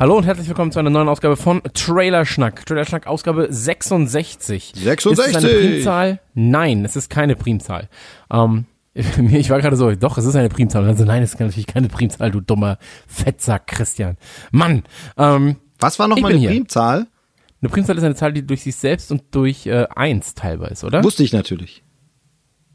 Hallo und herzlich willkommen zu einer neuen Ausgabe von Trailer Schnack. Trailer Schnack Ausgabe 66. 66. Ist es eine Primzahl? Nein, es ist keine Primzahl. Ähm, ich war gerade so, doch, es ist eine Primzahl. Und dann so, nein, es ist natürlich keine Primzahl, du dummer Fettsack, Christian. Mann, ähm, Was war Ich nochmal bin eine hier. Primzahl? eine Primzahl ist eine Zahl, die durch sich selbst und durch äh, eins teilbar ist, oder? Wusste ich natürlich.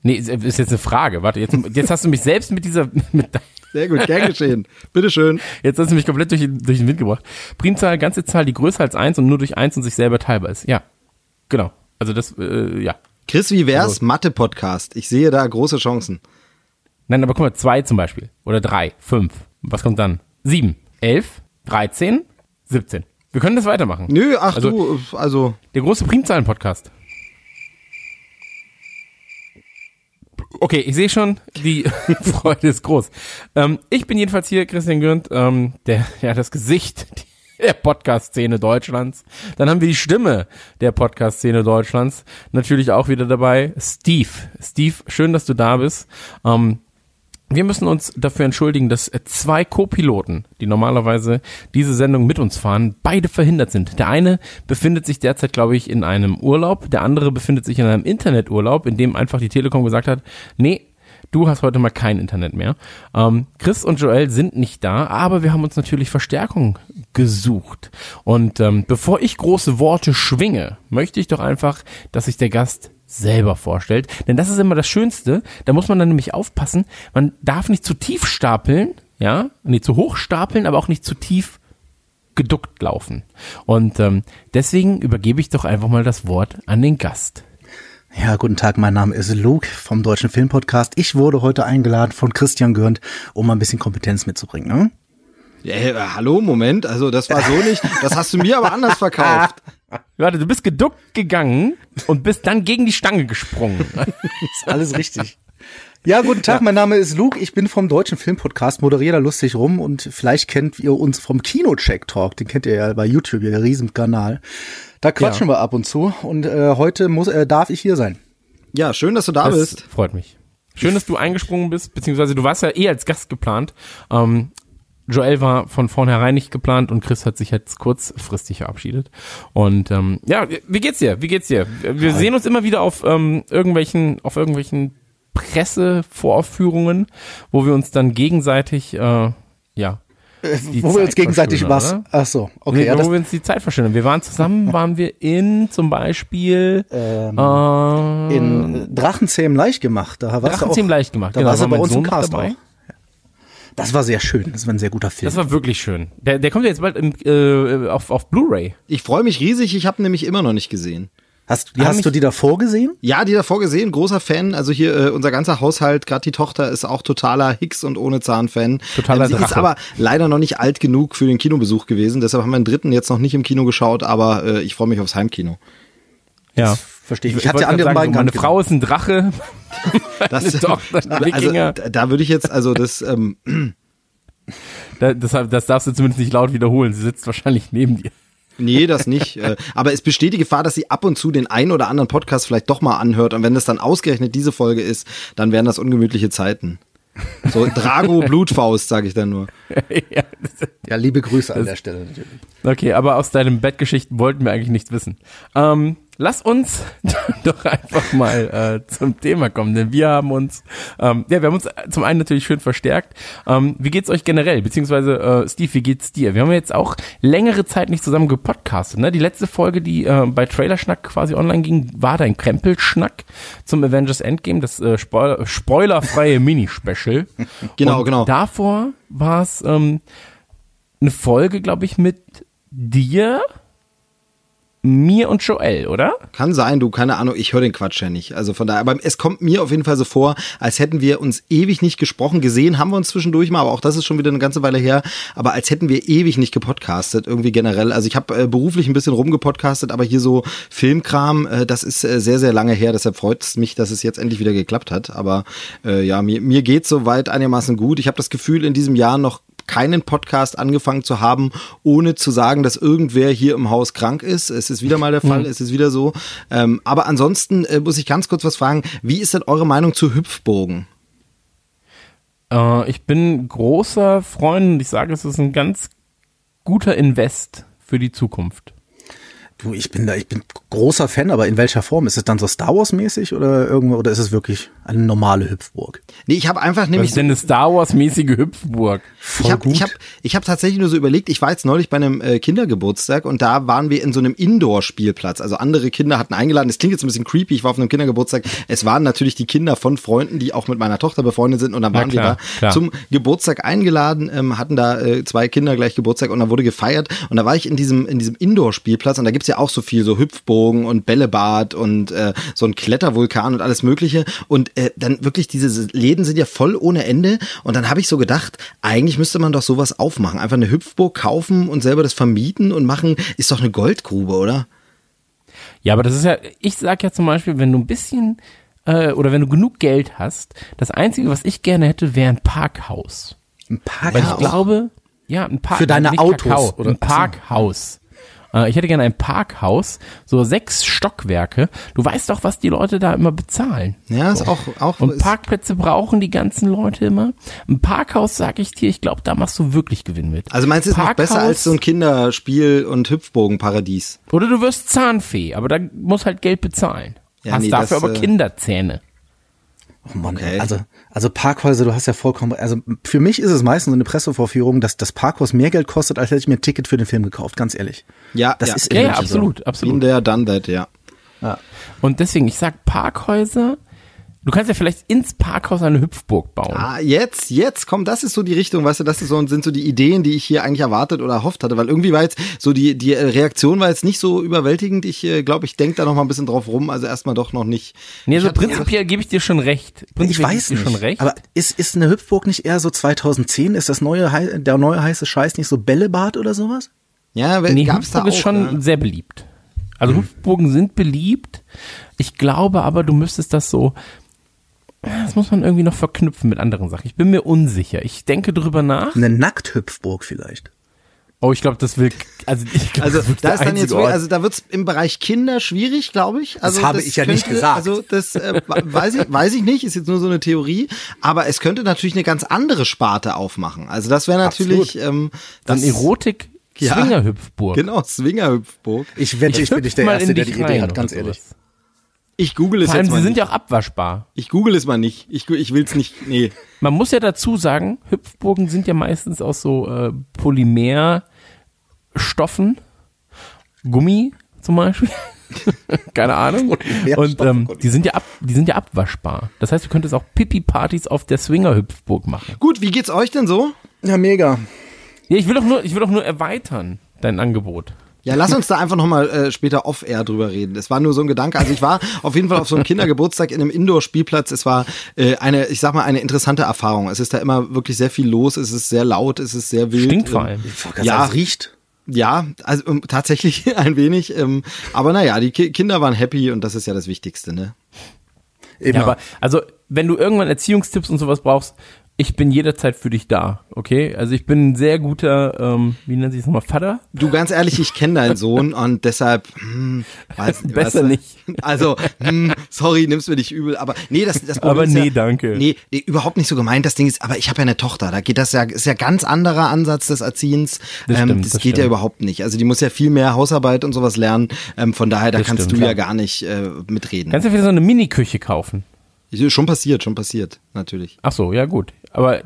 Nee, ist ist jetzt eine Frage. Warte, jetzt, jetzt hast du mich selbst mit dieser, mit, Sehr gut, gern geschehen. Bitteschön. Jetzt hast du mich komplett durch, den- durch den Wind gebracht. Primzahl, ganze Zahl, die größer als eins und nur durch eins und sich selber teilbar ist. Ja, genau. Also das, äh, ja. Chris, wie wär's? Also- Mathe-Podcast. Ich sehe da große Chancen. Nein, aber guck mal, zwei zum Beispiel. Oder drei, fünf. Was kommt dann? Sieben, elf, dreizehn, siebzehn. Wir können das weitermachen. Nö, ach Also- du, also, Der große Primzahlen-Podcast. Okay, ich sehe schon, die Freude ist groß. Ähm, ich bin jedenfalls hier, Christian Gürnt, ähm, der, ja, das Gesicht der Podcast-Szene Deutschlands. Dann haben wir die Stimme der Podcast-Szene Deutschlands. Natürlich auch wieder dabei, Steve. Steve, schön, dass du da bist. Ähm, wir müssen uns dafür entschuldigen, dass zwei Co-Piloten, die normalerweise diese Sendung mit uns fahren, beide verhindert sind. Der eine befindet sich derzeit, glaube ich, in einem Urlaub, der andere befindet sich in einem Interneturlaub, in dem einfach die Telekom gesagt hat, nee, du hast heute mal kein Internet mehr. Ähm, Chris und Joel sind nicht da, aber wir haben uns natürlich Verstärkung gesucht. Und ähm, bevor ich große Worte schwinge, möchte ich doch einfach, dass sich der Gast selber vorstellt. Denn das ist immer das Schönste. Da muss man dann nämlich aufpassen. Man darf nicht zu tief stapeln, ja, nee, zu hoch stapeln, aber auch nicht zu tief geduckt laufen. Und ähm, deswegen übergebe ich doch einfach mal das Wort an den Gast. Ja, guten Tag, mein Name ist Luke vom Deutschen Filmpodcast. Ich wurde heute eingeladen von Christian Gürnt, um mal ein bisschen Kompetenz mitzubringen. Ne? äh, hallo, Moment, also das war so nicht, das hast du mir aber anders verkauft. Warte, du bist geduckt gegangen und bist dann gegen die Stange gesprungen. Ist alles richtig. Ja, guten Tag, mein Name ist Luke. Ich bin vom Deutschen Filmpodcast, moderiere da lustig rum und vielleicht kennt ihr uns vom Kinocheck Talk. Den kennt ihr ja bei YouTube, der Riesenkanal. Da quatschen wir ab und zu und äh, heute muss, äh, darf ich hier sein. Ja, schön, dass du da Das bist. freut mich. Schön, dass du eingesprungen bist, beziehungsweise du warst ja eh als Gast geplant. Ähm, Joel war von vornherein nicht geplant und Chris hat sich jetzt kurzfristig verabschiedet. Und ähm, ja, wie geht's dir? Wie geht's dir? Wir sehen uns immer wieder auf ähm, irgendwelchen, auf irgendwelchen Pressevorführungen, wo wir uns dann gegenseitig, äh, ja, die Wo wir uns Zeit gegenseitig was. oder? Ach so, okay. Nee, ja, wo wir uns die Zeit verschönern. Wir waren zusammen, waren wir in zum Beispiel ähm, äh, in äh, Drachenzähmen leicht gemacht. Da warst du auch, leicht gemacht. Da genau, warst du war bei uns Sohn im Cast dabei. auch. Das war sehr schön. Das war ein sehr guter Film. Das war wirklich schön. Der, der kommt ja jetzt bald im, äh, auf, auf Blu-ray. Ich freue mich riesig, ich habe nämlich immer noch nicht gesehen. hast haben hast du die davor gesehen? Ja, die davor gesehen, großer Fan. Also hier äh, unser ganzer Haushalt, gerade die Tochter ist auch totaler Hicks und ohne Zahn-Fan. Totaler sie ist Drache. aber leider noch nicht alt genug für den Kinobesuch gewesen. Deshalb haben wir den dritten jetzt noch nicht im Kino geschaut, aber äh, ich freue mich aufs Heimkino. Ja. Verstehe ich. Ich, Ich hatte die anderen gerade sagen, beiden so, meine Frau ist ein Drache. Das, Tochter ist ein also, da, würde ich jetzt, also das, ähm, Da, das, das darfst du zumindest nicht laut wiederholen. Sie sitzt wahrscheinlich neben dir. nee, das nicht. Äh, aber es besteht die Gefahr, dass sie ab und zu den einen oder anderen Podcast vielleicht doch mal anhört. Und wenn das dann ausgerechnet diese Folge ist, dann wären das ungemütliche Zeiten. So Drago Blutfaust, sage ich dann nur. ja. liebe Grüße an der Stelle natürlich. Okay, aber aus deinen Bettgeschichten wollten wir eigentlich nichts wissen. Ähm, lass uns doch einfach mal äh, zum Thema kommen, denn wir haben uns, ähm, ja, wir haben uns zum einen natürlich schön verstärkt. Ähm, wie geht's euch generell? Beziehungsweise, äh, Steve, wie geht's dir? Wir haben jetzt auch längere Zeit nicht zusammen gepodcastet. Ne? Die letzte Folge, die äh, bei Trailerschnack quasi online ging, war dein Krempelschnack zum Avengers Endgame, das äh, Spoiler spoilerfreie Mini-Special. Genau, Und genau. Davor war es ähm, eine Folge, glaube ich, mit dir mir und Joel, oder? Kann sein, du, keine Ahnung, ich höre den Quatsch ja nicht. Also von daher, aber es kommt mir auf jeden Fall so vor, als hätten wir uns ewig nicht gesprochen. Gesehen haben wir uns zwischendurch mal, aber auch das ist schon wieder eine ganze Weile her. Aber als hätten wir ewig nicht gepodcastet, irgendwie generell. Also ich habe äh, beruflich ein bisschen rumgepodcastet, aber hier so Filmkram, äh, das ist äh, sehr, sehr lange her. Deshalb freut es mich, dass es jetzt endlich wieder geklappt hat. Aber äh, ja, mir, mir geht soweit einigermaßen gut. Ich habe das Gefühl, in diesem Jahr noch keinen Podcast angefangen zu haben, ohne zu sagen, dass irgendwer hier im Haus krank ist. Es ist wieder mal der Fall, es ist wieder so. Ähm, aber ansonsten äh, muss ich ganz kurz was fragen. Wie ist denn eure Meinung zu Hüpfbogen? Äh, ich bin großer Freund und ich sage, es ist ein ganz guter Invest für die Zukunft. Du, ich bin da, ich bin großer Fan, aber in welcher Form? Ist es dann so Star Wars mäßig oder irgendwo, oder ist es wirklich eine normale Hüpfburg? Nee, ich habe einfach Was nämlich ist denn eine Star Wars-mäßige Hüpfburg? Voll ich habe ich hab, ich hab tatsächlich nur so überlegt, ich war jetzt neulich bei einem äh, Kindergeburtstag und da waren wir in so einem Indoor-Spielplatz. Also andere Kinder hatten eingeladen. Das klingt jetzt ein bisschen creepy. Ich war auf einem Kindergeburtstag. Es waren natürlich die Kinder von Freunden, die auch mit meiner Tochter befreundet sind. Und dann waren klar, wir da klar. zum Geburtstag eingeladen, ähm, hatten da äh, zwei Kinder gleich Geburtstag und dann wurde gefeiert. Und da war ich in diesem, in diesem Indoor-Spielplatz und da gibt's ja auch so viel, so Hüpfbogen und Bällebad und äh, so ein Klettervulkan und alles Mögliche. Und äh, dann wirklich, diese Läden sind ja voll ohne Ende. Und dann habe ich so gedacht, eigentlich müsste man doch sowas aufmachen. Einfach eine Hüpfburg kaufen und selber das vermieten und machen, ist doch eine Goldgrube, oder? Ja, aber das ist ja, ich sag ja zum Beispiel, wenn du ein bisschen äh, oder wenn du genug Geld hast, das Einzige, was ich gerne hätte, wäre ein Parkhaus. Ein Weil ich Parkhaus. glaube, ja, ein Park Für deine Autos, Kakao, oder? ein. Parkhaus. Äh, Ich hätte gerne ein Parkhaus, so sechs Stockwerke. Du weißt doch, was die Leute da immer bezahlen. Ja, ist auch, auch Und Parkplätze brauchen die ganzen Leute immer. Ein Parkhaus, sag ich dir, ich glaube, da machst du wirklich Gewinn mit. also meinst du, es ist noch besser als so ein Kinderspiel- und Hüpfbogenparadies? Oder du wirst Zahnfee, aber da muss halt Geld bezahlen. Ja, Hast nee, dafür das, aber äh, Kinderzähne. Oh Mann, Okay. also, also Parkhäuser, du hast ja vollkommen, also für mich ist es meistens so eine Pressevorführung, dass das Parkhaus mehr Geld kostet, als hätte ich mir ein Ticket für den Film gekauft, ganz ehrlich. Ja, Das ja. ist Ja, ja, wirklich so. absolut, Been absolut. there, done that, ja. Und deswegen, ich sag Parkhäuser, du kannst ja vielleicht ins Parkhaus eine Hüpfburg bauen. Ah, jetzt, jetzt kommt, das ist so die Richtung, weißt du, das ist so, sind so die Ideen, die ich hier eigentlich erwartet oder erhofft hatte, weil irgendwie war jetzt so die, die Reaktion war jetzt nicht so überwältigend. Ich äh, glaube, ich denke da noch mal ein bisschen drauf rum, also erstmal doch noch nicht. Nee, also prinzipiell gebe ich dir schon recht. Ich Prinzipiell weiß ich dir nicht, schon recht. aber ist, ist eine Hüpfburg nicht eher so 2010? Ist das neue, der neue heiße Scheiß nicht so Bällebad oder sowas? Ja, nee, gab's da Hüpfburg auch. ist schon ne? sehr beliebt. Also Hüpfburgen sind beliebt. Ich glaube aber, du müsstest das so, das muss man irgendwie noch verknüpfen mit anderen Sachen. Ich bin mir unsicher. Ich denke drüber nach. Eine Nackthüpfburg vielleicht. Oh, ich glaube, das will, also ich glaube, Also das wird da ist dann jetzt, Ort. also da wird's im Bereich Kinder schwierig, glaube ich. Also habe ich ja nicht gesagt. Also das äh, weiß ich, weiß ich nicht, ist jetzt nur so eine Theorie. Aber es könnte natürlich eine ganz andere Sparte aufmachen. Also das wäre natürlich ähm, Dann das Erotik Ja. Swingerhüpfburg. Genau, Swingerhüpfburg. Ich wette, ich, bin nicht der Erste, der dich die Idee hat, ganz ehrlich. sowas. Ich google es Vor allem, jetzt mal sie sind nicht. ja auch abwaschbar. Ich google es mal nicht. Ich, ich will es nicht. Nee. Man muss ja dazu sagen, Hüpfburgen sind ja meistens aus so äh, Polymerstoffen, Gummi zum Beispiel. Keine Ahnung. Und ähm, die sind ja ab, die sind ja abwaschbar. Das heißt, du könntest auch Pipi-Partys auf der Swinger-Hüpfburg machen. Gut, wie geht's euch denn so? Ja, mega. Ja, ich will doch nur, ich will doch nur erweitern dein Angebot. Ja, lass uns da einfach nochmal äh, später off-air drüber reden. Das war nur so ein Gedanke. Also ich war auf jeden Fall auf so einem Kindergeburtstag in einem Indoor-Spielplatz. Es war äh, eine, ich sag mal, eine interessante Erfahrung. Es ist da immer wirklich sehr viel los. Es ist sehr laut. Es ist sehr wild. Stinkt vor Ähm, allem. Ja, es riecht. Ja, also ähm, tatsächlich ein wenig. Ähm, aber naja, die Ki Kinder waren happy und das ist ja das Wichtigste, ne? Immer. Ja, aber also, wenn du irgendwann Erziehungstipps und sowas brauchst, ich bin jederzeit für dich da, okay? Also ich bin ein sehr guter, ähm, wie nennt sich das nochmal, Vater? Du, ganz ehrlich, ich kenne deinen Sohn und deshalb, hm, weiß, Besser weißt du, nicht. Also, hm, sorry, nimm's mir nicht übel, aber nee, das, das Problem Aber nee, ja, danke. Nee, nee, überhaupt nicht so gemeint. Das Ding ist, aber ich habe ja eine Tochter, da geht das ja, ist ja ganz anderer Ansatz des Erziehens. Das ähm, stimmt, das das geht ja stimmt. überhaupt nicht. Also die muss ja viel mehr Hausarbeit und sowas lernen. Ähm, von daher, da Das kannst stimmt, du ja klar. gar nicht äh, mitreden. Kannst du wieder so eine Mini-Küche kaufen? Schon passiert, schon passiert, natürlich. Ach so, ja gut. Aber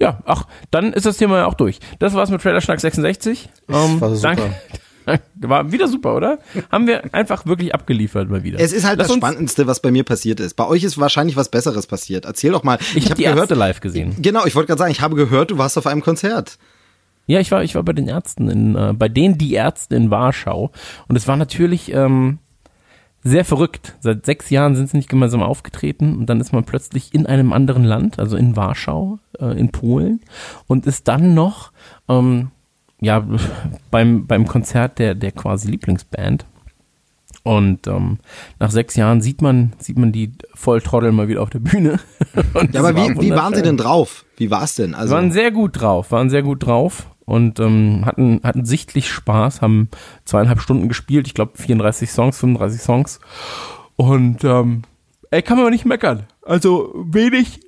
ja, ach, dann ist das Thema ja auch durch. Das war's mit Trailer Schnack 66. Ähm, war super. Danke. War wieder super, oder? Haben wir einfach wirklich abgeliefert mal wieder. Es ist halt Lass das Spannendste, was bei mir passiert ist. Bei euch ist wahrscheinlich was Besseres passiert. Erzähl doch mal. Ich, hab habe die Ärzte live gesehen. Genau, ich wollte gerade sagen, ich habe gehört, du warst auf einem Konzert. Ja, ich war, ich war bei den Ärzten in, äh, bei denen die Ärzte in Warschau. Und es war natürlich ähm, sehr verrückt. Seit sechs Jahren sind sie nicht gemeinsam aufgetreten und dann ist man plötzlich in einem anderen Land, also in Warschau, äh, in Polen, und ist dann noch ähm, ja beim beim Konzert der der quasi Lieblingsband. Und ähm, nach sechs Jahren sieht man, sieht man die Volltrottel mal wieder auf der Bühne. Ja, aber war wie, wie waren sie denn drauf? Wie war es denn? Also, waren sehr gut drauf, waren sehr gut drauf und ähm, hatten, hatten sichtlich Spaß, haben zweieinhalb Stunden gespielt, ich glaube 34 Songs, 35 Songs. Und ähm, ey, kann man aber nicht meckern. Also wenig,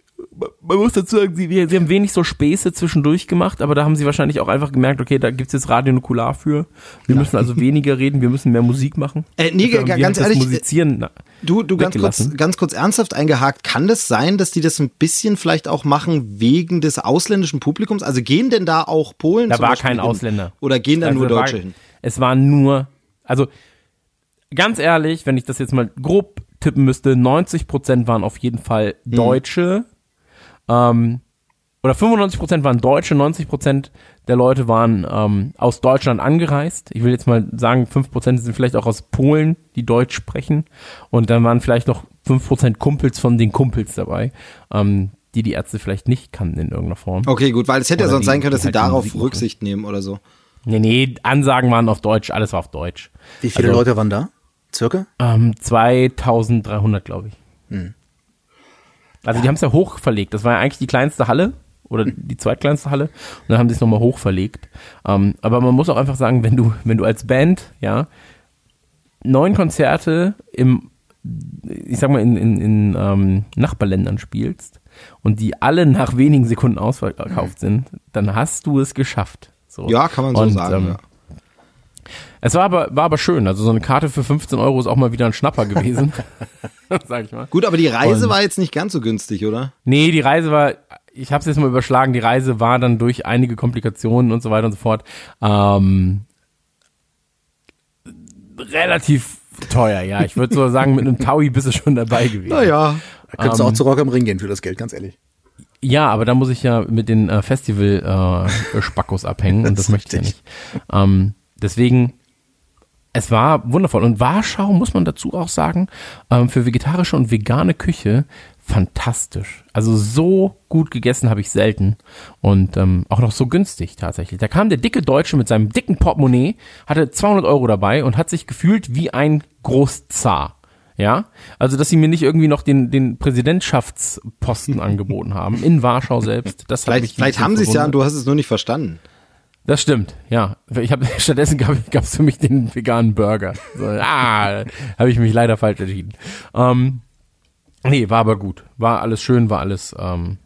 man muss dazu sagen, sie, sie haben wenig so Späße zwischendurch gemacht, aber da haben sie wahrscheinlich auch einfach gemerkt, okay, da gibt's jetzt Radio Nukular für. Wir müssen also weniger reden, wir müssen mehr Musik machen. Äh, nee, Dafür haben ganz ehrlich, Musizieren, na, Du, du ganz kurz, ganz kurz ernsthaft eingehakt, kann das sein, dass die das ein bisschen vielleicht auch machen wegen des ausländischen Publikums? Also gehen denn da auch Polen? Da war Beispiel kein hin? Ausländer. Oder gehen da Also nur da war- Deutsche hin? Es waren nur, also ganz ehrlich, wenn ich das jetzt mal grob tippen müsste, 90% waren auf jeden Fall Deutsche. Ähm, oder 95% waren Deutsche, 90% der Leute waren ähm, aus Deutschland angereist. Ich will jetzt mal sagen, 5% sind vielleicht auch aus Polen, die Deutsch sprechen. Und dann waren vielleicht noch 5% Kumpels von den Kumpels dabei, ähm, die die Ärzte vielleicht nicht kannten in irgendeiner Form. Okay, gut, weil es hätte ja sonst die- sein können, dass sie halt darauf Musik. Rücksicht nehmen oder so. Nee, nee, Ansagen waren auf Deutsch, alles war auf Deutsch. Wie viele Also- Leute waren da? Circa? Ähm, 2300, glaube ich. Hm. Also die haben es ja hoch verlegt. Das war ja eigentlich die kleinste Halle oder die zweitkleinste Halle. Und dann haben sie es nochmal hoch verlegt. Ähm, aber man muss auch einfach sagen, wenn du, wenn du als Band, ja, neun Konzerte im, ich sag mal, in, in, in ähm, Nachbarländern spielst und die alle nach wenigen Sekunden ausverkauft sind, dann hast du es geschafft. So. Ja, kann man so Und, sagen. ähm, ja. Es war aber, war aber schön. Also so eine Karte für 15 Euro ist auch mal wieder ein Schnapper gewesen. Sag ich mal. Gut, aber die Reise Und- war jetzt nicht ganz so günstig, oder? Nee, die Reise war, ich habe es jetzt mal überschlagen, die Reise war dann durch einige Komplikationen und so weiter und so fort ähm, relativ teuer, ja. Ich würde so sagen, mit einem Taui bist du schon dabei gewesen. Naja. Da könntest du auch zu Rock am Ring gehen für das Geld, ganz ehrlich. Ja, aber da muss ich ja mit den äh, Festival-Spackos abhängen und das Das möchte ich ja nicht. Ähm, deswegen, es war wundervoll. Und Warschau, muss man dazu auch sagen, ähm, für vegetarische und vegane Küche fantastisch. Also so gut gegessen habe ich selten und ähm, auch noch so günstig tatsächlich. Da kam der dicke Deutsche mit seinem dicken Portemonnaie, hatte 200 Euro dabei und hat sich gefühlt wie ein Großzar. Ja, also dass sie mir nicht irgendwie noch den, den Präsidentschaftsposten angeboten haben in Warschau selbst. Das Vielleicht, mich ein vielleicht haben sie es ja und du hast es nur nicht verstanden. Das stimmt, ja. Ich hab, stattdessen gab es für mich den veganen Burger. So, ah, habe ich mich leider falsch entschieden. Ähm, nee, war aber gut. War alles schön, war alles ähm,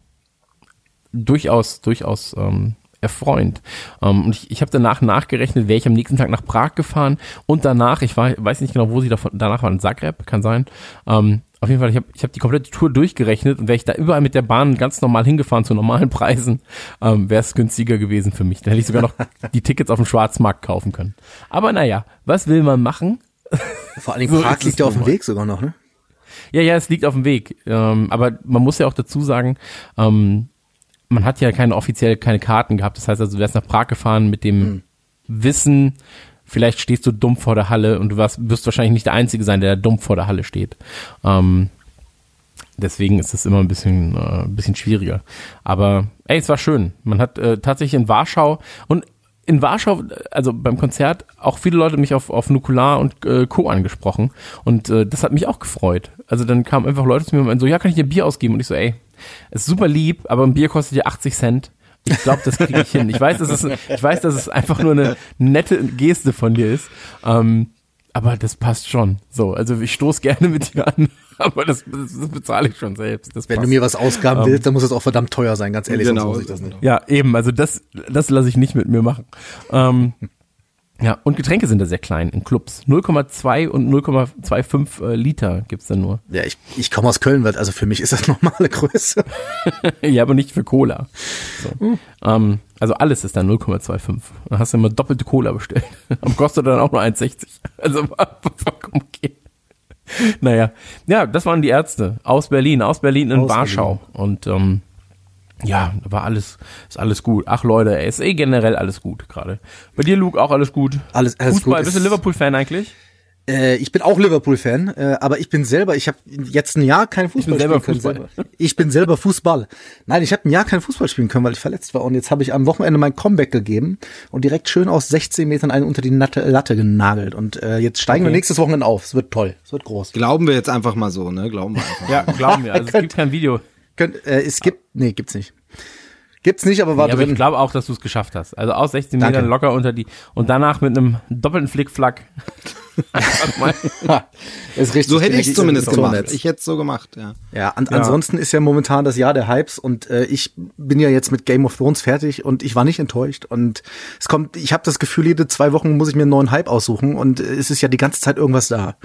durchaus, durchaus ähm, erfreuend. Ähm, und ich, ich habe danach nachgerechnet, wäre ich am nächsten Tag nach Prag gefahren und danach, ich war, weiß nicht genau, wo sie davon, danach waren, Zagreb, kann sein. Ähm, auf jeden Fall, ich habe ich hab die komplette Tour durchgerechnet und wäre ich da überall mit der Bahn ganz normal hingefahren zu normalen Preisen, ähm, wäre es günstiger gewesen für mich. Dann hätte ich sogar noch die Tickets auf dem Schwarzmarkt kaufen können. Aber naja, was will man machen? Vor allen Dingen So Prag liegt ja auf dem. Weg sogar noch, ne? Ja, ja, es liegt auf dem Weg. Ähm, aber man muss ja auch dazu sagen, ähm, man hat ja keine offiziell keine Karten gehabt. Das heißt also, du wärst nach Prag gefahren mit dem Wissen, vielleicht stehst du dumm vor der Halle und du wirst, wirst wahrscheinlich nicht der Einzige sein, der dumm vor der Halle steht. Ähm, deswegen ist es immer ein bisschen, äh, ein bisschen schwieriger. Aber ey, es war schön. Man hat äh, tatsächlich in Warschau und in Warschau, also beim Konzert, auch viele Leute mich auf, auf Nukular und äh, Co. angesprochen. Und äh, das hat mich auch gefreut. Also dann kamen einfach Leute zu mir und meinten so, ja, kann ich dir Bier ausgeben? Und ich so, ey, ist super lieb, aber ein Bier kostet ja 80 Cent. Ich glaube, das kriege ich hin. Ich weiß, dass es, ich weiß, dass es einfach nur eine nette Geste von dir ist. Ähm, aber das passt schon. So, also ich stoß gerne mit dir an, aber das, das, das bezahle ich schon selbst. Das Wenn passt. du mir was ausgaben Ähm, willst, dann muss es auch verdammt teuer sein, ganz ehrlich, Genau. sonst muss ich das nicht. Ja, eben, also das, das lasse ich nicht mit mir machen. Ähm, ja, und Getränke sind da sehr klein in Clubs. 0,2 und 0,25 äh, Liter gibt's da nur. Ja, ich, ich komme aus Köln, also für mich ist das normale Größe. ja, aber nicht für Cola. So. Ähm, also alles ist dann 0,25. Dann hast du immer doppelte Cola bestellt. Aber kostet dann auch nur 1,60. Also war vollkommen okay. Naja, ja, das waren die Ärzte aus Berlin, aus Berlin in Aus Warschau. Und ähm, Ja, war alles, ist alles gut. Ach Leute, ey, ist eh generell alles gut gerade. Bei dir, Luke, auch alles gut. Alles, alles Fußball, gut. bist du Liverpool-Fan eigentlich? Äh, ich bin auch Liverpool-Fan, äh, aber ich bin selber, ich habe jetzt ein Jahr kein Fußball selber spielen können. Fußball. Selber. Ich bin selber Fußball. Nein, ich habe ein Jahr kein Fußball spielen können, weil ich verletzt war. Und jetzt habe ich am Wochenende mein Comeback gegeben und direkt schön aus 16 Metern einen unter die Latte, Latte genagelt. Und äh, jetzt steigen wir Okay. nächstes Wochenende auf. Es wird toll. Es wird groß. Glauben wir jetzt einfach mal so, ne? Glauben wir einfach. Ja, glauben wir. Also es gibt kein Video. Könnt, äh, es gibt, nee, gibt's nicht. Gibt's nicht, aber war Ja, aber drin. ich glaube auch, dass du es geschafft hast. Also aus 16 Danke. Metern locker unter die und danach mit einem doppelten Flickflack. Einfach mal. Ha, ist richtig. So hätte ich es zumindest gemacht. Ich hätte es so gemacht, ja. Ja, an, ansonsten ist ja momentan das Jahr der Hypes und äh, ich bin ja jetzt mit Game of Thrones fertig und ich war nicht enttäuscht und es kommt, ich habe das Gefühl, jede zwei Wochen muss ich mir einen neuen Hype aussuchen und äh, es ist ja die ganze Zeit irgendwas da.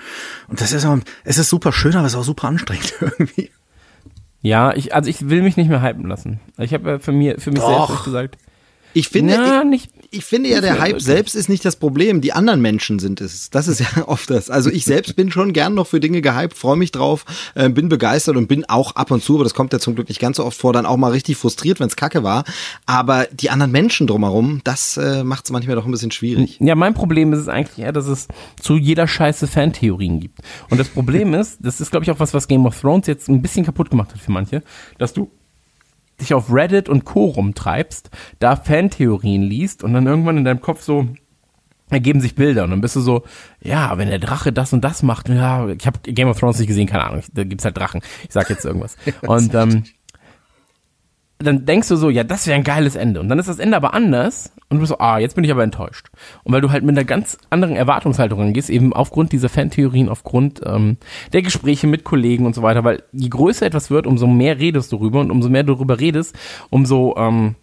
Und das ist auch, es ist super schön, aber es ist auch super anstrengend irgendwie. Ja, ich, also ich will mich nicht mehr hypen lassen. Ich habe ja für, mir, für mich Doch. selbst gesagt. Ich finde, Na, nicht. Ich finde ja, der Hype selbst ist nicht das Problem. Die anderen Menschen sind es. Das ist ja oft das. Also ich selbst bin schon gern noch für Dinge gehypt, freue mich drauf, äh, bin begeistert und bin auch ab und zu, aber das kommt ja zum Glück nicht ganz so oft vor, dann auch mal richtig frustriert, wenn es kacke war. Aber die anderen Menschen drumherum, das äh, macht es manchmal doch ein bisschen schwierig. Ja, mein Problem ist es eigentlich eher, dass es zu jeder Scheiße Fantheorien gibt. Und das Problem ist, das ist glaube ich auch was, was Game of Thrones jetzt ein bisschen kaputt gemacht hat für manche, dass du dich auf Reddit und Co. rumtreibst, da Fantheorien liest und dann irgendwann in deinem Kopf so ergeben sich Bilder und dann bist du so, ja, wenn der Drache das und das macht, ja, ich habe Game of Thrones nicht gesehen, keine Ahnung, da gibt's halt Drachen. Ich sag jetzt irgendwas. und ähm, dann denkst du so, ja, das wäre ein geiles Ende. Und dann ist das Ende aber anders und du bist so, ah, jetzt bin ich aber enttäuscht. Und weil du halt mit einer ganz anderen Erwartungshaltung rangehst, eben aufgrund dieser Fantheorien, aufgrund ähm, der Gespräche mit Kollegen und so weiter, weil je größer etwas wird, umso mehr redest du darüber und umso mehr du darüber redest, umso ähm,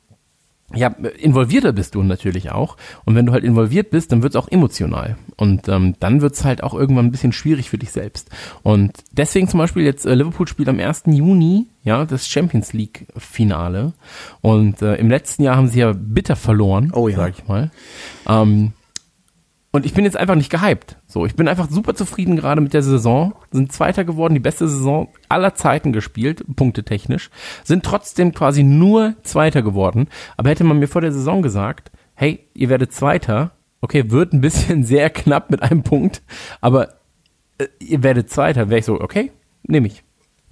ja, involvierter bist du natürlich auch. Und wenn du halt involviert bist, dann wird es auch emotional. Und ähm, dann wird es halt auch irgendwann ein bisschen schwierig für dich selbst. Und deswegen zum Beispiel jetzt äh, Liverpool spielt am 1. Juni, ja, das Champions League Finale. Und äh, im letzten Jahr haben sie ja bitter verloren, Oh ja. sag ich mal. Ähm, und ich bin jetzt einfach nicht gehypt. So, ich bin einfach super zufrieden gerade mit der Saison. Sind Zweiter geworden, die beste Saison aller Zeiten gespielt, punktetechnisch. Sind trotzdem quasi nur Zweiter geworden. Aber hätte man mir vor der Saison gesagt, hey, ihr werdet Zweiter, okay, wird ein bisschen sehr knapp mit einem Punkt, aber äh, ihr werdet Zweiter, wäre ich so, okay, nehme ich.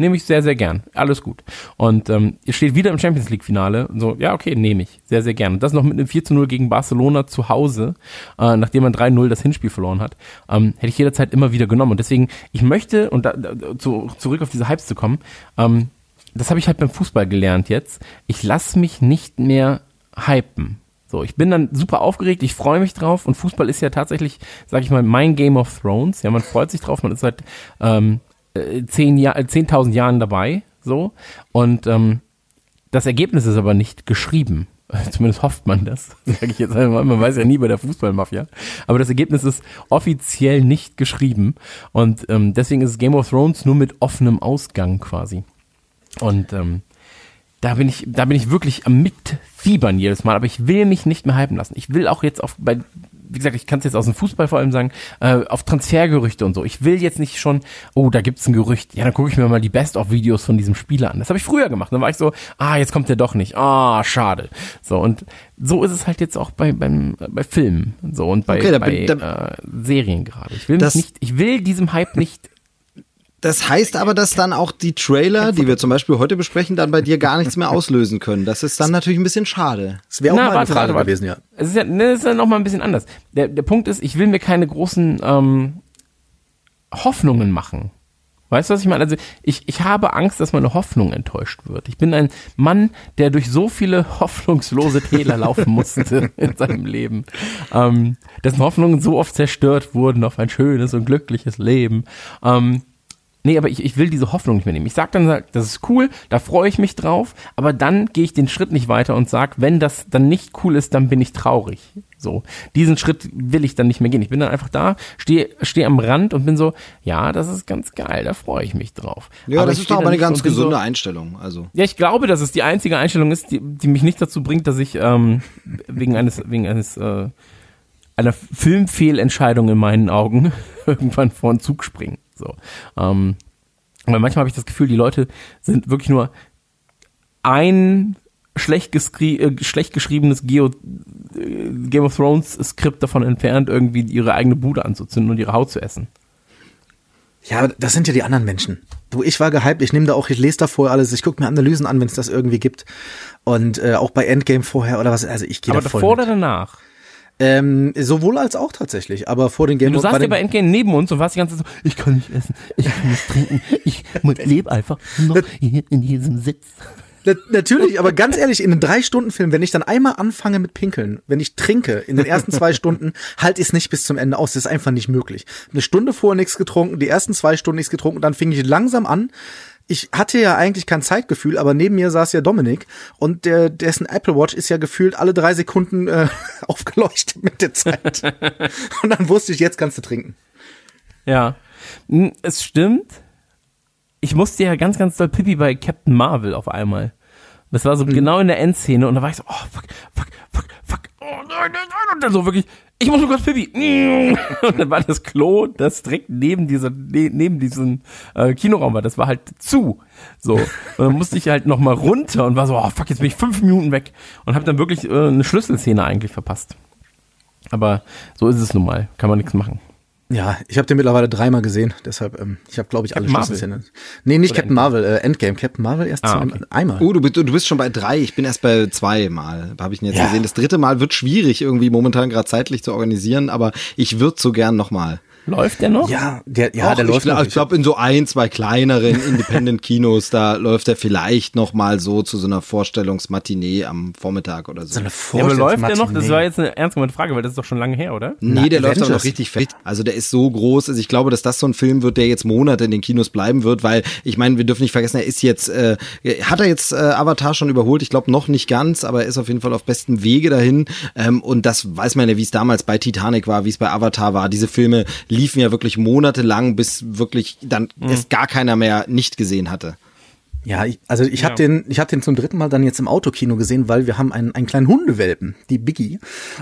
Nehme ich sehr, sehr gern. Alles gut. Und ähm, steht wieder im Champions League-Finale. So, ja, okay, nehme ich. Sehr, sehr gern. Und das noch mit einem 4 zu 0 gegen Barcelona zu Hause, äh, nachdem man 3-0 das Hinspiel verloren hat. Ähm, hätte ich jederzeit immer wieder genommen. Und deswegen, ich möchte, und da, da, zu, zurück auf diese Hypes zu kommen, ähm, das habe ich halt beim Fußball gelernt jetzt. Ich lasse mich nicht mehr hypen. So, ich bin dann super aufgeregt, ich freue mich drauf und Fußball ist ja tatsächlich, sag ich mal, mein Game of Thrones. Ja, man freut sich drauf, man ist seit ähm, äh, zehn Jahr, äh, 10.000 Jahren dabei, so. Und ähm, das Ergebnis ist aber nicht geschrieben. Zumindest hofft man das, sage ich jetzt einmal. Man weiß ja nie bei der Fußballmafia. Aber das Ergebnis ist offiziell nicht geschrieben. Und ähm, deswegen ist Game of Thrones nur mit offenem Ausgang quasi. Und ähm, da bin ich, da bin ich wirklich am Mitfiebern jedes Mal, aber ich will mich nicht mehr hypen lassen. Ich will auch jetzt auf, bei, wie gesagt, ich kann es jetzt aus dem Fußball vor allem sagen, äh, auf Transfergerüchte und so. Ich will jetzt nicht schon, oh, da gibt's ein Gerücht. Ja, dann gucke ich mir mal die Best-of-Videos von diesem Spieler an. Das habe ich früher gemacht. Dann war ich so, ah, jetzt kommt der doch nicht. Ah, schade. So, und so ist es halt jetzt auch bei, beim, äh, bei Filmen. So, und bei, Okay, da bei bin- da- äh, Serien gerade. Ich will Das- nicht, ich will diesem Hype nicht Das heißt aber, dass dann auch die Trailer, die wir zum Beispiel heute besprechen, dann bei dir gar nichts mehr auslösen können. Das ist dann natürlich ein bisschen schade. Das wäre auch Na, mal eine warte, Frage warte, gewesen, ja. Es ist ja, ne, es ist ja noch mal ein bisschen anders. Der, der Punkt ist, ich will mir keine großen ähm, Hoffnungen machen. Weißt du, was ich meine? Also ich, ich habe Angst, dass meine Hoffnung enttäuscht wird. Ich bin ein Mann, der durch so viele hoffnungslose Täler laufen musste in seinem Leben, ähm, dessen Hoffnungen so oft zerstört wurden auf ein schönes und glückliches Leben. Ähm, Nee, aber ich, ich will diese Hoffnung nicht mehr nehmen. Ich sag dann, das ist cool, da freue ich mich drauf, aber dann gehe ich den Schritt nicht weiter und sag, wenn das dann nicht cool ist, dann bin ich traurig. So, diesen Schritt will ich dann nicht mehr gehen. Ich bin dann einfach da, stehe steh am Rand und bin so, ja, das ist ganz geil, da freue ich mich drauf. Ja, das ich ist doch aber eine ganz gesunde So, Einstellung. Also. ja, ich glaube, dass es die einzige Einstellung ist, die, die mich nicht dazu bringt, dass ich ähm, wegen eines, wegen eines äh, einer Filmfehlentscheidung in meinen Augen irgendwann vor den Zug springe. So. Ähm, weil manchmal habe ich das Gefühl, die Leute sind wirklich nur ein schlecht, äh, schlecht geschriebenes Geo äh, Game of Thrones Skript davon entfernt, irgendwie ihre eigene Bude anzuzünden und ihre Haut zu essen. Ja, das sind ja die anderen Menschen. Du, ich war gehypt, ich nehme da auch, ich lese da vorher alles, ich gucke mir Analysen an, wenn es das irgendwie gibt. Und äh, auch bei Endgame vorher oder was, also ich gehe da Aber voll davor mit. oder danach? Ähm, sowohl als auch tatsächlich, aber vor den Game Du saßt ja bei Endgame neben uns und warst die ganze Zeit so, ich kann nicht essen, ich kann nicht trinken, ich lebe einfach noch hier in diesem Sitz. Na, natürlich, aber ganz ehrlich, in einem Drei-Stunden-Film, wenn ich dann einmal anfange mit Pinkeln, wenn ich trinke in den ersten zwei Stunden, halte ich es nicht bis zum Ende aus. Das ist einfach nicht möglich. Eine Stunde vorher nichts getrunken, die ersten zwei Stunden nichts getrunken, dann fing ich langsam an. Ich hatte ja eigentlich kein Zeitgefühl, aber neben mir saß ja Dominik und der, dessen Apple Watch ist ja gefühlt alle drei Sekunden äh, aufgeleuchtet mit der Zeit. und dann wusste ich, jetzt kannst du trinken. Ja, Hm, es stimmt. Ich musste ja ganz, ganz doll Pippi bei Captain Marvel auf einmal. Das war so genau in der Endszene und da war ich so, oh, fuck, fuck, fuck, fuck, oh nein, nein, nein, und dann so wirklich, ich muss nur kurz Pippi. Und dann war das Klo, das direkt neben dieser, ne, neben diesem äh, Kinoraum war, das war halt zu. So. Und dann musste ich halt nochmal runter und war so, oh fuck, jetzt bin ich fünf Minuten weg und habe dann wirklich äh, eine Schlüsselszene eigentlich verpasst. Aber so ist es nun mal, kann man nichts machen. Ja, ich habe den mittlerweile dreimal gesehen, deshalb, ähm, ich habe, glaube ich, alle Captain Marvel? Schlüsselszenen. Nee, nicht Oder Captain Marvel, äh, Endgame. Captain Marvel erst Ah, okay. einmal. Oh, du bist, du bist schon bei drei. Ich bin erst bei zwei Mal. Habe ich ihn jetzt Ja. gesehen. Das dritte Mal wird schwierig irgendwie momentan gerade zeitlich zu organisieren, aber ich würde so gern nochmal. Läuft der noch? Ja, der, ja, Och, der läuft ich, noch. ich glaube, in so ein, zwei kleineren Independent-Kinos, da läuft er vielleicht nochmal so zu so einer Vorstellungsmatinee am Vormittag oder so. so eine Ja, aber läuft der noch? Das Vorstellungsmatinee. war jetzt eine ernst gemeinte Frage, weil das ist doch schon lange her, oder? Nee, Na, der läuft aber noch richtig fett. Also der ist so groß. Also ich glaube, dass das so ein Film wird, der jetzt Monate in den Kinos bleiben wird, weil ich meine, wir dürfen nicht vergessen, er ist jetzt, äh, hat er jetzt äh, Avatar schon überholt? Ich glaube noch nicht ganz, aber er ist auf jeden Fall auf bestem Wege dahin. Ähm, und das weiß man ja, wie es damals bei Titanic war, wie es bei Avatar war. Diese Filme liefen ja wirklich monatelang, bis wirklich dann es gar keiner mehr nicht gesehen hatte. Ja, ich, also ich habe Ja. den, ich habe den zum dritten Mal dann jetzt im Autokino gesehen, weil wir haben einen, einen kleinen Hundewelpen, die Biggie,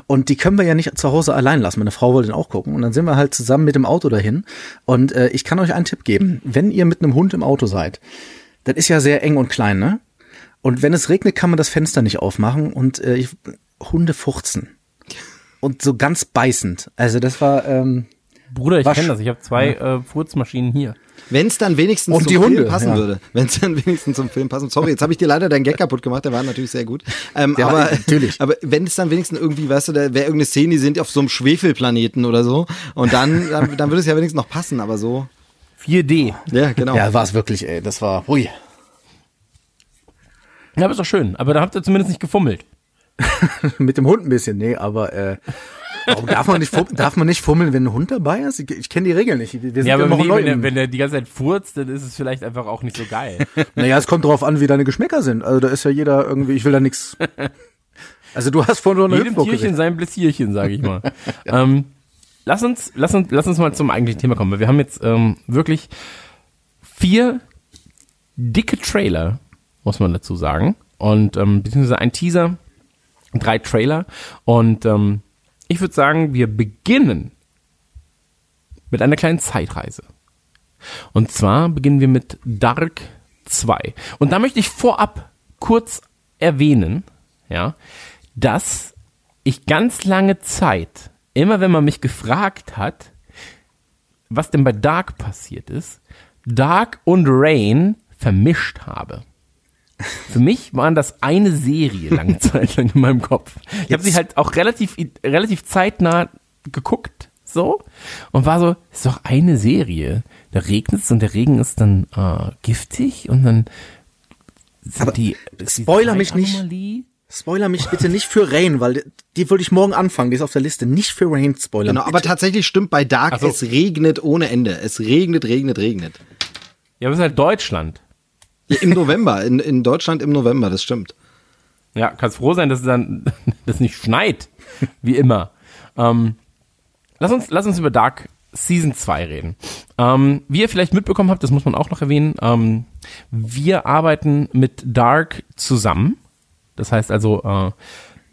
und die können wir ja nicht zu Hause allein lassen. Meine Frau wollte den auch gucken und dann sind wir halt zusammen mit dem Auto dahin. Und äh, ich kann euch einen Tipp geben: Wenn ihr mit einem Hund im Auto seid, das ist ja sehr eng und klein, ne? Und wenn es regnet, kann man das Fenster nicht aufmachen und äh, ich, Hunde furzen und so ganz beißend. Also das war ähm, Bruder, ich kenne das. Ich habe zwei äh, Furzmaschinen hier. Wenn es dann wenigstens Und zum die Film Hunde, passen ja. würde. Wenn es dann wenigstens zum Film passen. Sorry, jetzt habe ich dir leider deinen Gag kaputt gemacht, der war natürlich sehr gut. Ähm, Der aber, natürlich. aber wenn es dann wenigstens irgendwie, weißt du, da wäre irgendeine Szene, die sind auf so einem Schwefelplaneten oder so. Und dann, dann, dann würde es ja wenigstens noch passen, aber so. 4D. Ja, genau. ja, war es wirklich, ey. Das war, hui. Ja, aber ist doch schön. Aber da habt ihr zumindest nicht gefummelt. Mit dem Hund ein bisschen, nee, aber äh, warum darf man nicht darf man nicht fummeln, wenn ein Hund dabei ist? Ich, ich kenne die Regeln nicht. Wir sind Ja, aber die, neu wenn, der, wenn der die ganze Zeit furzt, dann ist es vielleicht einfach auch nicht so geil. Naja, es kommt drauf an, wie deine Geschmäcker sind. Also da ist ja jeder irgendwie, ich will da nix. Also du hast vorhin nur eine Jedem Hüpfburg Tierchen gesehen. sein Bläsierchen, sage ich mal. ähm, lass, uns, lass, uns, lass uns mal zum eigentlichen Thema kommen. weil Wir haben jetzt ähm, wirklich vier dicke Trailer, muss man dazu sagen. Und ähm, beziehungsweise ein Teaser, drei Trailer. Und ähm, ich würde sagen, wir beginnen mit einer kleinen Zeitreise. Und zwar beginnen wir mit Dark 2. Und da möchte ich vorab kurz erwähnen, ja, dass ich ganz lange Zeit, immer wenn man mich gefragt hat, was denn bei Dark passiert ist, Dark und Rain vermischt habe. Für mich waren das eine Serie lange Zeit lang in meinem Kopf. Ich habe sie halt auch relativ, relativ zeitnah geguckt, so, und war so, ist doch eine Serie. Da regnet es und der Regen ist dann äh, giftig und dann sind Aber die, spoiler mich nicht. Spoiler mich bitte nicht für Rain, weil die, die wollte ich morgen anfangen, die ist auf der Liste. Nicht für Rain spoilern. Genau, aber tatsächlich stimmt bei Dark, Ach so. es regnet ohne Ende. Es regnet, regnet, regnet. Ja, aber es ist halt Deutschland. Ja, Im November, in, in Deutschland im November, das stimmt. Ja, kannst froh sein, dass es dann das nicht schneit, wie immer. Ähm, lass, uns, lass uns über Dark Season 2 reden. Ähm, wie ihr vielleicht mitbekommen habt, das muss man auch noch erwähnen, ähm, wir arbeiten mit Dark zusammen. Das heißt also, äh,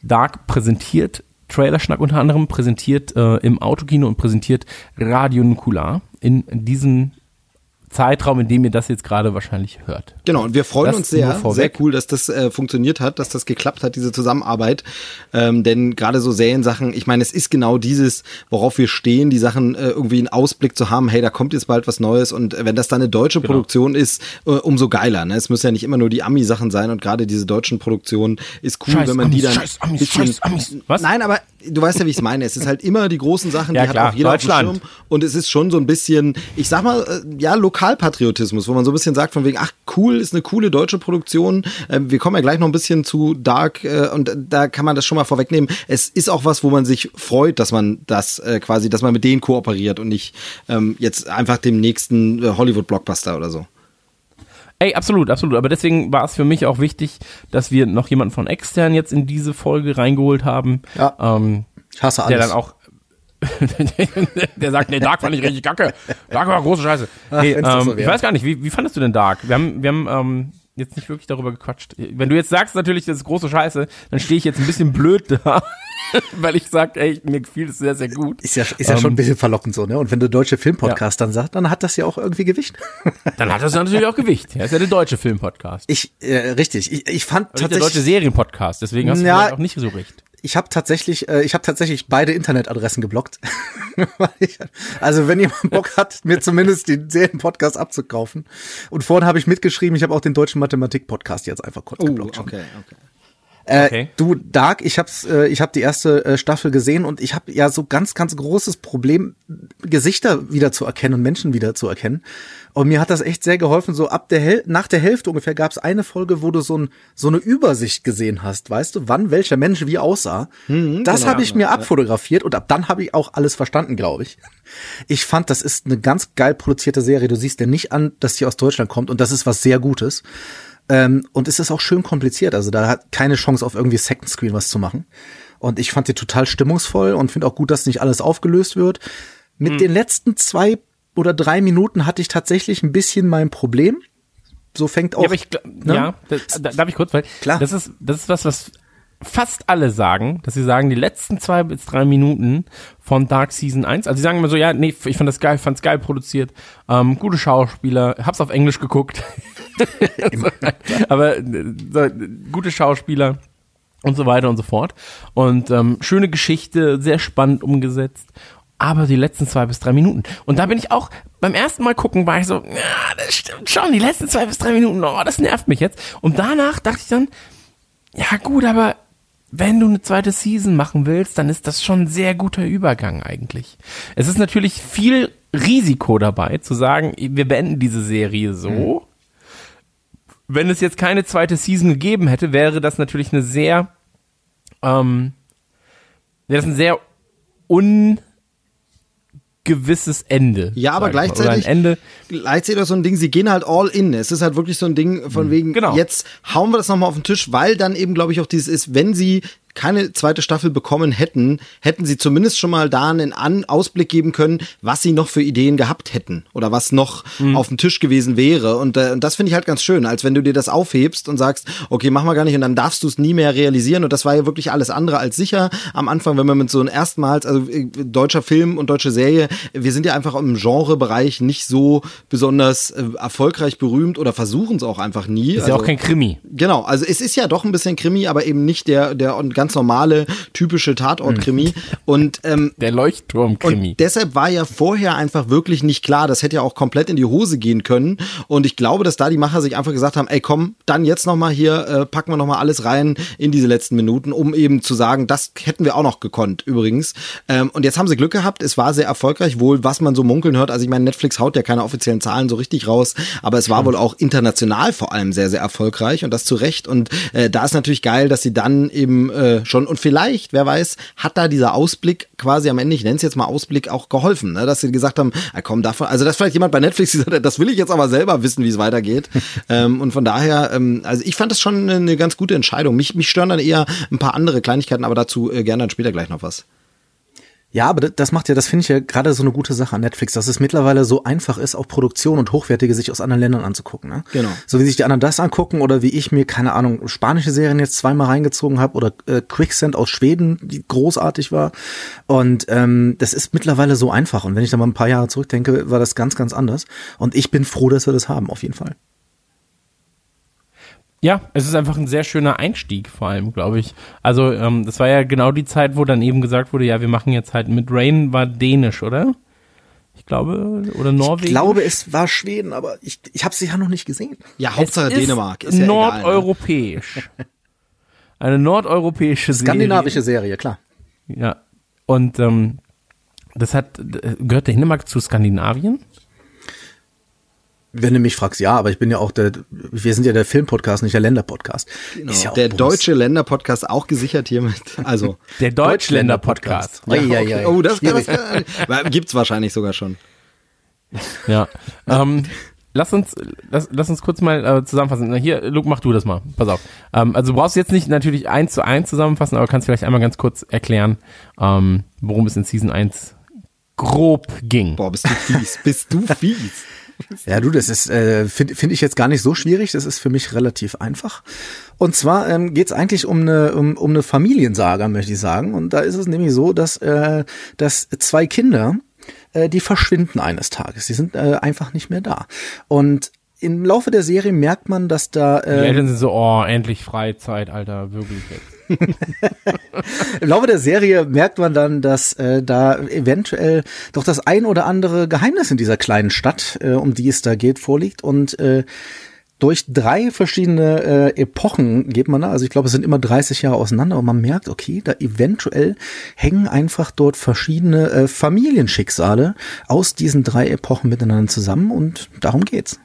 Dark präsentiert Trailerschnack unter anderem, präsentiert äh, im Autokino und präsentiert Radio Nukular in diesem Zeitraum, in dem ihr das jetzt gerade wahrscheinlich hört. Genau, und wir freuen Das uns sehr, sehr cool, dass das äh, funktioniert hat, dass das geklappt hat, diese Zusammenarbeit. Ähm, denn gerade so Seriensachen, ich meine, es ist genau dieses, worauf wir stehen, die Sachen äh, irgendwie einen Ausblick zu haben, hey, da kommt jetzt bald was Neues und äh, wenn das dann eine deutsche Genau. Produktion ist, äh, umso geiler. Ne? Es müssen ja nicht immer nur die Ami-Sachen sein und gerade diese deutschen Produktionen ist cool, Scheiß wenn man die Amis, dann scheiß Amis, bisschen- scheiß Amis. Was? Nein, aber du weißt ja, wie ich es meine. Es ist halt immer die großen Sachen, Ja, die klar, hat auch jeder auf dem Schirm. Und es ist schon so ein bisschen, ich sag mal, äh, ja, Lokalpatriotismus, wo man so ein bisschen sagt von wegen, ach cool, ist eine coole deutsche Produktion. Ähm, wir kommen ja gleich noch ein bisschen zu Dark äh, und da kann man das schon mal vorwegnehmen. Es ist auch was, wo man sich freut, dass man das äh, quasi, dass man mit denen kooperiert und nicht ähm, jetzt einfach dem nächsten Hollywood-Blockbuster oder so. Ey, absolut, absolut. Aber deswegen war es für mich auch wichtig, dass wir noch jemanden von extern jetzt in diese Folge reingeholt haben. Ja. Ähm, Ich hasse der alles. dann auch der sagt, nee, Dark fand ich richtig kacke. Dark war große Scheiße. Ach, Nee, das so ähm, ich weiß gar nicht, wie, wie fandest du denn Dark? Wir haben, wir haben ähm, jetzt nicht wirklich darüber gequatscht. Wenn du jetzt sagst natürlich, das ist große Scheiße, dann stehe ich jetzt ein bisschen blöd da, weil ich sag, ey, mir gefiel es sehr, sehr gut. Ist ja, ist ja Ähm, schon ein bisschen verlockend so, ne? Und wenn der deutsche Filmpodcast dann sagt, dann hat das ja auch irgendwie Gewicht. Dann hat das natürlich auch Gewicht. Ja, ist ja der deutsche Filmpodcast. Ich, äh, richtig. Ich, ich fand Nicht der deutsche tatsächlich, Serienpodcast, deswegen hast du Ja. auch nicht so recht. Ich habe tatsächlich, äh, ich habe tatsächlich beide Internetadressen geblockt. Ich, also wenn jemand Bock hat, mir zumindest den Serienpodcast abzukaufen. Und vorhin habe ich mitgeschrieben, ich habe auch den deutschen Mathematik-Podcast jetzt einfach kurz geblockt. schon. okay, okay. Äh, Okay. Du, Dark, ich hab's, äh, ich habe die erste äh, Staffel gesehen und ich habe ja so ganz, ganz großes Problem, Gesichter wieder zu erkennen und Menschen wieder zu erkennen. Und mir hat das echt sehr geholfen. So ab der Häl nach der Hälfte ungefähr gab es eine Folge, wo du so, ein, so eine Übersicht gesehen hast, weißt du, wann welcher Mensch wie aussah. das genau, habe ich mir abfotografiert und ab dann habe ich auch alles verstanden, glaube ich. Ich fand, das ist eine ganz geil produzierte Serie. Du siehst ja nicht an, dass die aus Deutschland kommt und das ist was sehr Gutes. Ähm, und es ist auch schön kompliziert. Also da hat keine Chance auf irgendwie Second Screen was zu machen. Und ich fand die total stimmungsvoll und finde auch gut, dass nicht alles aufgelöst wird. Mit Hm. den letzten zwei oder drei Minuten hatte ich tatsächlich ein bisschen mein Problem. So fängt auch. Ja, aber ich, ne? ja das, da, darf ich kurz, weil Klar. das ist, das ist was, was fast alle sagen, dass sie sagen, die letzten zwei bis drei Minuten von Dark Season 1, also sie sagen immer so, ja, nee, ich fand das geil, fand's geil produziert, ähm, gute Schauspieler, hab's auf Englisch geguckt, so, aber äh, so, gute Schauspieler und so weiter und so fort und ähm, schöne Geschichte, sehr spannend umgesetzt aber die letzten zwei bis drei Minuten. Und da bin ich auch, beim ersten Mal gucken war ich so, ja, das stimmt schon, die letzten zwei bis drei Minuten, oh, das nervt mich jetzt. Und danach dachte ich dann, ja gut, aber wenn du eine zweite Season machen willst, dann ist das schon ein sehr guter Übergang eigentlich. Es ist natürlich viel Risiko dabei, zu sagen, wir beenden diese Serie so. Wenn es jetzt keine zweite Season gegeben hätte, wäre das natürlich eine sehr, ähm, wäre das ein sehr ungewisses Ende. Ja, aber gleichzeitig, Ende. gleichzeitig auch so ein Ding, sie gehen halt all in. Es ist halt wirklich so ein Ding von wegen, Genau. jetzt hauen wir das nochmal auf den Tisch, weil dann eben, glaube ich, auch dieses ist, wenn sie keine zweite Staffel bekommen hätten, hätten sie zumindest schon mal da einen An Ausblick geben können, was sie noch für Ideen gehabt hätten oder was noch auf dem Tisch gewesen wäre. Und, äh, und das finde ich halt ganz schön, als wenn du dir das aufhebst und sagst, okay, mach mal gar nicht und dann darfst du es nie mehr realisieren. Und das war ja wirklich alles andere als sicher am Anfang, wenn man mit so einem erstmals, also äh, deutscher Film und deutsche Serie, wir sind ja einfach im Genrebereich nicht so besonders äh, erfolgreich berühmt oder versuchen es auch einfach nie. Ist ja auch kein Krimi. Genau, also es ist ja doch ein bisschen Krimi, aber eben nicht der, der ganz normale, typische Tatort-Krimi. Und, ähm, Der Leuchtturm-Krimi. und deshalb war ja vorher einfach wirklich nicht klar, das hätte ja auch komplett in die Hose gehen können. Und ich glaube, dass da die Macher sich einfach gesagt haben, ey komm, dann jetzt nochmal hier, äh, packen wir nochmal alles rein in diese letzten Minuten, um eben zu sagen, das hätten wir auch noch gekonnt, übrigens. Ähm, und jetzt haben sie Glück gehabt, es war sehr erfolgreich, wohl was man so munkeln hört. Also ich meine, Netflix haut ja keine offiziellen Zahlen so richtig raus, aber es war wohl auch international vor allem sehr, sehr erfolgreich und das zu Recht. Und äh, da ist natürlich geil, dass sie dann eben äh, schon, und vielleicht, wer weiß, hat da dieser Ausblick quasi am Ende, ich nenne es jetzt mal Ausblick, auch geholfen, ne? dass sie gesagt haben, ah, komm, davon, also dass vielleicht jemand bei Netflix gesagt hat, das will ich jetzt aber selber wissen, wie es weitergeht. ähm, und von daher, ähm, also ich fand das schon eine ganz gute Entscheidung. Mich, mich stören dann eher ein paar andere Kleinigkeiten, aber dazu äh, gerne dann später gleich noch was. Ja, aber das- macht ja, das finde ich ja gerade so eine gute Sache an Netflix, dass es mittlerweile so einfach ist, auch Produktion und hochwertige sich aus anderen Ländern anzugucken. Ne? Genau. So wie sich die anderen das angucken oder wie ich mir, keine Ahnung, spanische Serien jetzt zweimal reingezogen habe oder äh, Quicksand aus Schweden, die großartig war. Und ähm, das ist mittlerweile so einfach. Und wenn ich da mal ein paar Jahre zurückdenke, war das ganz, ganz anders. Und ich bin froh, dass wir das haben, auf jeden Fall. Ja, es ist einfach ein sehr schöner Einstieg, vor allem, glaube ich. Also, ähm, das war ja genau die Zeit, wo dann eben gesagt wurde, ja, wir machen jetzt halt mit Rain war dänisch, oder? Ich glaube, oder Norwegen. Ich glaube, es war Schweden, aber ich, ich habe sie ja noch nicht gesehen. Ja, Hauptsache Es ist Dänemark. Ist ja ne? nordeuropäisch. Eine nordeuropäische Skandinavische Serie, klar. Serie. Ja. Und ähm, das hat gehört Dänemark zu Skandinavien? Wenn du mich fragst, ja, aber ich bin ja auch der, wir sind ja der Filmpodcast, nicht der Länderpodcast. Genau. Ist ja auch der Bums. deutsche Länderpodcast auch gesichert hiermit. Also. Der Deutschländer-Podcast. Ja, ja, okay. ja, Oh, das, das gibt's wahrscheinlich sogar schon. Ja. ähm, lass uns, lass, lass uns kurz mal äh, zusammenfassen. Na, Hier, Luke, mach du das mal. Pass auf. Ähm, also du brauchst jetzt nicht natürlich eins zu eins zusammenfassen, aber kannst vielleicht einmal ganz kurz erklären, ähm, worum es in Season 1 grob ging. Boah, bist du fies. Bist du fies. Ja, du, das ist, äh, finde find ich jetzt gar nicht so schwierig. Das ist für mich relativ einfach. Und zwar ähm, geht es eigentlich um eine, um, um eine Familiensaga, möchte ich sagen. Und da ist es nämlich so, dass, äh, dass zwei Kinder, äh, die verschwinden eines Tages. Die sind äh, einfach nicht mehr da. Und im Laufe der Serie merkt man, dass da Die äh, Eltern sind so, oh, endlich Freizeit, Alter, wirklich jetzt. Im Laufe der Serie merkt man dann, dass äh, da eventuell doch das ein oder andere Geheimnis in dieser kleinen Stadt, äh, um die es da geht, vorliegt und äh, durch drei verschiedene äh, Epochen geht man da, also ich glaube, es sind immer 30 Jahre auseinander und man merkt, okay, da eventuell hängen einfach dort verschiedene äh, Familienschicksale aus diesen drei Epochen miteinander zusammen und darum geht's.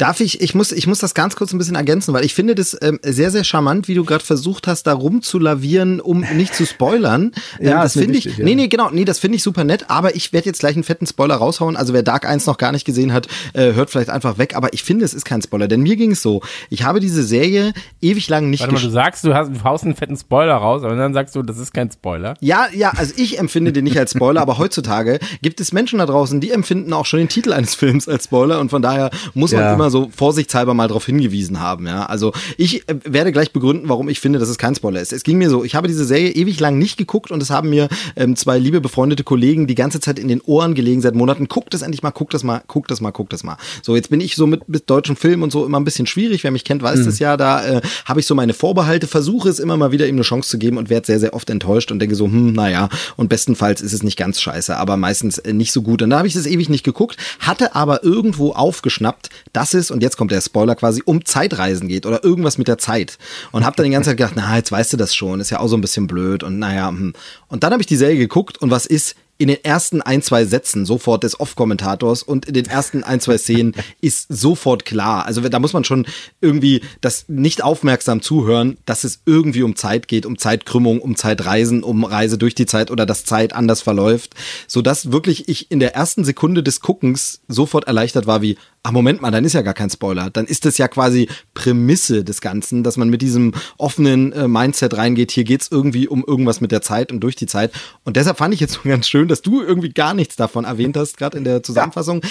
Darf ich, ich muss, ich muss das ganz kurz ein bisschen ergänzen, weil ich finde das ähm, sehr, sehr charmant, wie du gerade versucht hast, da rumzulavieren, um nicht zu spoilern. Ähm, Ja, das finde ich, wichtig, ja. nee, nee, genau, nee, das finde ich super nett, aber ich werde jetzt gleich einen fetten Spoiler raushauen. Also wer Dark 1 noch gar nicht gesehen hat, äh, hört vielleicht einfach weg, aber ich finde, es ist kein Spoiler, denn mir ging es so. Ich habe diese Serie ewig lang nicht Warte mal, du sagst, du, hast, du haust einen fetten Spoiler raus, aber dann sagst du, das ist kein Spoiler. Ja, ja, also ich empfinde den nicht als Spoiler, aber heutzutage gibt es Menschen da draußen, die empfinden auch schon den Titel eines Films als Spoiler und von daher muss man Ja. Immer so vorsichtshalber mal darauf hingewiesen haben, ja. Also ich äh, werde gleich begründen, warum ich finde, dass es kein Spoiler ist. Es ging mir so, ich habe diese Serie ewig lang nicht geguckt und es haben mir ähm, zwei liebe befreundete Kollegen die ganze Zeit in den Ohren gelegen seit Monaten, guckt das endlich mal, guckt das mal, guckt das mal, guckt das mal. So, jetzt bin ich so mit, mit deutschen Filmen und so immer ein bisschen schwierig, wer mich kennt, weiß das ja, da äh, habe ich so meine Vorbehalte, versuche es immer mal wieder ihm eine Chance zu geben und werde sehr, sehr oft enttäuscht und denke so, hm, naja, und bestenfalls ist es nicht ganz scheiße, aber meistens äh, nicht so gut. Und da habe ich das ewig nicht geguckt, hatte aber irgendwo aufgeschnappt, dass es, und jetzt kommt der Spoiler quasi, um Zeitreisen geht oder irgendwas mit der Zeit. Und habe dann die ganze Zeit gedacht, na, jetzt weißt du das schon, ist ja auch so ein bisschen blöd und naja, hm. Und dann habe ich die Serie geguckt und was ist? in den ersten ein, zwei Sätzen sofort des Off-Kommentators und in den ersten ein, zwei Szenen ist sofort klar. Also da muss man schon irgendwie das nicht aufmerksam zuhören, dass es irgendwie um Zeit geht, um Zeitkrümmung, um Zeitreisen, um Reise durch die Zeit oder dass Zeit anders verläuft, sodass wirklich ich in der ersten Sekunde des Guckens sofort erleichtert war wie, ach Moment mal, dann ist ja gar kein Spoiler. Dann ist das ja quasi Prämisse des Ganzen, dass man mit diesem offenen äh, Mindset reingeht, hier geht's irgendwie um irgendwas mit der Zeit und durch die Zeit. Und deshalb fand ich jetzt so ganz schön, dass du irgendwie gar nichts davon erwähnt hast, gerade in der Zusammenfassung.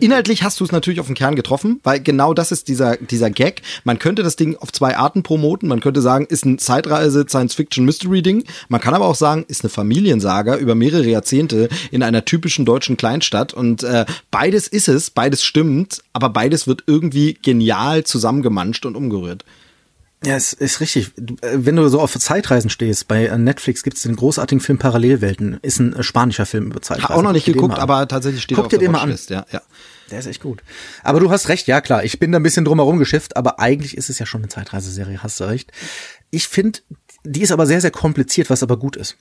Inhaltlich hast du es natürlich auf den Kern getroffen, weil genau das ist dieser, dieser Gag. Man könnte das Ding auf zwei Arten promoten. Man könnte sagen, ist ein Zeitreise, Science-Fiction-Mystery-Ding. Man kann aber auch sagen, ist eine Familiensaga über mehrere Jahrzehnte in einer typischen deutschen Kleinstadt. Und äh, beides ist es, beides stimmt, aber beides wird irgendwie genial zusammengemanscht und umgerührt. Ja, es ist richtig. Wenn du so auf Zeitreisen stehst, bei äh, Netflix gibt es den großartigen Film Parallelwelten. Ist ein äh, spanischer Film über Zeitreisen. Auch noch nicht Guck geguckt, aber tatsächlich steht Guck er auf dir der den mal an. Ja, ja. Der ist echt gut. Aber du hast recht, ja klar. Ich bin da ein bisschen drumherum geschifft, aber eigentlich ist es ja schon eine Zeitreiseserie, hast du recht. Ich finde, die ist aber sehr, sehr kompliziert, was aber gut ist.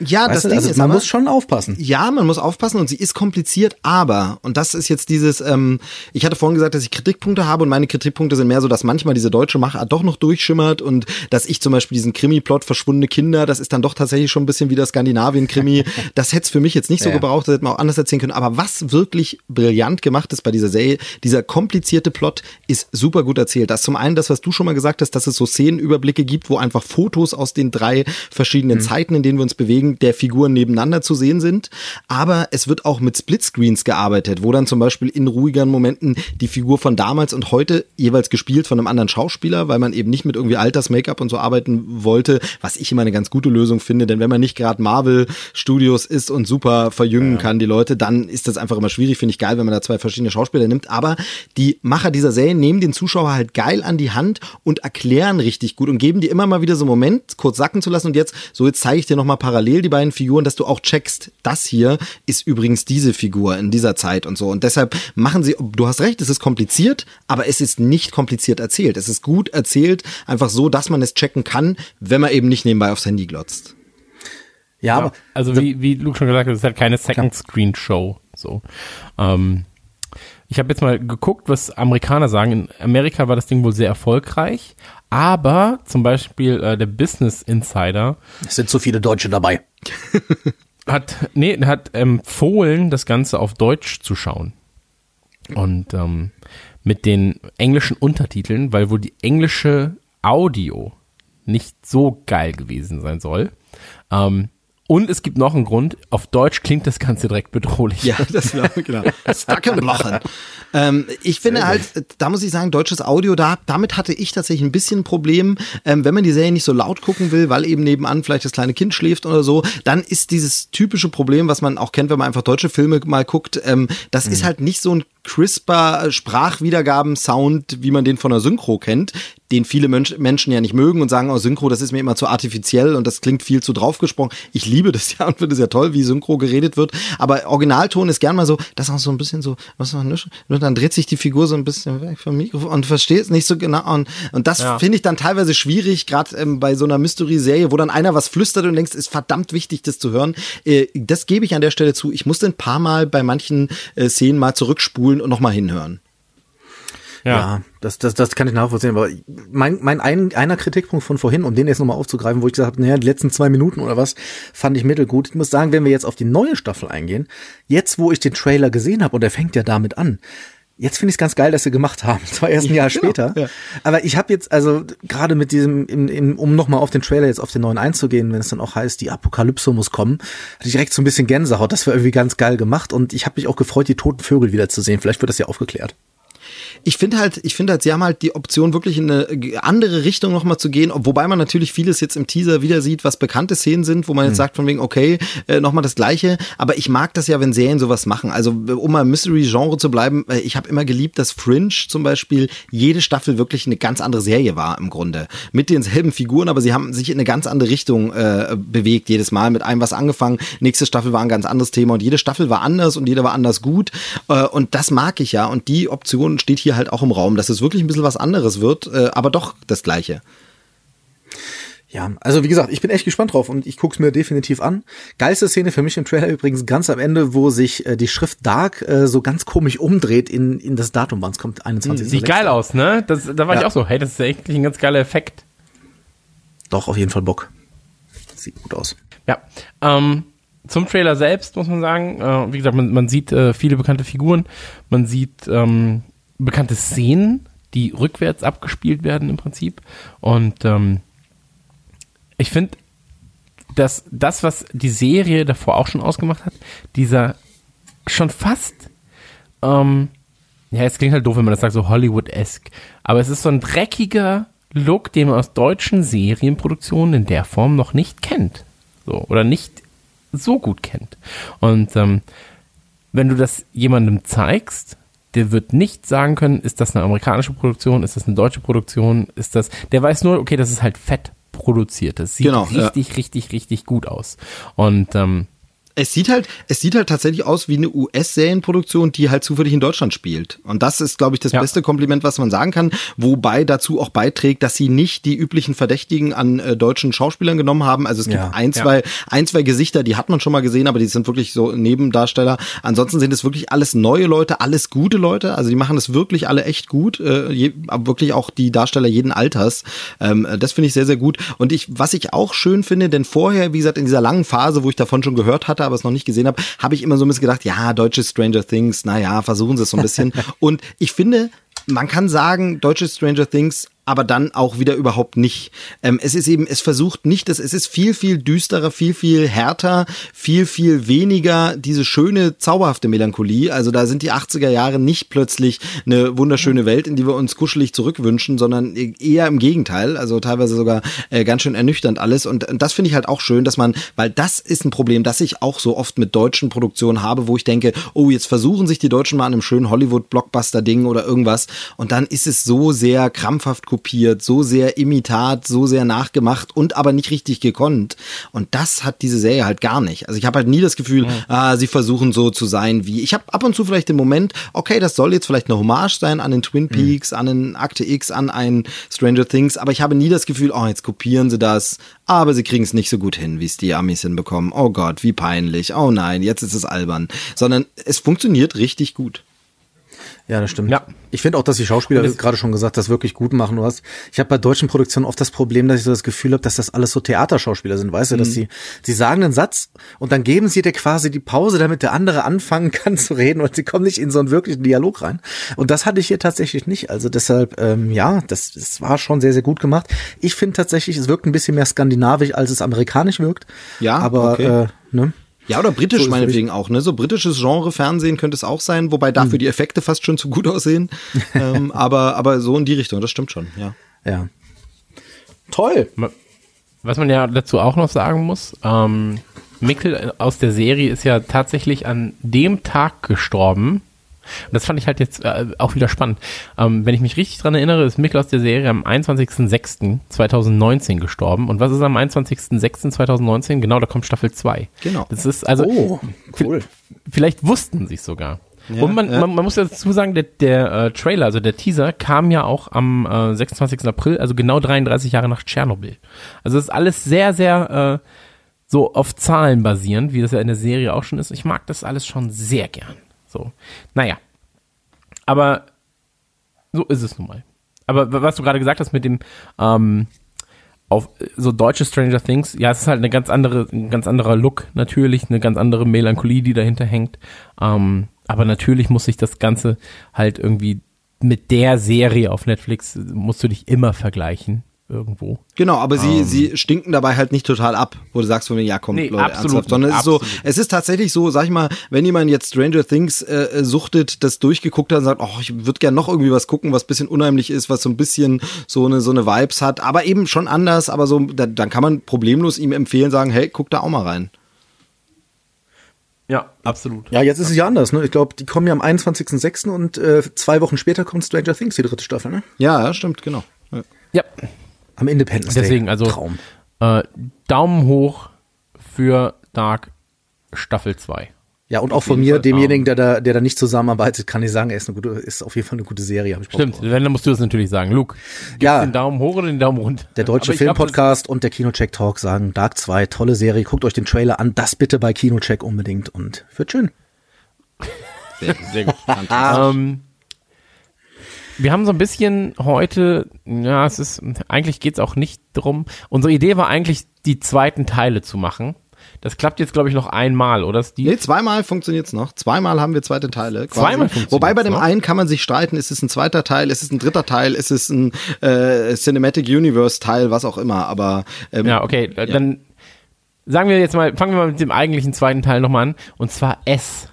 Ja, Weißt das du? Ding also ist man aber, muss schon aufpassen. Ja, man muss aufpassen und sie ist kompliziert, aber, und das ist jetzt dieses, ähm, ich hatte vorhin gesagt, dass ich Kritikpunkte habe und meine Kritikpunkte sind mehr so, dass manchmal diese deutsche Machart doch noch durchschimmert und dass ich zum Beispiel diesen Krimi-Plot verschwundene Kinder, das ist dann doch tatsächlich schon ein bisschen wie das Skandinavien-Krimi. das hätte es für mich jetzt nicht so Ja. gebraucht, das hätte man auch anders erzählen können. Aber was wirklich brillant gemacht ist bei dieser Serie, dieser komplizierte Plot ist super gut erzählt. Das ist zum einen das, was du schon mal gesagt hast, dass es so Szenenüberblicke gibt, wo einfach Fotos aus den drei verschiedenen Zeiten, in denen wir uns bewegen, Bewegungen der Figuren nebeneinander zu sehen sind. Aber es wird auch mit Splitscreens gearbeitet, wo dann zum Beispiel in ruhigeren Momenten die Figur von damals und heute jeweils gespielt von einem anderen Schauspieler, weil man eben nicht mit irgendwie Alters-Make-up und so arbeiten wollte, was ich immer eine ganz gute Lösung finde, denn wenn man nicht gerade Marvel Studios ist und super verjüngen ja. kann die Leute, dann ist das einfach immer schwierig, finde ich geil, wenn man da zwei verschiedene Schauspieler nimmt, aber die Macher dieser Serie nehmen den Zuschauer halt geil an die Hand und erklären richtig gut und geben dir immer mal wieder so einen Moment, kurz sacken zu lassen und jetzt, so jetzt zeige ich dir nochmal parallel die beiden Figuren, dass du auch checkst, das hier ist übrigens diese Figur in dieser Zeit und so und deshalb machen sie, du hast recht, es ist kompliziert, aber es ist nicht kompliziert erzählt. Es ist gut erzählt, einfach so, dass man es checken kann, wenn man eben nicht nebenbei aufs Handy glotzt. Ja, aber also wie, wie Luke schon gesagt hat, es ist halt keine Second Screen Show. So. Ähm, ich habe jetzt mal geguckt, was Amerikaner sagen. In Amerika war das Ding wohl sehr erfolgreich, aber zum Beispiel äh, der Business Insider. Es sind zu viele Deutsche dabei. hat, nee, hat empfohlen, das Ganze auf Deutsch zu schauen. Und ähm, mit den englischen Untertiteln, weil wohl die englische Audio nicht so geil gewesen sein soll. Ähm, und es gibt noch einen Grund, auf Deutsch klingt das Ganze direkt bedrohlich. Ja, das war genau. Stuck im Lochen. Ähm, ich finde halt, da muss ich sagen, deutsches Audio, da, damit hatte ich tatsächlich ein bisschen ein Problem. Ähm, wenn man die Serie nicht so laut gucken will, weil eben nebenan vielleicht das kleine Kind schläft oder so, dann ist dieses typische Problem, was man auch kennt, wenn man einfach deutsche Filme mal guckt, ähm, das mhm. ist halt nicht so ein crisper Sprachwiedergaben-Sound, wie man den von der Synchro kennt, den viele Mensch, Menschen ja nicht mögen und sagen, oh, Synchro, das ist mir immer zu artifiziell und das klingt viel zu draufgesprochen. Ich liebe das ja und finde es ja toll, wie Synchro geredet wird. Aber Originalton ist gern mal so, das ist auch so ein bisschen so, was man nicht, dann dreht sich die Figur so ein bisschen weg vom Mikrofon und versteht es nicht so genau. Und, und das ja. finde ich dann teilweise schwierig, gerade ähm, bei so einer Mystery-Serie, wo dann einer was flüstert und denkst, ist verdammt wichtig, das zu hören. Äh, das gebe ich an der Stelle zu. Ich musste ein paar Mal bei manchen äh, Szenen mal zurückspulen und nochmal hinhören. Ja. ja, das, das, das kann ich nachvollziehen. Aber mein, mein ein, einer Kritikpunkt von vorhin, um den jetzt nochmal aufzugreifen, wo ich gesagt habe, naja, die letzten zwei Minuten oder was, fand ich mittelgut. Ich muss sagen, wenn wir jetzt auf die neue Staffel eingehen, jetzt wo ich den Trailer gesehen habe, und der fängt ja damit an, Jetzt finde ich es ganz geil, dass sie gemacht haben. Zwar erst ein Jahr genau, später. Ja. Aber ich habe jetzt, also gerade mit diesem, im, im, um nochmal auf den Trailer jetzt auf den neuen einzugehen, wenn es dann auch heißt, die Apokalypse muss kommen, hatte ich direkt so ein bisschen Gänsehaut. Das war irgendwie ganz geil gemacht und ich habe mich auch gefreut, die toten Vögel wiederzusehen. Vielleicht wird das ja aufgeklärt ich finde halt, ich finde halt, sie haben halt die Option, wirklich in eine andere Richtung nochmal zu gehen, wobei man natürlich vieles jetzt im Teaser wieder sieht, was bekannte Szenen sind, wo man jetzt mhm. sagt von wegen, okay, äh, nochmal das Gleiche. Aber ich mag das ja, wenn Serien sowas machen. Also, um mal im Mystery-Genre zu bleiben, äh, ich habe immer geliebt, dass Fringe zum Beispiel jede Staffel wirklich eine ganz andere Serie war im Grunde. Mit denselben Figuren, aber sie haben sich in eine ganz andere Richtung äh, bewegt jedes Mal. Mit einem was angefangen, nächste Staffel war ein ganz anderes Thema und jede Staffel war anders und jeder war anders gut. Äh, und das mag ich ja. Und die Option steht hier halt auch im Raum, dass es wirklich ein bisschen was anderes wird, äh, aber doch das Gleiche. Ja, also wie gesagt, ich bin echt gespannt drauf und ich guck's mir definitiv an. Geilste Szene für mich im Trailer übrigens ganz am Ende, wo sich äh, die Schrift Dark äh, so ganz komisch umdreht in, in das Datum, wann es kommt, 21. Sieht geil aus, ne? Das, da war ja. ich auch so, hey, das ist eigentlich ein ganz geiler Effekt. Doch, auf jeden Fall Bock. Sieht gut aus. Ja, ähm, zum Trailer selbst muss man sagen, äh, wie gesagt, man, man sieht äh, viele bekannte Figuren, man sieht ähm, bekannte Szenen, die rückwärts abgespielt werden im Prinzip. Und ähm, ich finde, dass das, was die Serie davor auch schon ausgemacht hat, dieser schon fast, ähm, ja, es klingt halt doof, wenn man das sagt, so Hollywood-esque, aber es ist so ein dreckiger Look, den man aus deutschen Serienproduktionen in der Form noch nicht kennt. So, oder nicht so gut kennt. Und ähm, wenn du das jemandem zeigst, der wird nicht sagen können, ist das eine amerikanische Produktion, ist das eine deutsche Produktion, ist das, der weiß nur, okay, das ist halt fett produziert. Das sieht genau, richtig, ja. richtig, richtig gut aus. Und ähm, es sieht halt, es sieht halt tatsächlich aus wie eine US-Serienproduktion, die halt zufällig in Deutschland spielt. Und das ist, glaube ich, das ja. beste Kompliment, was man sagen kann. Wobei dazu auch beiträgt, dass sie nicht die üblichen Verdächtigen an äh, deutschen Schauspielern genommen haben. Also es gibt ja. ein, zwei, ja. ein, zwei Gesichter, die hat man schon mal gesehen, aber die sind wirklich so Nebendarsteller. Ansonsten sind es wirklich alles neue Leute, alles gute Leute. Also die machen es wirklich alle echt gut. Äh, je, aber wirklich auch die Darsteller jeden Alters. Ähm, das finde ich sehr, sehr gut. Und ich, was ich auch schön finde, denn vorher, wie gesagt, in dieser langen Phase, wo ich davon schon gehört hatte, aber es noch nicht gesehen habe, habe ich immer so ein bisschen gedacht, ja, deutsche Stranger Things, naja, versuchen sie es so ein bisschen. und ich finde, man kann sagen, deutsche Stranger Things aber dann auch wieder überhaupt nicht. Ähm, es ist eben, es versucht nicht, es ist viel, viel düsterer, viel, viel härter, viel, viel weniger diese schöne, zauberhafte Melancholie. Also da sind die 80er Jahre nicht plötzlich eine wunderschöne Welt, in die wir uns kuschelig zurückwünschen, sondern eher im Gegenteil. Also teilweise sogar äh, ganz schön ernüchternd alles. Und, und das finde ich halt auch schön, dass man, weil das ist ein Problem, das ich auch so oft mit deutschen Produktionen habe, wo ich denke, oh, jetzt versuchen sich die Deutschen mal an einem schönen Hollywood-Blockbuster-Ding oder irgendwas. Und dann ist es so sehr krampfhaft kopiert, so sehr imitat, so sehr nachgemacht und aber nicht richtig gekonnt. Und das hat diese Serie halt gar nicht. Also ich habe halt nie das Gefühl, ja. ah, sie versuchen so zu sein wie. Ich habe ab und zu vielleicht den Moment, okay, das soll jetzt vielleicht eine Hommage sein an den Twin Peaks, mhm. an den Akte X, an ein Stranger Things, aber ich habe nie das Gefühl, oh, jetzt kopieren sie das, aber sie kriegen es nicht so gut hin, wie es die Amis hinbekommen. Oh Gott, wie peinlich. Oh nein, jetzt ist es albern. Sondern es funktioniert richtig gut. Ja, das stimmt. Ja. Ich finde auch, dass die Schauspieler gerade schon gesagt, das wirklich gut machen. Du hast, ich habe bei deutschen Produktionen oft das Problem, dass ich so das Gefühl habe, dass das alles so Theaterschauspieler sind, weißt du, dass mhm. sie, sie sagen einen Satz und dann geben sie dir quasi die Pause, damit der andere anfangen kann zu reden und sie kommen nicht in so einen wirklichen Dialog rein. Und das hatte ich hier tatsächlich nicht. Also deshalb, ähm, ja, das, das war schon sehr, sehr gut gemacht. Ich finde tatsächlich, es wirkt ein bisschen mehr skandinavisch, als es amerikanisch wirkt. Ja, aber okay. äh, ne? Ja, oder britisch so meinetwegen auch, ne? So britisches Genre-Fernsehen könnte es auch sein, wobei dafür hm. die Effekte fast schon zu gut aussehen. ähm, aber, aber so in die Richtung, das stimmt schon, ja. Ja. Toll. Was man ja dazu auch noch sagen muss, ähm, Mickel aus der Serie ist ja tatsächlich an dem Tag gestorben, und das fand ich halt jetzt äh, auch wieder spannend. Ähm, wenn ich mich richtig dran erinnere, ist Mikkel aus der Serie am 21.06.2019 gestorben. Und was ist am 21.06.2019? Genau, da kommt Staffel 2. Genau. Das ist also, oh, cool. Vielleicht wussten sie es sogar. Ja, und man, ja. man, man muss dazu sagen, der, der äh, Trailer, also der Teaser, kam ja auch am äh, 26. April, also genau 33 Jahre nach Tschernobyl. Also es ist alles sehr, sehr äh, so auf Zahlen basierend, wie das ja in der Serie auch schon ist. Ich mag das alles schon sehr gern. So. Naja. Aber so ist es nun mal. Aber was du gerade gesagt hast mit dem, ähm, auf so deutsche Stranger Things, ja, es ist halt eine ganz andere, ein ganz anderer Look natürlich, eine ganz andere Melancholie, die dahinter hängt. Ähm, aber natürlich muss sich das Ganze halt irgendwie mit der Serie auf Netflix musst du dich immer vergleichen irgendwo. Genau, aber sie, um. sie stinken dabei halt nicht total ab, wo du sagst von mir, ja komm, nee, Leute, absolut, ernsthaft. Sondern es ist so, es ist tatsächlich so, sag ich mal, wenn jemand jetzt Stranger Things äh, äh suchtet, das durchgeguckt hat und sagt, oh, ich würde gerne noch irgendwie was gucken, was bisschen unheimlich ist, was so ein bisschen so eine, so eine Vibes hat, aber eben schon anders, aber so, da, dann kann man problemlos ihm empfehlen, sagen, hey, guck da auch mal rein. Ja, absolut. Ja, jetzt ist es ja anders, ne? Ich glaube, die kommen ja am 21.06. und äh, zwei Wochen später kommt Stranger Things, die dritte Staffel, ne? Ja, ja stimmt, genau. Ja. ja. Am Independence Deswegen, Day. also Traum. Äh, Daumen hoch für Dark Staffel 2. Ja, und auch von mir, Fall demjenigen, der da, der da nicht zusammenarbeitet, kann ich sagen, er ist eine gute, ist auf jeden Fall eine gute Serie. Ich Stimmt, wenn, dann musst du das natürlich sagen. Luke, ja, den Daumen hoch oder den Daumen runter? Der Deutsche Filmpodcast und der Kinocheck Talk sagen, Dark 2, tolle Serie, guckt euch den Trailer an, das bitte bei Kinocheck unbedingt und wird schön. Sehr, sehr gut. ähm, wir haben so ein bisschen heute, ja, es ist, eigentlich geht's auch nicht drum. Unsere Idee war eigentlich, die zweiten Teile zu machen. Das klappt jetzt, glaube ich, noch einmal, oder Steve? Nee, zweimal funktioniert's noch. Zweimal haben wir zweite Teile. Quasi. Zweimal Wobei bei dem noch? einen kann man sich streiten, ist es ein zweiter Teil, ist es ein dritter Teil, ist es ein äh, Cinematic Universe Teil, was auch immer. Aber ähm, Ja, okay, ja. dann sagen wir jetzt mal, fangen wir mal mit dem eigentlichen zweiten Teil nochmal an. Und zwar S.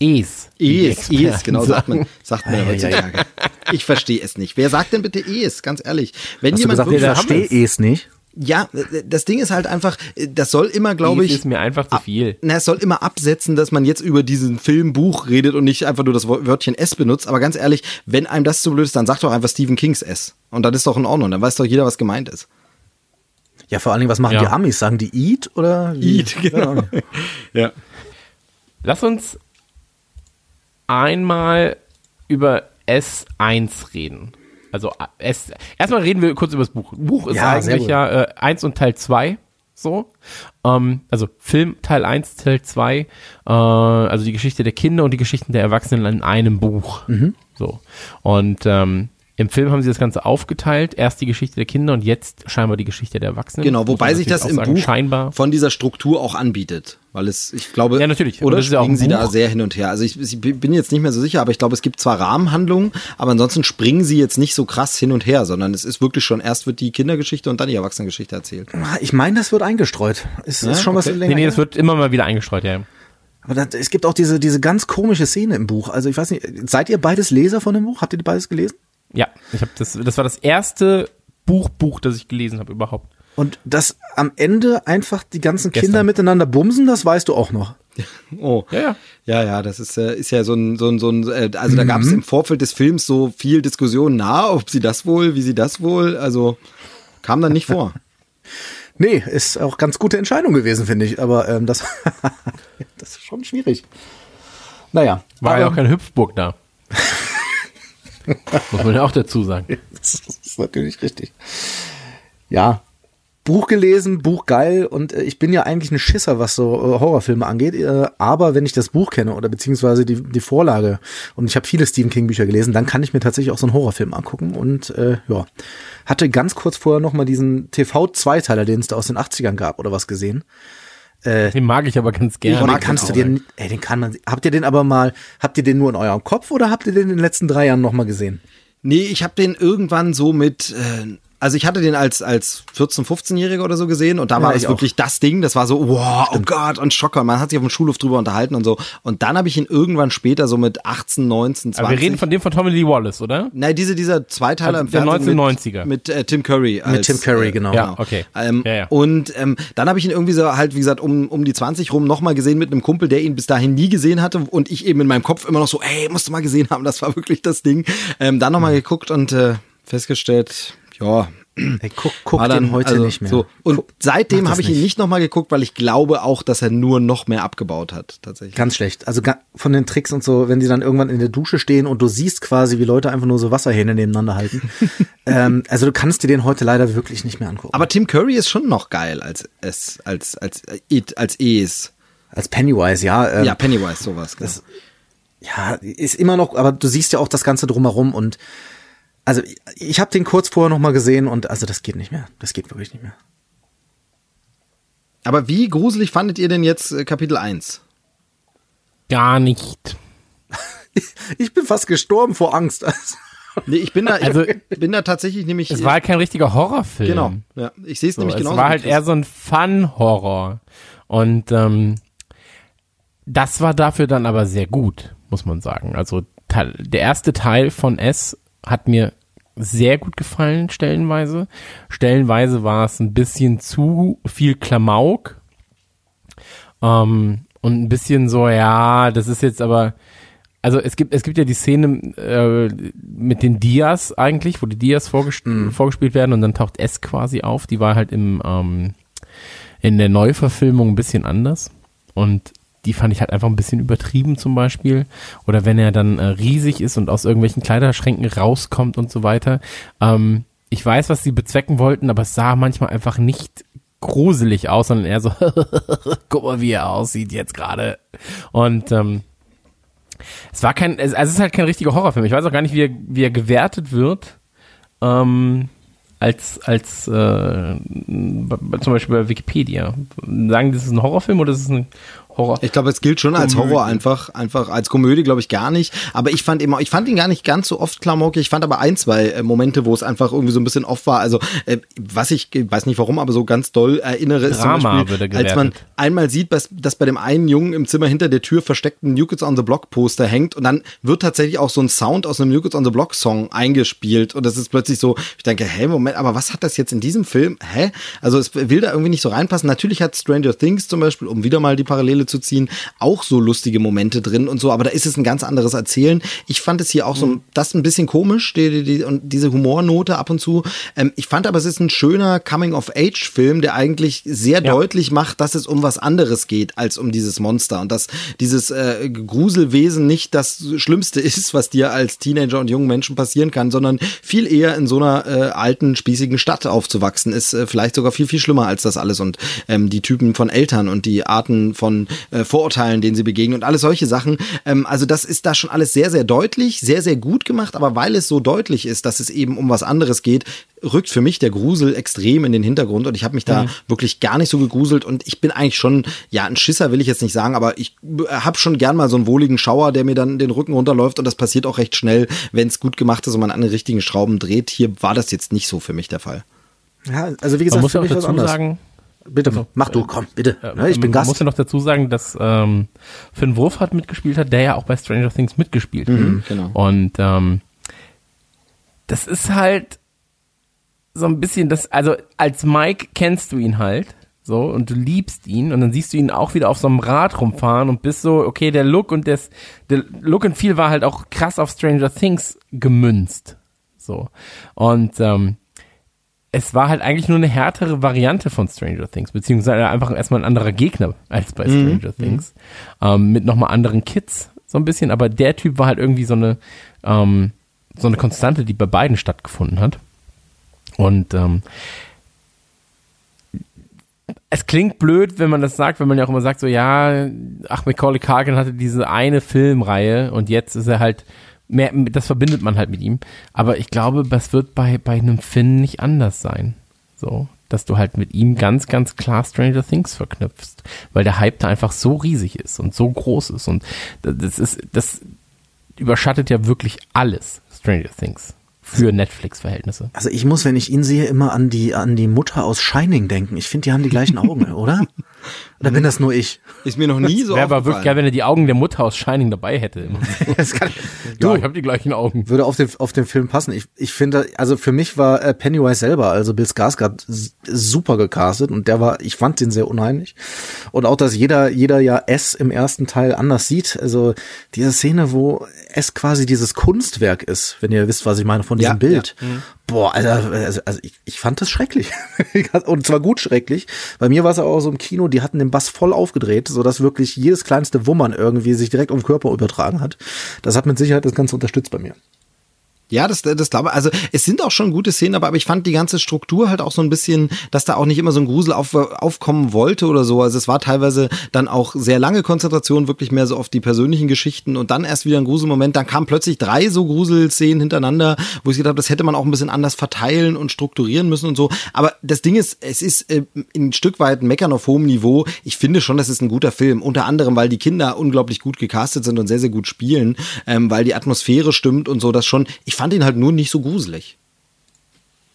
Es. Es, Es, genau, sagt man, sagt man ja, heutzutage. Ich verstehe es nicht. Wer sagt denn bitte Es, ganz ehrlich? Wenn Hast jemand du gesagt, ich verstehe es nicht. Ja, das Ding ist halt einfach, das soll immer, glaube ich. ist mir einfach zu viel. Na, es soll immer absetzen, dass man jetzt über diesen Film, Buch redet und nicht einfach nur das Wörtchen S benutzt. Aber ganz ehrlich, wenn einem das zu blöd ist, dann sagt doch einfach Stephen Kings S. Und das ist doch in Ordnung. Dann weiß doch jeder, was gemeint ist. Ja, vor allen Dingen, was machen ja. die Amis? Sagen die Eat oder? Eat, genau. ja. Lass uns einmal über S1 reden. Also S. Erstmal reden wir kurz über das Buch. Buch ist ja, eigentlich ja äh, 1 und Teil 2. So. Ähm, also Film Teil 1, Teil 2, äh, also die Geschichte der Kinder und die Geschichten der Erwachsenen in einem Buch. Mhm. So. Und ähm, im Film haben sie das Ganze aufgeteilt. Erst die Geschichte der Kinder und jetzt scheinbar die Geschichte der Erwachsenen. Genau, wobei sich das im sagen, Buch scheinbar. von dieser Struktur auch anbietet. Weil es, ich glaube, Ja, natürlich. Oder ist ja springen ein sie da sehr hin und her. Also ich, ich bin jetzt nicht mehr so sicher, aber ich glaube, es gibt zwar Rahmenhandlungen, aber ansonsten springen sie jetzt nicht so krass hin und her, sondern es ist wirklich schon, erst wird die Kindergeschichte und dann die Erwachsenengeschichte erzählt. Ich meine, das wird eingestreut. Es ist schon was okay. länger. Nee, nee, das wird immer mal wieder eingestreut, ja. Aber das, es gibt auch diese, diese ganz komische Szene im Buch. Also ich weiß nicht, seid ihr beides Leser von dem Buch? Habt ihr beides gelesen? Ja, ich habe das, das war das erste Buch, Buch, das ich gelesen habe überhaupt. Und dass am Ende einfach die ganzen Gestern. Kinder miteinander bumsen, das weißt du auch noch. Oh. Ja, ja. Ja, ja, das ist, äh, ist ja so ein, so ein, so ein äh, also da gab es Mhm. im Vorfeld des Films so viel Diskussion nah, ob sie das wohl, wie sie das wohl, also kam dann nicht vor. Nee, ist auch ganz gute Entscheidung gewesen, finde ich. Aber ähm, das, das ist schon schwierig. Naja. War aber, ja auch keine Hüpfburg da. Muss man ja auch dazu sagen. Das ist natürlich richtig. Ja. Buch gelesen, Buch geil und äh, ich bin ja eigentlich ein Schisser, was so äh, Horrorfilme angeht, äh, aber wenn ich das Buch kenne oder beziehungsweise die, die Vorlage und ich habe viele Stephen King Bücher gelesen, dann kann ich mir tatsächlich auch so einen Horrorfilm angucken und äh, ja, hatte ganz kurz vorher noch mal diesen TV-Zweiteiler, den es da aus den 80ern gab oder was gesehen. Den mag ich aber ganz gerne. den mag kannst du den dir, ey, den kann man, habt ihr den aber mal, habt ihr den nur in eurem Kopf oder habt ihr den in den letzten drei Jahren noch mal gesehen? Nee, ich habe den irgendwann so mit, äh, also ich hatte den als, als 14-, 15-Jähriger oder so gesehen und da Ja, war das auch. wirklich das Ding, das war so, wow, oh Gott, und Schocker, man hat sich auf dem Schulhof drüber unterhalten und so. Und dann habe ich ihn irgendwann später so mit 18, 19, 20. aber wir reden von dem von Tommy Lee Wallace, oder? Nein, diese, dieser Zweiteiler Also im der Fernsehen 1990er. mit, mit äh, Tim Curry. Als, Tim Curry, genau. Ja, okay. Ähm, Ja, ja. Und ähm, dann habe ich ihn irgendwie so halt, wie gesagt, um, um die 20 rum nochmal gesehen mit einem Kumpel, der ihn bis dahin nie gesehen hatte und ich eben in meinem Kopf immer noch so, ey, musst du mal gesehen haben, das war wirklich das Ding. Ähm, dann nochmal geguckt und äh, festgestellt, ja, Ey, guck, guck war den dann, heute also, nicht mehr. So. Und Guck- seitdem habe ich ihn nicht. nicht nochmal geguckt, weil ich glaube auch, dass er nur noch mehr abgebaut hat, tatsächlich. Ganz schlecht. Also von den Tricks und so, wenn die dann irgendwann in der Dusche stehen und du siehst quasi, wie Leute einfach nur so Wasserhähne nebeneinander halten. ähm, also du kannst dir den heute leider wirklich nicht mehr angucken. Aber Tim Curry ist schon noch geil als es, als, als, äh, it, als es. Als Pennywise, ja. Ähm, Ja, Pennywise, sowas. genau. das, ja, ist immer noch, aber du siehst ja auch das Ganze drumherum und also ich, ich habe den kurz vorher noch mal gesehen und also das geht nicht mehr. Das geht wirklich nicht mehr. Aber wie gruselig fandet ihr denn jetzt äh, Kapitel 1? Gar nicht. Ich bin fast gestorben vor Angst. Nee, ich bin da, Also- ich bin da tatsächlich nämlich. Es war halt kein richtiger Horrorfilm. genau. Ja, ich sehe es So, nämlich es genau. war halt eher so ein Fun-Horror. Und ähm, das war dafür dann aber sehr gut, muss man sagen. Also der erste Teil von S hat mir sehr gut gefallen, stellenweise. Stellenweise war es ein bisschen zu viel Klamauk. Ähm, und ein bisschen so, ja, das ist jetzt aber, also es gibt, es gibt ja die Szene äh, mit den Dias eigentlich, wo die Dias vorges vorgespielt werden und dann taucht S quasi auf. Die war halt im, ähm, in der Neuverfilmung ein bisschen anders. Und die fand ich halt einfach ein bisschen übertrieben zum Beispiel. Oder wenn er dann äh, riesig ist und aus irgendwelchen Kleiderschränken rauskommt und so weiter. Ähm, ich weiß, was sie bezwecken wollten, aber es sah manchmal einfach nicht gruselig aus, sondern eher so, guck mal, wie er aussieht jetzt gerade. Und ähm, es war kein, also es ist halt kein richtiger Horrorfilm. Ich weiß auch gar nicht, wie er, wie er gewertet wird. Ähm, als, als äh, zum Beispiel bei Wikipedia. Sagen, das ist ein Horrorfilm oder ist es ein Horror? Ich glaube, es gilt schon als Komödie. Horror einfach, einfach als Komödie glaube ich gar nicht. Aber ich fand immer, ich fand ihn gar nicht ganz so oft klamaukig. Ich fand aber ein, zwei äh, Momente, wo es einfach irgendwie so ein bisschen off war. Also äh, was ich ich weiß nicht warum, aber so ganz doll erinnere ist zum Drama Beispiel, würde als man einmal sieht, dass, dass bei dem einen Jungen im Zimmer hinter der Tür versteckt ein New Kids on the Block Poster hängt und dann wird tatsächlich auch so ein Sound aus einem New Kids on the Block Song eingespielt und das ist plötzlich so, ich denke, hä, Moment, aber was hat das jetzt in diesem Film? Hä? Also es will da irgendwie nicht so reinpassen. Natürlich hat Stranger Things zum Beispiel, um wieder mal die Parallele zu ziehen, auch so lustige Momente drin und so, aber da ist es ein ganz anderes Erzählen. Ich fand es hier auch so, das ein bisschen komisch, die, die, die, und diese Humornote ab und zu. Ähm, ich fand aber, es ist ein schöner Coming-of-Age-Film, der eigentlich sehr Ja. deutlich macht, dass es um was anderes geht als um dieses Monster und dass dieses äh, Gruselwesen nicht das Schlimmste ist, was dir als Teenager und jungen Menschen passieren kann, sondern viel eher in so einer äh, alten, spießigen Stadt aufzuwachsen, ist äh, vielleicht sogar viel, viel schlimmer als das alles und ähm, die Typen von Eltern und die Arten von äh, Vorurteilen, denen sie begegnen und alle solche Sachen. Ähm, also das ist da schon alles sehr, sehr deutlich, sehr, sehr gut gemacht, aber weil es so deutlich ist, dass es eben um was anderes geht, rückt für mich der Grusel extrem in den Hintergrund und ich habe mich da Mhm. wirklich gar nicht so gegruselt und ich bin eigentlich schon, ja, ein Schisser will ich jetzt nicht sagen, aber ich habe schon gern mal so einen wohligen Schauer, der mir dann den Rücken runterläuft und das passiert auch recht schnell, wenn es gut gemacht ist und man an den richtigen Schrauben dreht. Hier war das jetzt nicht so für mich der Fall. Ja, also wie Man gesagt, muss für ja auch dazu sagen, Bitte, mach du, komm, bitte. äh, ich bin muss Gast. ja noch dazu sagen, dass ähm, Finn Wolfhard mitgespielt hat, der ja auch bei Stranger Things mitgespielt hat. genau. Und ähm, das ist halt so ein bisschen das, also als Mike kennst du ihn halt so und du liebst ihn und dann siehst du ihn auch wieder auf so einem Rad rumfahren und bist so, okay, der Look und das, der Look and Feel war halt auch krass auf Stranger Things gemünzt. So. Und ähm, es war halt eigentlich nur eine härtere Variante von Stranger Things, beziehungsweise einfach erstmal ein anderer Gegner als bei Stranger Things. Ähm, mit nochmal anderen Kids, so ein bisschen, aber der Typ war halt irgendwie so eine, ähm, so eine Konstante, die bei beiden stattgefunden hat. Und ähm, es klingt blöd, wenn man das sagt, wenn man ja auch immer sagt, so ja, ach, Macaulay Culkin hatte diese eine Filmreihe und jetzt ist er halt mehr, das verbindet man halt mit ihm. Aber ich glaube, das wird bei, bei einem Finn nicht anders sein. So, dass du halt mit ihm ganz, ganz klar Stranger Things verknüpfst, weil der Hype da einfach so riesig ist und so groß ist und das ist, das überschattet ja wirklich alles Stranger Things für Netflix-Verhältnisse. Also ich muss, wenn ich ihn sehe, immer an die, an die Mutter aus Shining denken. Ich finde, die haben die gleichen Augen, oder? Oder bin das nur ich? Ist mir noch nie so Wäre aber wirklich geil, wenn er die Augen der Mutter aus Shining dabei hätte. Das kann, Ja, du, ich habe die gleichen Augen. würde auf den, auf den Film passen. Ich, ich finde, also für mich war äh, Pennywise selber, also Bill Skarsgård, super gecastet und der war, ich fand den sehr unheimlich. Und auch, dass jeder, jeder ja S im ersten Teil anders sieht. Also diese Szene, wo S quasi dieses Kunstwerk ist, wenn ihr wisst, was ich meine, von diesem Ja, Bild. Boah, Alter, also, also ich, ich fand das schrecklich. und zwar gut schrecklich. Bei mir war es aber auch so im Kino, die hatten den Bass voll aufgedreht, sodass wirklich jedes kleinste Wummern irgendwie sich direkt um den Körper übertragen hat. Das hat mit Sicherheit das Ganze unterstützt bei mir. Ja, das, das glaube ich. Also es sind auch schon gute Szenen, aber, aber ich fand die ganze Struktur halt auch so ein bisschen, dass da auch nicht immer so ein Grusel auf, aufkommen wollte oder so. Also es war teilweise dann auch sehr lange Konzentration, wirklich mehr so auf die persönlichen Geschichten und dann erst wieder ein Gruselmoment. Dann kamen plötzlich drei so Gruselszenen hintereinander, wo ich gedacht habe, das hätte man auch ein bisschen anders verteilen und strukturieren müssen und so. Aber das Ding ist, es ist äh, ein Stück weit Meckern auf hohem Niveau. Ich finde schon, das ist ein guter Film. Unter anderem, weil die Kinder unglaublich gut gecastet sind und sehr, sehr gut spielen, ähm, weil die Atmosphäre stimmt und so, das schon. Ich fand ihn halt nur nicht so gruselig.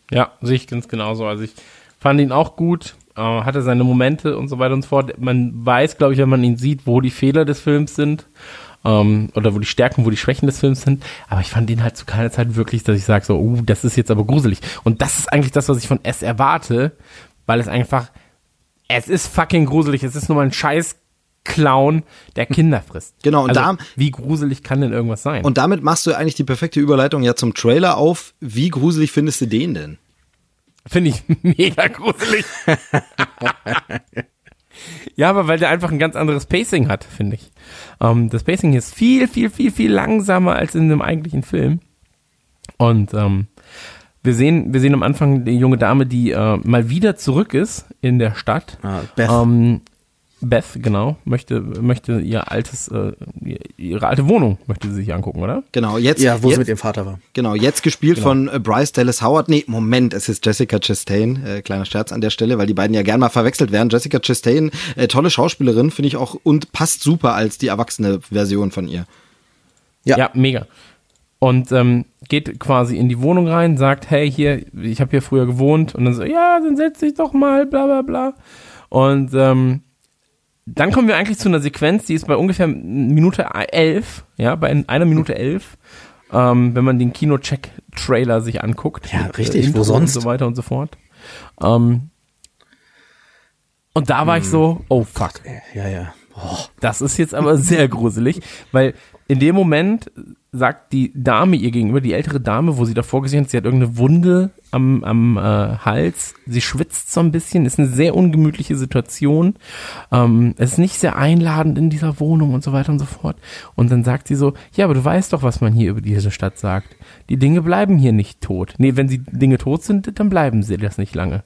Ja, sehe ich ganz genauso. Also ich fand ihn auch gut, äh, hatte seine Momente und so weiter und so fort. Man weiß, glaube ich, wenn man ihn sieht, wo die Fehler des Films sind ähm, oder wo die Stärken, wo die Schwächen des Films sind. Aber ich fand ihn halt zu keiner Zeit wirklich, dass ich sage so, uh, das ist jetzt aber gruselig. Und das ist eigentlich das, was ich von S erwarte, weil es einfach, es ist fucking gruselig. Es ist nur mal ein scheiß Clown, der Kinder frisst. Genau, und also, da- wie gruselig kann denn irgendwas sein? Und damit machst du eigentlich die perfekte Überleitung ja zum Trailer auf. Wie gruselig findest du den denn? Finde ich mega gruselig. ja, aber weil der einfach ein ganz anderes Pacing hat, finde ich. Ähm, das Pacing hier ist viel, viel, viel, viel langsamer als in dem eigentlichen Film. Und ähm, wir sehen, wir sehen am Anfang die junge Dame, die äh, mal wieder zurück ist in der Stadt. Ah, Beth. Ähm, Beth, genau, möchte, möchte ihr altes, äh, ihre alte Wohnung möchte sie sich angucken, oder? Genau, jetzt, ja, wo sie jetzt, mit ihrem Vater war. genau, jetzt gespielt von äh, Bryce Dallas Howard. Nee, Moment, es ist Jessica Chastain. Äh, kleiner Scherz an der Stelle, weil die beiden ja gern mal verwechselt werden. Jessica Chastain, äh, tolle Schauspielerin, finde ich auch und passt super als die erwachsene Version von ihr. Ja. Ja, mega. Und ähm, geht quasi in die Wohnung rein, sagt, hey, hier, ich habe hier früher gewohnt. Und dann so, ja, dann setz dich doch mal, bla bla bla. Und ähm, dann kommen wir eigentlich zu einer Sequenz, die ist bei ungefähr Minute elf, ja, bei einer Minute elf, ähm, wenn man den Kino-Check-Trailer sich anguckt. Ja, Mit, richtig, Intro wo sonst? Und so weiter und so fort. Ähm, und da war ich so, oh fuck. Ja, ja. Das ist jetzt aber sehr gruselig, weil in dem Moment sagt die Dame ihr gegenüber, die ältere Dame, wo sie davor gesehen hat, sie hat irgendeine Wunde am, am äh, Hals, sie schwitzt so ein bisschen, ist eine sehr ungemütliche Situation, ähm, es ist nicht sehr einladend in dieser Wohnung und so weiter und so fort. Und dann sagt sie so, ja, aber du weißt doch, was man hier über diese Stadt sagt. Die Dinge bleiben hier nicht tot. Nee, wenn sie Dinge tot sind, dann bleiben sie das nicht lange.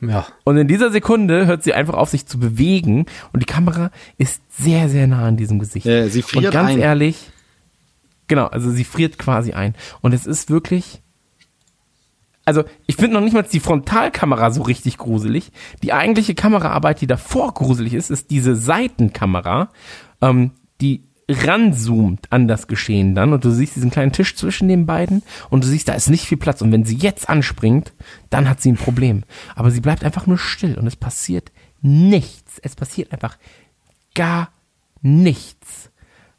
Ja. Und in dieser Sekunde hört sie einfach auf, sich zu bewegen und die Kamera ist sehr, sehr nah an diesem Gesicht. Ja, sie friert und ganz ein. ehrlich, genau, also sie friert quasi ein. Und es ist wirklich, also ich finde noch nicht mal die Frontalkamera so richtig gruselig. Die eigentliche Kameraarbeit, die davor gruselig ist, ist diese Seitenkamera, ähm, die ranzoomt an das Geschehen dann und du siehst diesen kleinen Tisch zwischen den beiden und du siehst, da ist nicht viel Platz und wenn sie jetzt anspringt, dann hat sie ein Problem. Aber sie bleibt einfach nur still und es passiert nichts. Es passiert einfach gar nichts.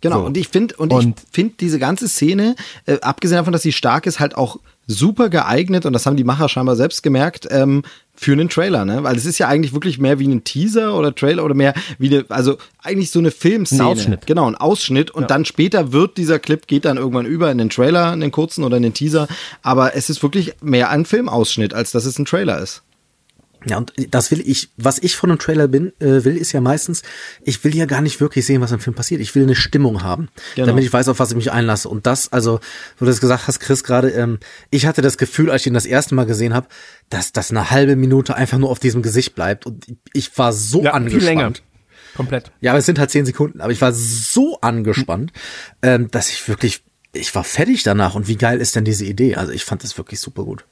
Genau, So. und ich finde, und, Und- ich finde diese ganze Szene, äh, abgesehen davon, dass sie stark ist, halt auch super geeignet, und das haben die Macher scheinbar selbst gemerkt, ähm, für einen Trailer, ne? Weil es ist ja eigentlich wirklich mehr wie ein Teaser oder Trailer oder mehr wie eine, also eigentlich so eine Filmszene. Ein Ausschnitt. Genau, ein Ausschnitt. Und dann später wird dieser Clip, geht dann irgendwann über in den Trailer, in den kurzen oder in den Teaser. Aber es ist wirklich mehr ein Filmausschnitt, als dass es ein Trailer ist. Ja, und das will ich, was ich von einem Trailer bin, äh, will, ist ja meistens, ich will ja gar nicht wirklich sehen, was im Film passiert. Ich will eine Stimmung haben, Genau. damit ich weiß, auf was ich mich einlasse. Und das, also, wo du das gesagt hast, Chris, gerade, ähm, ich hatte das Gefühl, als ich ihn das erste Mal gesehen habe, dass das eine halbe Minute einfach nur auf diesem Gesicht bleibt. Und ich war so angespannt. viel länger. Komplett. Ja, aber es sind halt zehn Sekunden. Aber ich war so angespannt, ähm, dass ich wirklich, ich war fertig danach. Und wie geil ist denn diese Idee? Also ich fand das wirklich super gut.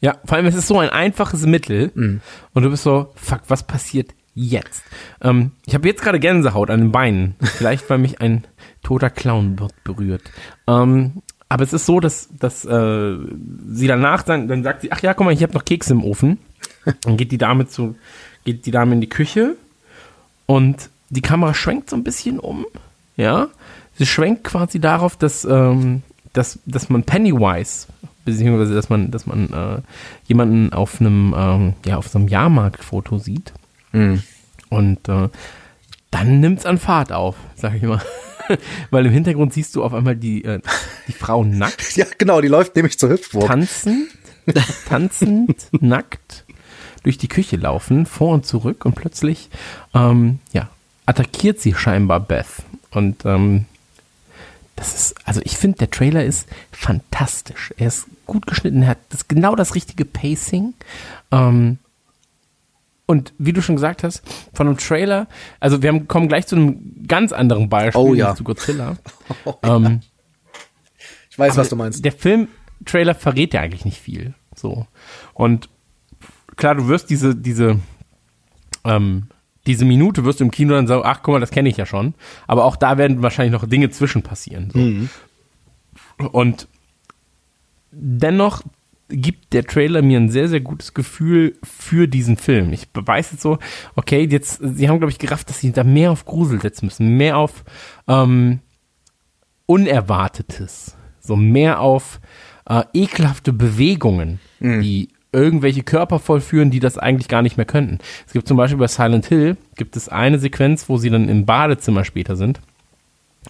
Ja, vor allem es ist so ein einfaches Mittel Mhm. und du bist so, fuck, was passiert jetzt? Ähm, ich habe jetzt gerade Gänsehaut an den Beinen, vielleicht weil mich ein toter Clown ber- berührt. Ähm, aber es ist so, dass, dass äh, sie danach dann, dann sagt sie, ach ja, guck mal, ich habe noch Kekse im Ofen. Dann geht die Dame zu, geht die Dame in die Küche und die Kamera schwenkt so ein bisschen um, ja. Sie schwenkt quasi darauf, dass, ähm, dass, dass man Pennywise, beziehungsweise dass man, dass man äh, jemanden auf einem, ähm, ja, auf so einem Jahrmarktfoto sieht. Und äh, dann nimmt's an Fahrt auf, sag ich mal. Weil im Hintergrund siehst du auf einmal die, äh, die Frau nackt Ja, genau, die läuft nämlich zur Hüpfburg. tanzend, tanzend, nackt durch die Küche laufen, vor und zurück und plötzlich, ähm, ja, attackiert sie scheinbar Beth. Und ähm, das ist, also ich finde, der Trailer ist fantastisch. Er ist gut geschnitten, er hat das, genau das richtige Pacing. Ähm, und wie du schon gesagt hast, von einem Trailer, also wir haben, kommen gleich zu einem ganz anderen Beispiel, Oh ja. zu Godzilla. ähm, Ich weiß, was du meinst. Der Film-Trailer verrät ja eigentlich nicht viel. So. Und klar, du wirst diese, diese, ähm, diese Minute wirst du im Kino dann sagen, ach guck mal, das kenne ich ja schon. Aber auch da werden wahrscheinlich noch Dinge zwischen passieren. So. Und dennoch gibt der Trailer mir ein sehr, sehr gutes Gefühl für diesen Film. Ich weiß jetzt so, okay, jetzt, sie haben, glaube ich, gerafft, dass sie da mehr auf Grusel setzen müssen, mehr auf ähm, Unerwartetes, so mehr auf äh, ekelhafte Bewegungen, die irgendwelche Körper vollführen, die das eigentlich gar nicht mehr könnten. Es gibt zum Beispiel bei Silent Hill, gibt es eine Sequenz, wo sie dann im Badezimmer später sind.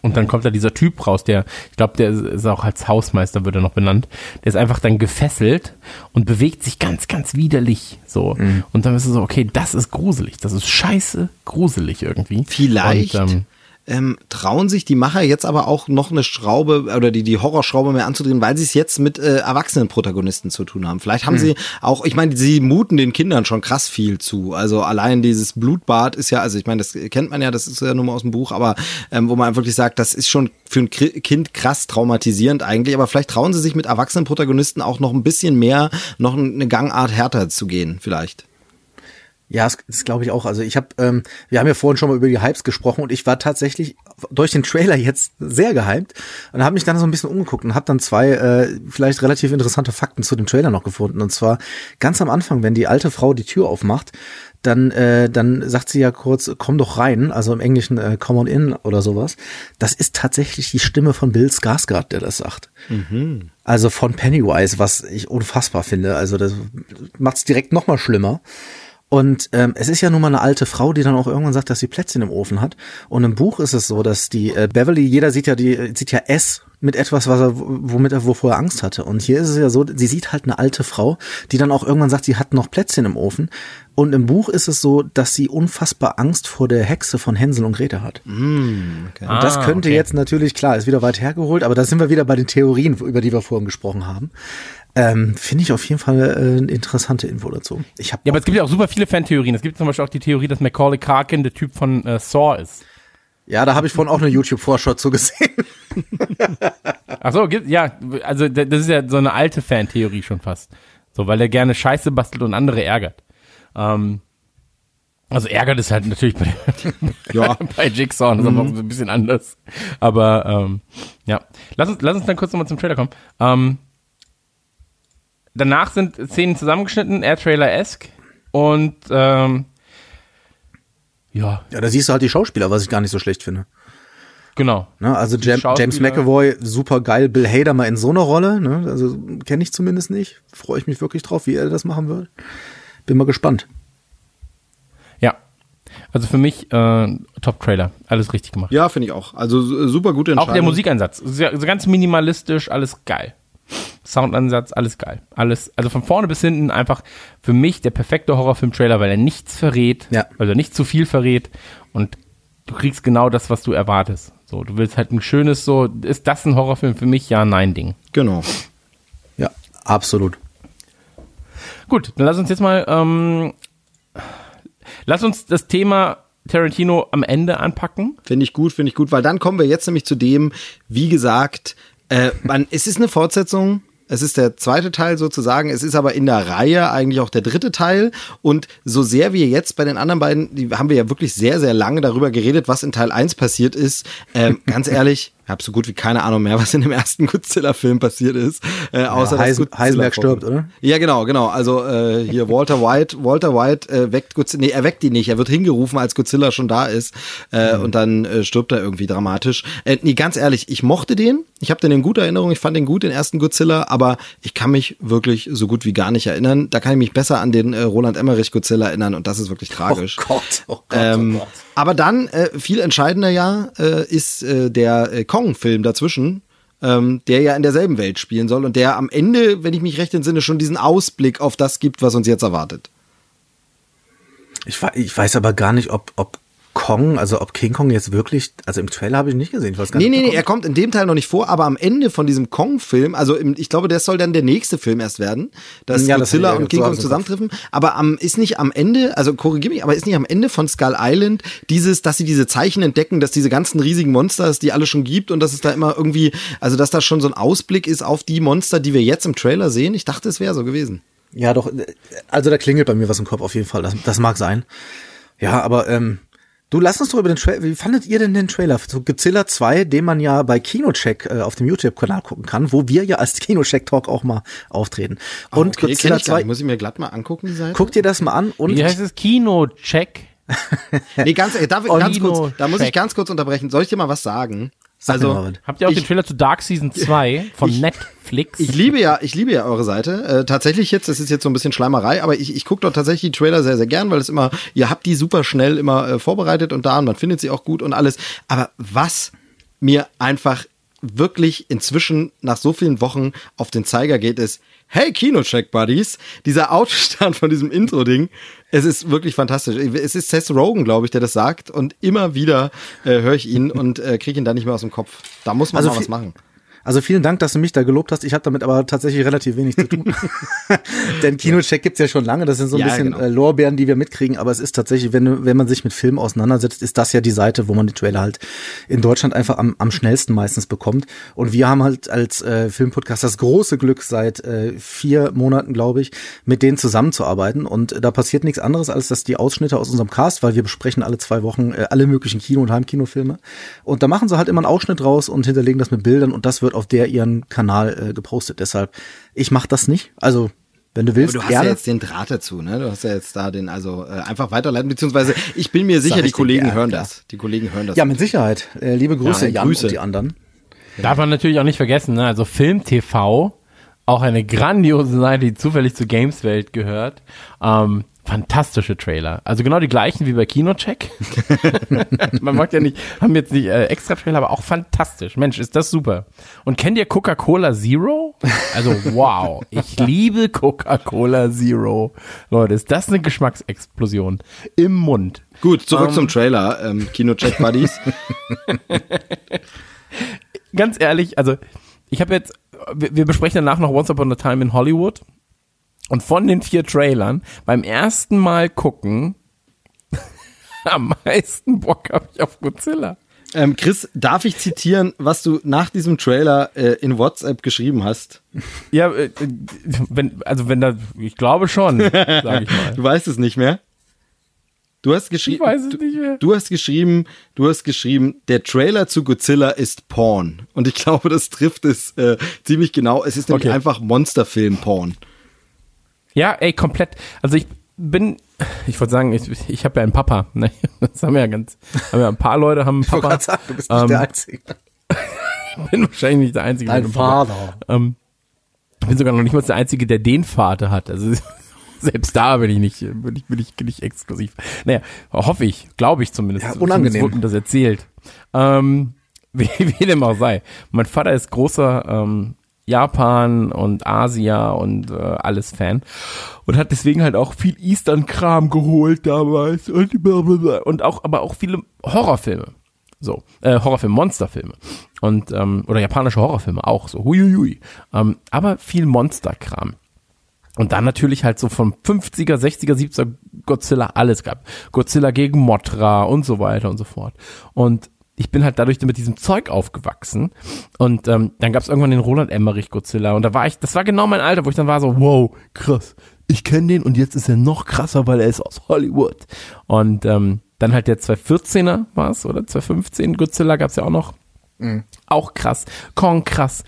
Und dann kommt da dieser Typ raus, der, ich glaube, der ist auch als Hausmeister, wird er noch benannt. Der ist einfach dann gefesselt und bewegt sich ganz, ganz widerlich. So. Und dann ist es so, okay, das ist gruselig. Das ist scheiße gruselig irgendwie. Vielleicht Und, ähm, ähm, trauen sich die Macher jetzt aber auch noch eine Schraube oder die, die Horrorschraube mehr anzudrehen, weil sie es jetzt mit äh, erwachsenen Protagonisten zu tun haben. Vielleicht haben sie auch, ich meine, sie muten den Kindern schon krass viel zu. Also allein dieses Blutbad ist ja, also ich meine, das kennt man ja, das ist ja nur mal aus dem Buch, aber ähm, wo man wirklich sagt, das ist schon für ein Kind krass traumatisierend eigentlich, aber vielleicht trauen sie sich mit erwachsenen Protagonisten auch noch ein bisschen mehr, noch eine Gangart härter zu gehen, vielleicht. Ja, das, das glaube ich auch. Also ich habe, ähm, wir haben ja vorhin schon mal über die Hypes gesprochen und ich war tatsächlich durch den Trailer jetzt sehr gehypt und habe mich dann so ein bisschen umgeguckt und habe dann zwei äh, vielleicht relativ interessante Fakten zu dem Trailer noch gefunden. Und zwar ganz am Anfang, wenn die alte Frau die Tür aufmacht, dann, äh, dann sagt sie ja kurz, komm doch rein, also im Englischen äh, come on in oder sowas. Das ist tatsächlich die Stimme von Bill Skarsgård, der das sagt. Also von Pennywise, was ich unfassbar finde. Also das macht es direkt noch mal schlimmer. Und ähm, es ist ja nun mal eine alte Frau, die dann auch irgendwann sagt, dass sie Plätzchen im Ofen hat. Und im Buch ist es so, dass die äh, Beverly, jeder sieht ja die sieht ja S mit etwas, was er, womit er wovor er Angst hatte. Und hier ist es ja so, sie sieht halt eine alte Frau, die dann auch irgendwann sagt, sie hat noch Plätzchen im Ofen. Und im Buch ist es so, dass sie unfassbar Angst vor der Hexe von Hänsel und Gretel hat. Und das Ah, könnte okay. jetzt natürlich, klar, ist wieder weit hergeholt, aber da sind wir wieder bei den Theorien, über die wir vorhin gesprochen haben. Ähm, Finde ich auf jeden Fall äh, eine interessante Info dazu. Ich hab Ja, aber es gibt ja auch super viele Fantheorien. Es gibt zum Beispiel auch die Theorie, dass Macaulay Culkin der Typ von äh, Saw ist. ja, da habe ich vorhin auch eine YouTube-Vorschau zu gesehen. Ach so, gibt, ja, also das ist ja so eine alte Fantheorie schon fast. So, weil er gerne Scheiße bastelt und andere ärgert. Ähm, also ärgert ist halt natürlich bei, Ja. bei Jigsaw, das ist aber so ein bisschen anders. Aber ähm, ja, lass uns, lass uns dann kurz nochmal zum Trailer kommen. Ähm, danach sind Szenen zusammengeschnitten, Air-Trailer-esque und ähm, ja, Ja, da siehst du halt die Schauspieler, was ich gar nicht so schlecht finde. genau. Ne? Also Jam James McAvoy, super geil. Bill Hader mal in so einer Rolle. Ne? Also kenne ich zumindest nicht. Freue ich mich wirklich drauf, wie er das machen wird. Bin mal gespannt. Ja. Also für mich äh, Top-Trailer. Alles richtig gemacht. Ja, finde ich auch. Also su- super gute Auch Entscheidung. der Musikeinsatz. Sehr, so ganz minimalistisch, alles geil. Soundansatz, alles geil. Alles, also von vorne bis hinten einfach für mich der perfekte Horrorfilm-Trailer, weil er nichts verrät, Ja. also nicht zu viel verrät und du kriegst genau das, was du erwartest. So, du willst halt ein schönes, so, ist das ein Horrorfilm für mich? Ja, nein, Ding. Genau. Ja, absolut. Gut, dann lass uns jetzt mal, ähm, lass uns das Thema Tarantino am Ende anpacken. Finde ich gut, finde ich gut, weil dann kommen wir jetzt nämlich zu dem, wie gesagt, äh, man, es ist eine Fortsetzung. Es ist der zweite Teil sozusagen. Es ist aber in der Reihe eigentlich auch der dritte Teil. Und so sehr wir jetzt bei den anderen beiden, die haben wir ja wirklich sehr, sehr lange darüber geredet, was in Teil 1 passiert ist. Ähm, ganz ehrlich, ich habe so gut wie keine Ahnung mehr, was in dem ersten Godzilla-Film passiert ist. Äh, außer dass Heisen- Godzilla Heisenberg stirbt, oder? Ja, genau, genau. Also äh, hier Walter White, Walter White äh, weckt Godzilla, nee, er weckt ihn nicht, er wird hingerufen, als Godzilla schon da ist äh, und dann äh, stirbt er irgendwie dramatisch. Äh, nee, ganz ehrlich, ich mochte den, ich habe den in guter Erinnerung, ich fand den gut, den ersten Godzilla, aber ich kann mich wirklich so gut wie gar nicht erinnern. Da kann ich mich besser an den äh, Roland Emmerich Godzilla erinnern und das ist wirklich tragisch. Oh Gott, oh Gott, Ähm, oh Gott. Aber dann, äh, viel entscheidender ja, äh, ist äh, der äh, Kong-Film dazwischen, ähm, der ja in derselben Welt spielen soll und der am Ende, wenn ich mich recht entsinne, schon diesen Ausblick auf das gibt, was uns jetzt erwartet. Ich, ich weiß aber gar nicht, ob, ob Kong, also ob King Kong jetzt wirklich, also im Trailer habe ich nicht gesehen. Ich weiß gar Nee, nicht, nee, nee, er kommt in dem Teil noch nicht vor, aber am Ende von diesem Kong-Film, also im, ich glaube, das soll dann der nächste Film erst werden, dass Ja, das Godzilla ich- und King so Kong zusammentreffen. Aber am, ist nicht am Ende, also korrigier mich, aber ist nicht am Ende von Skull Island dieses, dass sie diese Zeichen entdecken, dass diese ganzen riesigen Monster, es die alle schon gibt und dass es da immer irgendwie, also dass da schon so ein Ausblick ist auf die Monster, die wir jetzt im Trailer sehen. Ich dachte, es wäre so gewesen. Ja, doch. äh, Also da klingelt bei mir was im Kopf auf jeden Fall. Das, das mag sein. Ja, aber ähm, du lass uns doch über den Trailer. Wie fandet ihr denn den Trailer zu Godzilla 2, den man ja bei Kinocheck äh, auf dem YouTube-Kanal gucken kann, wo wir ja als Kinocheck-Talk auch mal auftreten. Und okay, kenn Godzilla ich gar 2, nicht. Muss ich mir glatt mal angucken, die Seite? guck dir das mal an und Wie heißt es? Kino-Check. Nee, ganz, äh, darf ganz Kino kurz, da muss ich ganz kurz unterbrechen. Soll ich dir mal was sagen? Sag also. Habt ihr auch Ich- den Trailer zu Dark Season 2 von Netflix? Ich liebe ja, ich liebe ja eure Seite. Äh, tatsächlich jetzt, das ist jetzt so ein bisschen Schleimerei, aber ich, ich gucke dort tatsächlich die Trailer sehr, sehr gern, weil es immer, ihr habt die super schnell immer äh, vorbereitet und da und man findet sie auch gut und alles. Aber was mir einfach wirklich inzwischen nach so vielen Wochen auf den Zeiger geht, ist, hey Kinocheck Buddies, dieser Autostand von diesem Intro-Ding, es ist wirklich fantastisch. Es ist Seth Rogen, glaube ich, der das sagt und immer wieder äh, höre ich ihn und äh, kriege ihn da nicht mehr aus dem Kopf. Da muss man Also mal was machen. Also vielen Dank, dass du mich da gelobt hast. Ich habe damit aber tatsächlich relativ wenig zu tun. Denn Kinocheck gibt's ja schon lange. Das sind so ein Ja, bisschen genau. äh, Lorbeeren, die wir mitkriegen. Aber es ist tatsächlich, wenn, wenn man sich mit Filmen auseinandersetzt, ist das ja die Seite, wo man die Trailer halt in Deutschland einfach am, am schnellsten meistens bekommt. Und wir haben halt als äh, Filmpodcast das große Glück, seit äh, vier Monaten, glaube ich, mit denen zusammenzuarbeiten. Und äh, da passiert nichts anderes, als dass die Ausschnitte aus unserem Cast, weil wir besprechen alle zwei Wochen äh, alle möglichen Kino- und Heimkinofilme. Und da machen sie halt immer einen Ausschnitt raus und hinterlegen das mit Bildern und das wird auf der ihren Kanal äh, gepostet. Deshalb, ich mache das nicht. Also, wenn du Aber willst, du hast gerne. ja jetzt den Draht dazu, ne? Du hast ja jetzt da den, also äh, einfach weiterleiten, beziehungsweise ich bin mir sicher, die Kollegen gerne, hören klar. das. Die Kollegen hören das. ja, mit Sicherheit. Äh, liebe Grüße, Ja, Jan Grüße. und die anderen. Darf man natürlich auch nicht vergessen, ne? also Film TV, auch eine grandiose Seite, die zufällig zur Gameswelt gehört. Ähm, fantastische Trailer. Also genau die gleichen wie bei Kinocheck. Man mag ja nicht, haben jetzt nicht äh, extra Trailer, aber auch fantastisch. Mensch, ist das super. Und kennt ihr Coca-Cola Zero? Also wow, ich liebe Coca-Cola Zero. Leute, ist das eine Geschmacksexplosion im Mund. Gut, zurück zum Trailer, ähm, Kino-Check Buddies. ganz ehrlich, also ich habe jetzt wir, wir besprechen danach noch Once Upon a Time in Hollywood. Und von den vier Trailern, beim ersten Mal gucken, am meisten Bock habe ich auf Godzilla. Ähm, Chris, darf ich zitieren, was du nach diesem Trailer äh, in WhatsApp geschrieben hast? Ja, äh, wenn, also wenn da, ich glaube schon, sage ich mal. Du weißt es nicht mehr? Du hast geschrieben, Ich weiß es nicht mehr. du hast geschrieben, du hast geschrieben, der Trailer zu Godzilla ist Porn. Und ich glaube, das trifft es äh, ziemlich genau. Es ist nämlich Okay. einfach Monsterfilm-Porn. Ja, ey, komplett. Also ich bin, ich wollte sagen, ich, ich habe ja einen Papa. Ne? Das haben wir ja ganz, haben ja ein paar Leute haben einen Ich Papa. gerade sagen, du bist nicht Ähm, der Einzige. Ich bin wahrscheinlich nicht der Einzige. Dein. Vater. Ähm, ich bin sogar noch nicht mal der Einzige, der den Vater hat. Also selbst da bin ich nicht, bin ich, bin ich nicht exklusiv. Naja, hoffe ich, glaube ich zumindest. Ja, unangenehm. Zumindest das erzählt. Ähm, wie, wie dem auch sei. Mein Vater ist großer ähm, Japan und Asia und äh, alles Fan und hat deswegen halt auch viel Eastern-Kram geholt damals und, und auch, aber auch viele Horrorfilme. So, äh, Horrorfilme, Monsterfilme. Und, ähm, oder japanische Horrorfilme auch so, huiuiui. Ähm, aber viel Monsterkram. Und dann natürlich halt so vom 50er, 60er, 70er Godzilla alles gab. Godzilla gegen Mothra und so weiter und so fort. Und ich bin halt dadurch mit diesem Zeug aufgewachsen. Und ähm, dann gab es irgendwann den Roland Emmerich Godzilla. Und da war ich, das war genau mein Alter, wo ich dann war so, wow, krass. Ich kenne den und jetzt ist er noch krasser, weil er ist aus Hollywood. Und ähm, dann halt der 214er war es, oder 215 Godzilla gab es ja auch noch. Auch krass. Kong krass.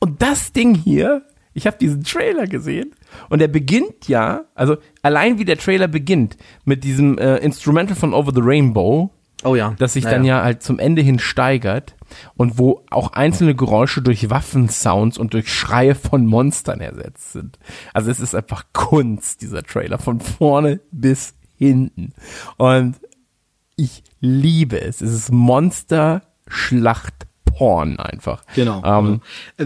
Und das Ding hier, ich habe diesen Trailer gesehen und der beginnt ja, also allein wie der Trailer beginnt mit diesem äh, Instrumental von Over the Rainbow, Oh ja. das sich Naja. dann ja halt zum Ende hin steigert und wo auch einzelne Geräusche durch Waffensounds und durch Schreie von Monstern ersetzt sind. Also es ist einfach Kunst, dieser Trailer, von vorne bis hinten. Und ich liebe es. Es ist Monster-Schlacht-Porn einfach. Genau. Ähm,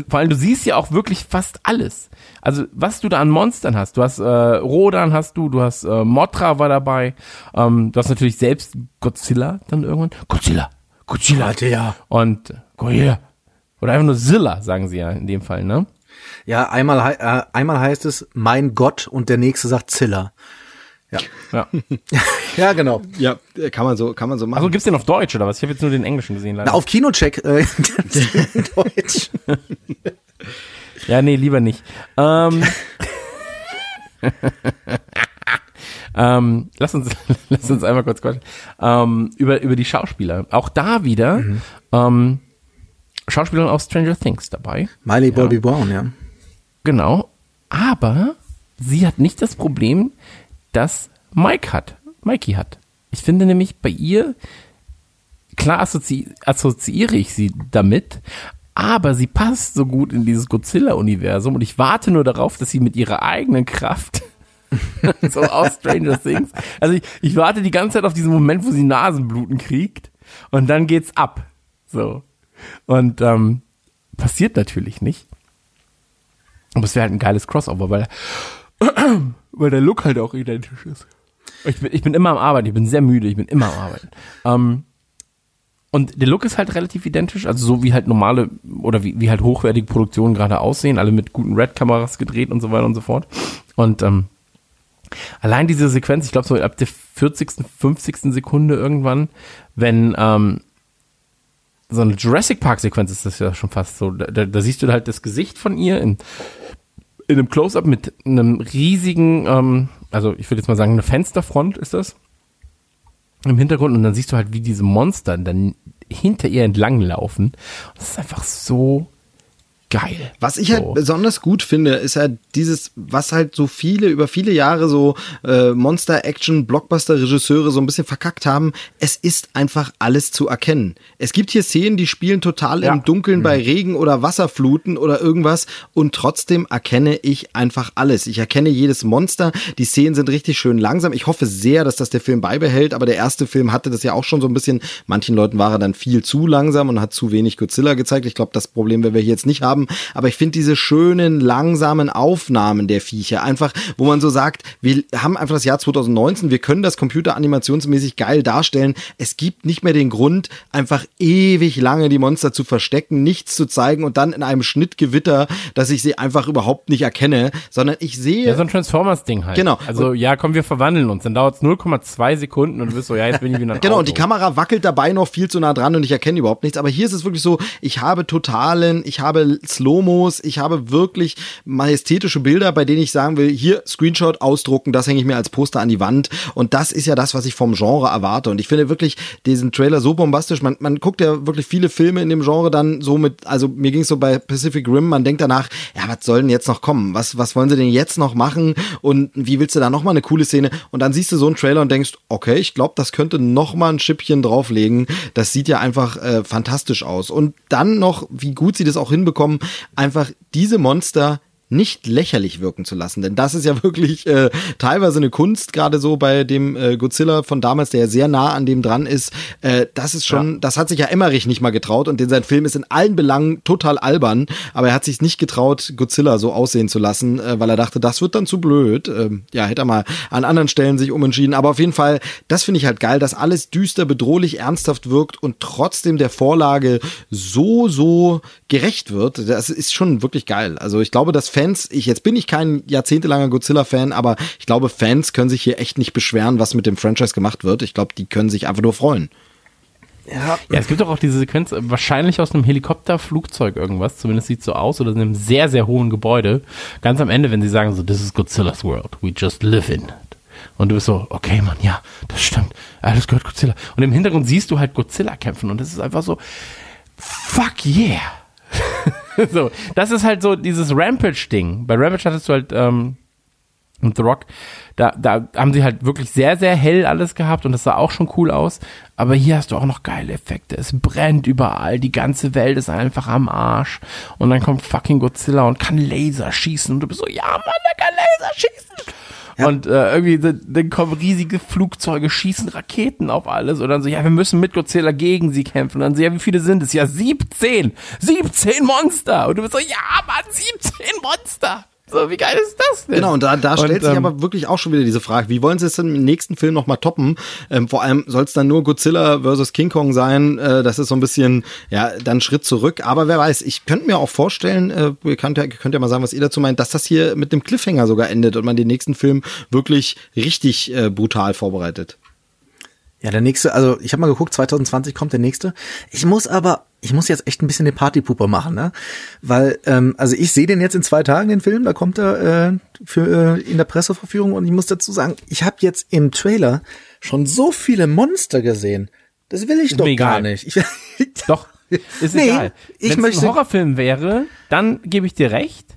Vor allem, du siehst ja auch wirklich fast alles. Also, was du da an Monstern hast. Du hast äh, Rodan hast du, du hast äh, Mothra war dabei. Ähm, du hast natürlich selbst Godzilla dann irgendwann. Godzilla, Godzilla. Alter, ja. Und Godzilla. Oder einfach nur Zilla, sagen sie ja in dem Fall, ne? Ja, einmal, äh, einmal heißt es mein Gott und der nächste sagt Zilla. Ja. Ja. Ja, genau. Ja, kann man so, kann man so machen. Also gibt's den auf Deutsch oder was? Ich habe jetzt nur den Englischen gesehen leider. Na, auf Kinocheck äh, Deutsch. Ja, nee, lieber nicht. Ähm, ähm, lass uns, lass uns einmal kurz quatschen. Ähm, über, über die Schauspieler. Auch da wieder, ähm, Schauspielerin aus Stranger Things dabei. Miley Bobby Brown, ja. Genau. Aber sie hat nicht das Problem, das Mike hat. Mikey hat. Ich finde nämlich bei ihr, klar assozi assoziiere ich sie damit, aber sie passt so gut in dieses Godzilla-Universum und ich warte nur darauf, dass sie mit ihrer eigenen Kraft so aus Stranger Things. Also ich, ich warte die ganze Zeit auf diesen Moment, wo sie Nasenbluten kriegt und dann geht's ab. So. Und ähm, passiert natürlich nicht. Aber es wäre halt ein geiles Crossover, weil, weil der Look halt auch identisch ist. Ich bin, ich bin immer am Arbeiten, ich bin sehr müde, ich bin immer am Arbeiten. Ähm, und der Look ist halt relativ identisch, also so wie halt normale oder wie, wie halt hochwertige Produktionen gerade aussehen, alle mit guten Red-Kameras gedreht und so weiter und so fort. Und ähm, allein diese Sequenz, ich glaube so ab der 40., 50. Sekunde irgendwann, wenn ähm, so eine Jurassic Park Sequenz ist das ja schon fast so. Da, da, da siehst du halt das Gesicht von ihr in, in einem Close-up mit einem riesigen, ähm, also ich würde jetzt mal sagen, eine Fensterfront ist das im Hintergrund und dann siehst du halt, wie diese Monster dann hinter ihr entlang laufen. Das ist einfach so geil. Was ich halt so. besonders gut finde, ist halt dieses, was halt so viele, über viele Jahre so äh, Monster-Action-Blockbuster-Regisseure so ein bisschen verkackt haben. Es ist einfach alles zu erkennen. Es gibt hier Szenen, die spielen total Ja. im Dunkeln bei Regen oder Wasserfluten oder irgendwas und trotzdem erkenne ich einfach alles. Ich erkenne jedes Monster. Die Szenen sind richtig schön langsam. Ich hoffe sehr, dass das der Film beibehält, aber der erste Film hatte das ja auch schon so ein bisschen. Manchen Leuten war er dann viel zu langsam und hat zu wenig Godzilla gezeigt. Ich glaube, das Problem werden wir hier jetzt nicht haben. Haben, aber ich finde diese schönen, langsamen Aufnahmen der Viecher einfach, wo man so sagt, wir haben einfach das Jahr 2019, wir können das computeranimationsmäßig geil darstellen. Es gibt nicht mehr den Grund, einfach ewig lange die Monster zu verstecken, nichts zu zeigen und dann in einem Schnittgewitter, dass ich sie einfach überhaupt nicht erkenne, sondern ich sehe. Ja, so ein Transformers-Ding halt. Genau. Also, ja, komm, wir verwandeln uns. Dann dauert es 0,2 Sekunden und du bist so, ja, jetzt bin ich wieder Genau, Auto. und die Kamera wackelt dabei noch viel zu nah dran und ich erkenne überhaupt nichts. Aber hier ist es wirklich so, ich habe totalen, ich habe Slow-Mos, ich habe wirklich majestätische Bilder, bei denen ich sagen will, hier Screenshot ausdrucken, das hänge ich mir als Poster an die Wand. Und das ist ja das, was ich vom Genre erwarte. Und ich finde wirklich diesen Trailer so bombastisch. Man, man guckt ja wirklich viele Filme in dem Genre dann so mit, also mir ging es so bei Pacific Rim, man denkt danach, ja, was soll denn jetzt noch kommen? Was, was wollen sie denn jetzt noch machen? Und wie willst du da nochmal eine coole Szene? Und dann siehst du so einen Trailer und denkst, okay, ich glaube, das könnte nochmal ein Schippchen drauflegen. Das sieht ja einfach äh, fantastisch aus. Und dann noch, wie gut sie das auch hinbekommen, einfach diese Monster nicht lächerlich wirken zu lassen. Denn das ist ja wirklich äh, teilweise eine Kunst, gerade so bei dem äh, Godzilla von damals, der ja sehr nah an dem dran ist. Äh, das ist schon, ja. das hat sich ja Emmerich nicht mal getraut und denn sein Film ist in allen Belangen total albern, aber er hat sich nicht getraut, Godzilla so aussehen zu lassen, äh, weil er dachte, das wird dann zu blöd. Ähm, ja, hätte er mal an anderen Stellen sich umentschieden. Aber auf jeden Fall, das finde ich halt geil, dass alles düster, bedrohlich, ernsthaft wirkt und trotzdem der Vorlage so, so gerecht wird. Das ist schon wirklich geil. Also ich glaube, dass Fans, ich jetzt bin ich kein jahrzehntelanger Godzilla-Fan, aber ich glaube, Fans können sich hier echt nicht beschweren, was mit dem Franchise gemacht wird. Ich glaube, die können sich einfach nur freuen. Ja. ja, es gibt doch auch diese Sequenz, äh, wahrscheinlich aus einem Helikopter, Flugzeug irgendwas, zumindest sieht so aus, oder in einem sehr, sehr hohen Gebäude. Ganz am Ende, wenn sie sagen so, this is Godzilla's world, we just live in it. Und du bist so, okay, Mann, ja, das stimmt, alles gehört Godzilla. Und im Hintergrund siehst du halt Godzilla kämpfen und es ist einfach so, fuck yeah. so, das ist halt so dieses Rampage-Ding. Bei Rampage hattest du halt ähm, und The Rock, da, da haben sie halt wirklich sehr, sehr hell alles gehabt und das sah auch schon cool aus. Aber hier hast du auch noch geile Effekte. Es brennt überall, die ganze Welt ist einfach am Arsch. Und dann kommt fucking Godzilla und kann Laser schießen und du bist so, ja Mann, der kann Laser schießen. Ja. Und äh, irgendwie dann, dann kommen riesige Flugzeuge, schießen Raketen auf alles und dann so, ja, wir müssen mit Godzilla gegen sie kämpfen. Und dann so, ja, wie viele sind es? Ja, 17! 17 Monster! Und du bist so, ja, Mann, 17 Monster! So, wie geil ist das denn? Genau, und da, da stellt sich ähm, aber wirklich auch schon wieder diese Frage, wie wollen sie es denn im nächsten Film nochmal toppen? Ähm, vor allem soll es dann nur Godzilla versus King Kong sein. Äh, das ist so ein bisschen, ja, dann Schritt zurück. Aber wer weiß, ich könnte mir auch vorstellen, äh, ihr könnt ja, könnt ja mal sagen, was ihr dazu meint, dass das hier mit dem Cliffhanger sogar endet und man den nächsten Film wirklich richtig äh, brutal vorbereitet. Ja, der nächste, also ich habe mal geguckt, 2020 kommt der nächste. Ich muss aber, ich muss jetzt echt ein bisschen den Partypooper machen, ne? Weil, ähm, also ich sehe den jetzt in zwei Tagen, den Film, da kommt er äh, für, äh, in der Presseverführung und ich muss dazu sagen, ich habe jetzt im Trailer schon so viele Monster gesehen. Das will ich doch gar nicht. Ich, doch, ist nee, egal. Wenn möchte ein Horrorfilm wäre, dann gebe ich dir recht.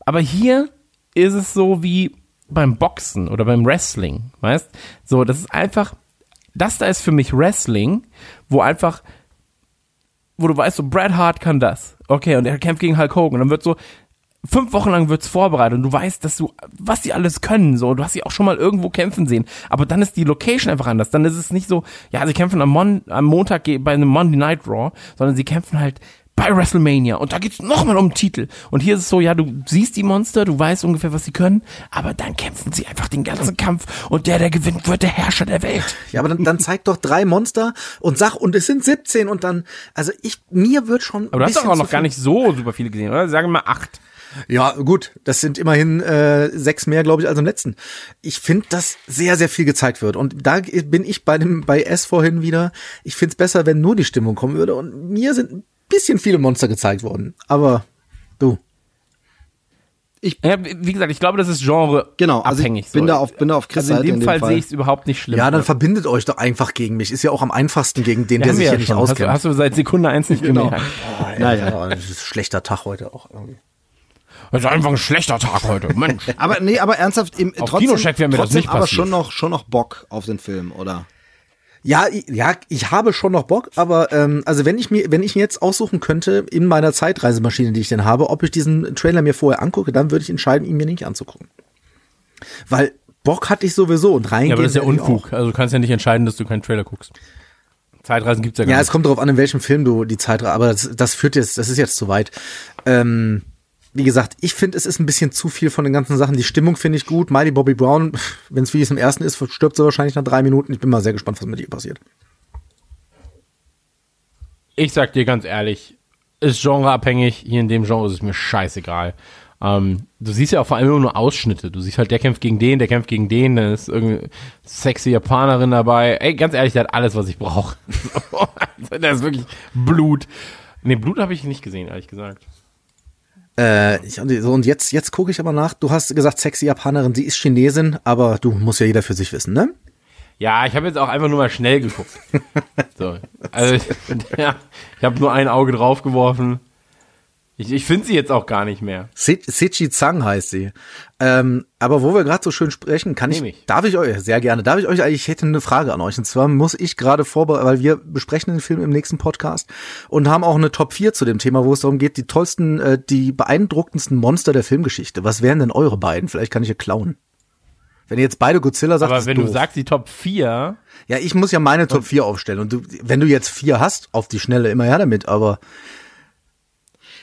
Aber hier ist es so wie beim Boxen oder beim Wrestling, weißt? So, das ist einfach das da ist für mich Wrestling, wo einfach, wo du weißt, so Bret Hart kann das. Okay, und er kämpft gegen Hulk Hogan. Und dann wird so, fünf Wochen lang wird's vorbereitet und du weißt, dass du, was sie alles können, so, du hast sie auch schon mal irgendwo kämpfen sehen. Aber dann ist die Location einfach anders. Dann ist es nicht so, ja, sie kämpfen am, Mon am Montag bei einem Monday Night Raw, sondern sie kämpfen halt bei WrestleMania und da geht's nochmal um den Titel. Und hier ist es so, ja, du siehst die Monster, du weißt ungefähr, was sie können, aber dann kämpfen sie einfach den ganzen Kampf und der, der gewinnt, wird der Herrscher der Welt. Ja, aber dann, dann zeig doch drei Monster und sag, und es sind 17 und dann, also ich, mir wird schon. Aber du hast doch auch noch gar nicht so super viele gesehen, oder? Sagen wir mal acht. Ja, gut, das sind immerhin äh, sechs mehr, glaube ich, als im letzten. Ich finde, dass sehr, sehr viel gezeigt wird. Und da bin ich bei dem bei S vorhin wieder. Ich finde es besser, wenn nur die Stimmung kommen würde. Und mir sind bisschen viele Monster gezeigt worden. Aber du. Ich, ja, wie gesagt, ich glaube, das ist Genre genau, also abhängig. Ich bin so. da auf bin da auf Chris also in dem in Fall, Fall. sehe ich es überhaupt nicht schlimm. Ja, dann verbindet euch doch einfach gegen mich. Ist ja auch am einfachsten gegen den, ja, der sich ja hier nicht auskennt. Hast du, hast du seit Sekunde eins nicht genau. gemerkt. Oh, ja, naja, das ist ein schlechter Tag heute auch irgendwie. Das ist einfach ein schlechter Tag heute, Mensch. aber nee, aber ernsthaft, im, auf trotzdem, Kinocheck wäre mir trotzdem das nicht aber schon noch schon noch Bock auf den Film, oder? Ja, ja, ich habe schon noch Bock, aber ähm, also wenn ich mir, wenn ich mir jetzt aussuchen könnte in meiner Zeitreisemaschine, die ich denn habe, ob ich diesen Trailer mir vorher angucke, dann würde ich entscheiden, ihn mir nicht anzugucken. Weil Bock hatte ich sowieso und reingehen. Ja, aber das ist ja Unfug. Also du kannst ja nicht entscheiden, dass du keinen Trailer guckst. Zeitreisen gibt's ja gar Ja, nicht. es kommt darauf an, in welchem Film du die Zeit, aber das, das führt jetzt, das ist jetzt zu weit. Ähm, wie gesagt, ich finde, es ist ein bisschen zu viel von den ganzen Sachen. Die Stimmung finde ich gut. Miley Bobby Brown, wenn es wie es im ersten ist, stirbt sie wahrscheinlich nach drei Minuten. Ich bin mal sehr gespannt, was mit ihr passiert. Ich sag dir ganz ehrlich, ist genreabhängig. Hier in dem Genre ist es mir scheißegal. Ähm, du siehst ja auch vor allem nur Ausschnitte. Du siehst halt, der kämpft gegen den, der kämpft gegen den, dann ist irgendeine sexy Japanerin dabei. Ey, ganz ehrlich, der hat alles, was ich brauche. der ist wirklich Blut. Nee, Blut habe ich nicht gesehen, ehrlich gesagt. Äh, ich, und jetzt, jetzt gucke ich aber nach. Du hast gesagt, sexy Japanerin, sie ist Chinesin, aber du musst ja jeder für sich wissen, ne? Ja, ich habe jetzt auch einfach nur mal schnell geguckt. so. Also, ich, ja, ich habe nur ein Auge drauf geworfen. Ich, ich finde sie jetzt auch gar nicht mehr. Sechi Zhang heißt sie. Ähm, aber wo wir gerade so schön sprechen, kann ich, Nehm ich. darf ich euch, sehr gerne, darf ich euch eigentlich, ich hätte eine Frage an euch. Und zwar muss ich gerade vorbereiten, weil wir besprechen den Film im nächsten Podcast und haben auch eine Top 4 zu dem Thema, wo es darum geht, die tollsten, äh, die beeindruckendsten Monster der Filmgeschichte. Was wären denn eure beiden? Vielleicht kann ich ja klauen. Wenn ihr jetzt beide Godzilla sagt, Aber ist wenn du sagst, die Top 4, ja, ich muss ja meine Top 4 aufstellen. Und du, wenn du jetzt vier hast, auf die Schnelle, immer her damit, aber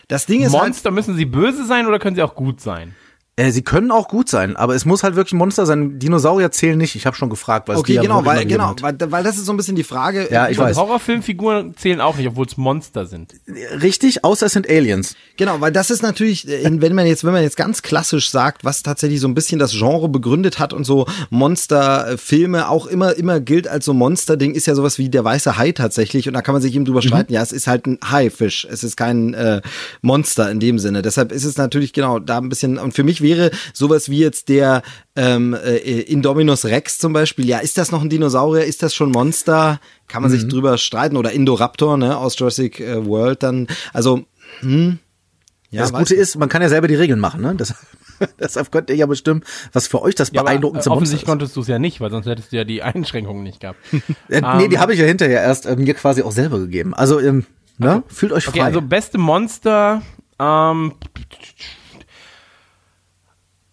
Das Ding ist halt, Monster, müssen sie böse sein oder können sie auch gut sein? Äh, sie können auch gut sein, aber es muss halt wirklich ein Monster sein. Dinosaurier zählen nicht. Ich habe schon gefragt, weil es die okay, ja genau, weil, genau, hat. weil, weil das ist so ein bisschen die Frage. Ja, ich weiß. Horrorfilmfiguren zählen auch nicht, obwohl es Monster sind. Richtig, außer es sind Aliens. Genau, weil das ist natürlich, äh, wenn man jetzt, wenn man jetzt ganz klassisch sagt, was tatsächlich so ein bisschen das Genre begründet hat und so Monsterfilme auch immer, immer gilt als so Monsterding, ist ja sowas wie der weiße Hai tatsächlich und da kann man sich eben drüber streiten, ja, es ist halt ein Haifisch, es ist kein äh, Monster in dem Sinne. Deshalb ist es natürlich genau da ein bisschen, und für mich wäre sowas wie jetzt der ähm, äh, Indominus Rex zum Beispiel, ja, ist das noch ein Dinosaurier, ist das schon Monster? Kann man sich drüber streiten oder Indoraptor, ne, aus Jurassic äh, World dann, also, hm, ja, das Gute ist, man kann ja selber die Regeln machen, ne? Das, deshalb könnt ihr ja bestimmen, was für euch das Ja, aber, äh, beeindruckendste Monster offensichtlich ist. konntest du es ja nicht, weil sonst hättest du ja die Einschränkungen nicht gehabt. Äh, nee, die habe ich ja hinterher erst ähm, mir quasi auch selber gegeben. Also, ähm, ne? Fühlt euch frei. Okay, also beste Monster, ähm,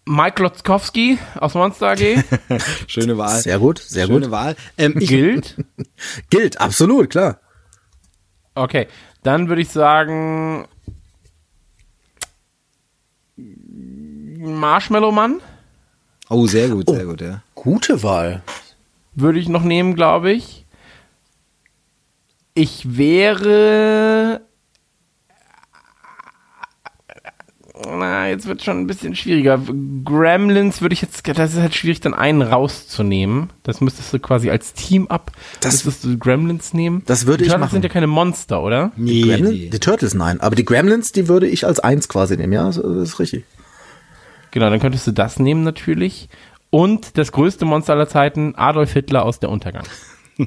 Mike Lotzkowski aus Monster AG Schöne Wahl. sehr gut, sehr Schöne gut. Wahl. Ähm, ich, gilt. Gilt, absolut, klar. Okay, dann würde ich sagen Marshmallow Mann oh, sehr gut, sehr gut, ja. Gute Wahl. würde ich noch nehmen, glaube ich. Ich wäre na, jetzt wird schon ein bisschen schwieriger. Gremlins würde ich jetzt, das ist halt schwierig, dann einen rauszunehmen. Das müsstest du quasi als Team up, Das- müsstest du Gremlins nehmen. Das würde Die ich Turtles machen. sind ja keine Monster, oder? Nee, Gremlin? nee. Die Turtles nein, aber die Gremlins, die würde ich als eins quasi nehmen, ja, das ist richtig. Genau, dann könntest du das nehmen natürlich. Und das größte Monster aller Zeiten, Adolf Hitler aus der Untergang.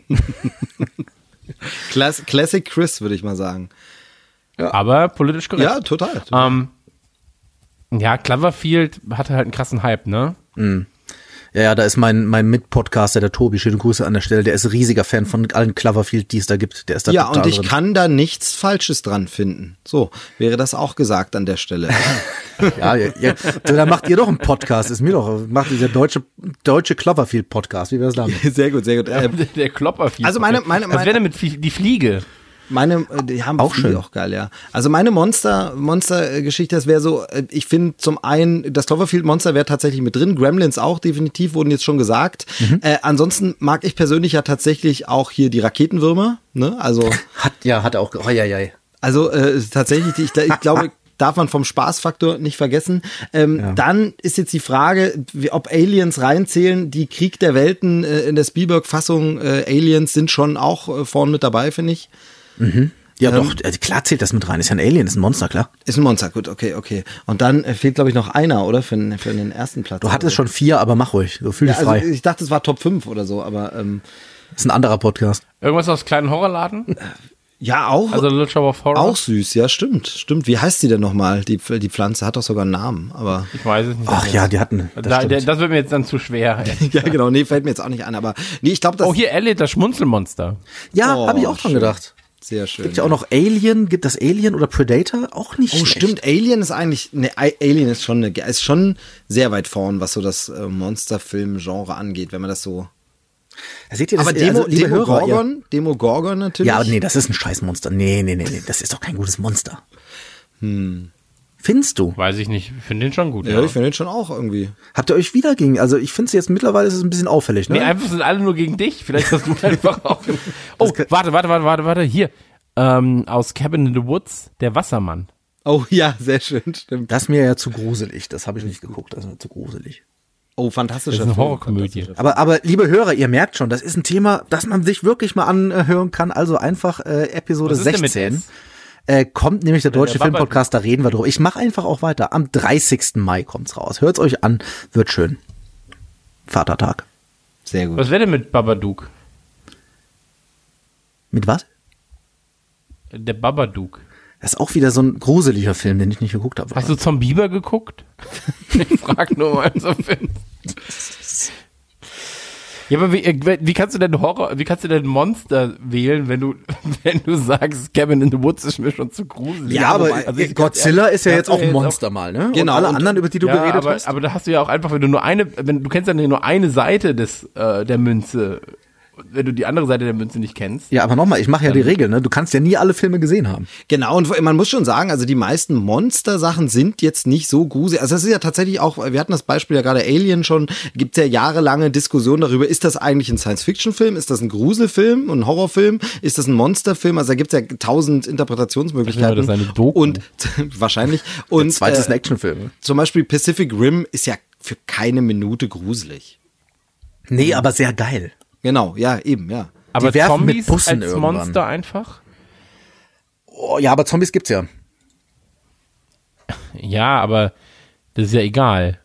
Class Classic Chris, würde ich mal sagen. Aber politisch korrekt. Ja, total. total. Ähm, ja, Cloverfield hatte halt einen krassen Hype, ne? Ja, ja, da ist mein, mein Mitpodcaster, der Tobi, schöne Grüße an der Stelle, der ist riesiger Fan von allen Cloverfield, die es da gibt. Der ist da ja, total und ich drin. kann da nichts Falsches dran finden. So, wäre das auch gesagt an der Stelle. Ja, ja, ja. So, dann macht ihr doch einen Podcast, ist mir doch, macht dieser deutsche, deutsche Cloverfield-Podcast, wie wär's damit? sehr gut, sehr gut. Ähm, Der, Klopperfield. Also meine- meine- Das meine- wäre damit Flie- die Fliege. Meine, äh, die haben Auch schön. auch geil, ja. Also meine Monster, Monster-Geschichte, das wäre so, äh, ich finde zum einen, das Cloverfield-Monster wäre tatsächlich mit drin, Gremlins auch definitiv, wurden jetzt schon gesagt. Mhm. Äh, ansonsten mag ich persönlich ja tatsächlich auch hier die Raketenwürmer, ne, also, Hat, ja, hat auch, oh, ja, ja. also äh, tatsächlich, ich, ich glaube, darf man vom Spaßfaktor nicht vergessen. Ähm, Dann ist jetzt die Frage, ob Aliens reinzählen. Die Krieg der Welten äh, in der Spielberg-Fassung, äh, Aliens sind schon auch äh, vorn mit dabei, finde ich. Ja, doch, äh, klar zählt das mit rein, ist ja ein Alien, ist ein Monster, klar. Ist ein Monster, gut, okay, okay. Und dann äh, fehlt, glaube ich, noch einer, oder? Für, den- für den ersten Platz. Du hattest schon vier, aber mach ruhig, so fühl ja, dich also, frei. Ich dachte, es war Top 5 oder so, aber ähm, ist ein anderer Podcast. Irgendwas aus kleinen Horrorladen? ja, auch. Also Little Shop of Horror? auch süß, ja, stimmt, stimmt. Wie heißt die denn nochmal? Die, die Pflanze hat doch sogar einen Namen, aber. Ich weiß es nicht. Ach ja, die hatten, das da, der, das wird mir jetzt dann zu schwer. Ja, genau, nee, fällt mir jetzt auch nicht an, aber nee, ich glaube, das Oh, hier Elliot, das Schmunzelmonster. Ja, Oh, habe ich auch dran schön. gedacht. Sehr schön. Gibt ja auch noch Alien, gibt das Alien oder Predator? Auch nicht Oh, schlecht. stimmt. Alien ist eigentlich, ne, Alien ist schon, eine, ist schon sehr weit vorn, was so das äh, Monsterfilm-Genre angeht, wenn man das so. Da seht ihr das, Aber Demo, also, liebe Demo Hörer, ihr- Gorgon, Demo Gorgon natürlich. Ja, nee, das ist ein Scheißmonster. Nee, nee, nee, nee, das ist doch kein gutes Monster. Hm. Findest du? Weiß ich nicht. Ich finde den schon gut. ja, Ja, ich finde den schon auch irgendwie. Habt ihr euch wieder gegen? Also ich finde es jetzt mittlerweile ist es ein bisschen auffällig, ne? Nee, einfach sind alle nur gegen dich. Vielleicht hast du einfach auch. Oh, warte, warte, warte, warte, warte. Hier. Ähm, aus Cabin in the Woods, der Wassermann. Oh ja, sehr schön, stimmt. das ist mir ja zu gruselig. Das habe ich nicht geguckt. Das ist mir zu gruselig. Oh, fantastischer Das ist eine Horrorkomödie. Aber, aber liebe Hörer, ihr merkt schon, das ist ein Thema, das man sich wirklich mal anhören kann. Also einfach äh, Episode Was ist denn mit 16. Äh, kommt nämlich der deutsche der. Filmpodcast, da reden wir drüber. Ich mache einfach auch weiter. Am 30. Mai kommt's raus. Hört's euch an, wird schön. Vatertag. Sehr gut. Was wäre denn mit Babadook? Mit was? Der Babadook. Das ist auch wieder so ein gruseliger Film, den ich nicht geguckt habe. Hast du zum Biber geguckt? ich frag nur mal so Film. Ja, aber wie, äh, wie kannst du denn Horror, wie kannst du denn Monster wählen, wenn du, wenn du sagst, Cabin in the Woods ist mir schon zu gruselig? ja, aber Also ich- Godzilla ist ja jetzt auch ein Monster mal, ne? Genau, Und alle und- anderen, über die du ja, geredet aber, hast. aber da hast du ja auch einfach, wenn du nur eine, wenn du kennst ja nur eine Seite des äh, der Münze, wenn du die andere Seite der Münze nicht kennst. ja, aber nochmal, ich mache ja die Regel, ne? Du kannst ja nie alle Filme gesehen haben. Genau, und man muss schon sagen, also die meisten Monster-Sachen sind jetzt nicht so gruselig. Also das ist ja tatsächlich auch, wir hatten das Beispiel ja gerade Alien schon, gibt ja jahrelange Diskussionen darüber, ist das eigentlich ein Science-Fiction-Film, ist das ein Gruselfilm, ein Horrorfilm, ist das ein Monsterfilm? Also da gibt es ja tausend Interpretationsmöglichkeiten. Das ist eine Doku. Und wahrscheinlich. Und Der zweite ist ein äh, Actionfilm. zum Beispiel Pacific Rim ist ja für keine Minute gruselig. Nee, aber sehr geil. Genau, ja, eben, ja. Aber werfen mit Zombies Bussen als irgendwann. Monster einfach? Oh, ja, aber Zombies gibt's ja. Ja, aber das ist ja egal.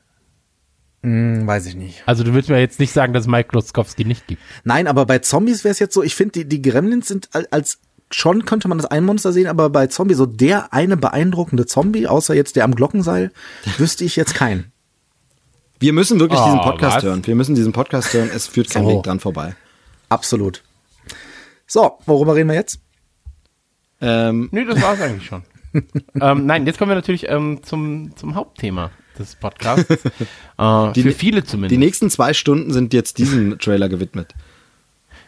Hm, weiß ich nicht. Also du willst mir jetzt nicht sagen, dass es Mike Klotzkowski nicht gibt. Nein, aber bei Zombies wäre es jetzt so, ich finde, die, die Gremlins sind al- als schon könnte man das ein Monster sehen, aber bei Zombie so der eine beeindruckende Zombie, außer jetzt der am Glockenseil, wüsste ich jetzt keinen. Wir müssen wirklich Oh, diesen Podcast was? hören. Wir müssen diesen Podcast hören. Es führt kein So. Weg dran vorbei. Absolut. So, worüber reden wir jetzt? Ähm, Nee, das war's eigentlich schon. ähm, nein, jetzt kommen wir natürlich ähm, zum, zum Hauptthema des Podcasts. äh, für viele Die zumindest. nächsten zwei Stunden sind jetzt diesem Trailer gewidmet.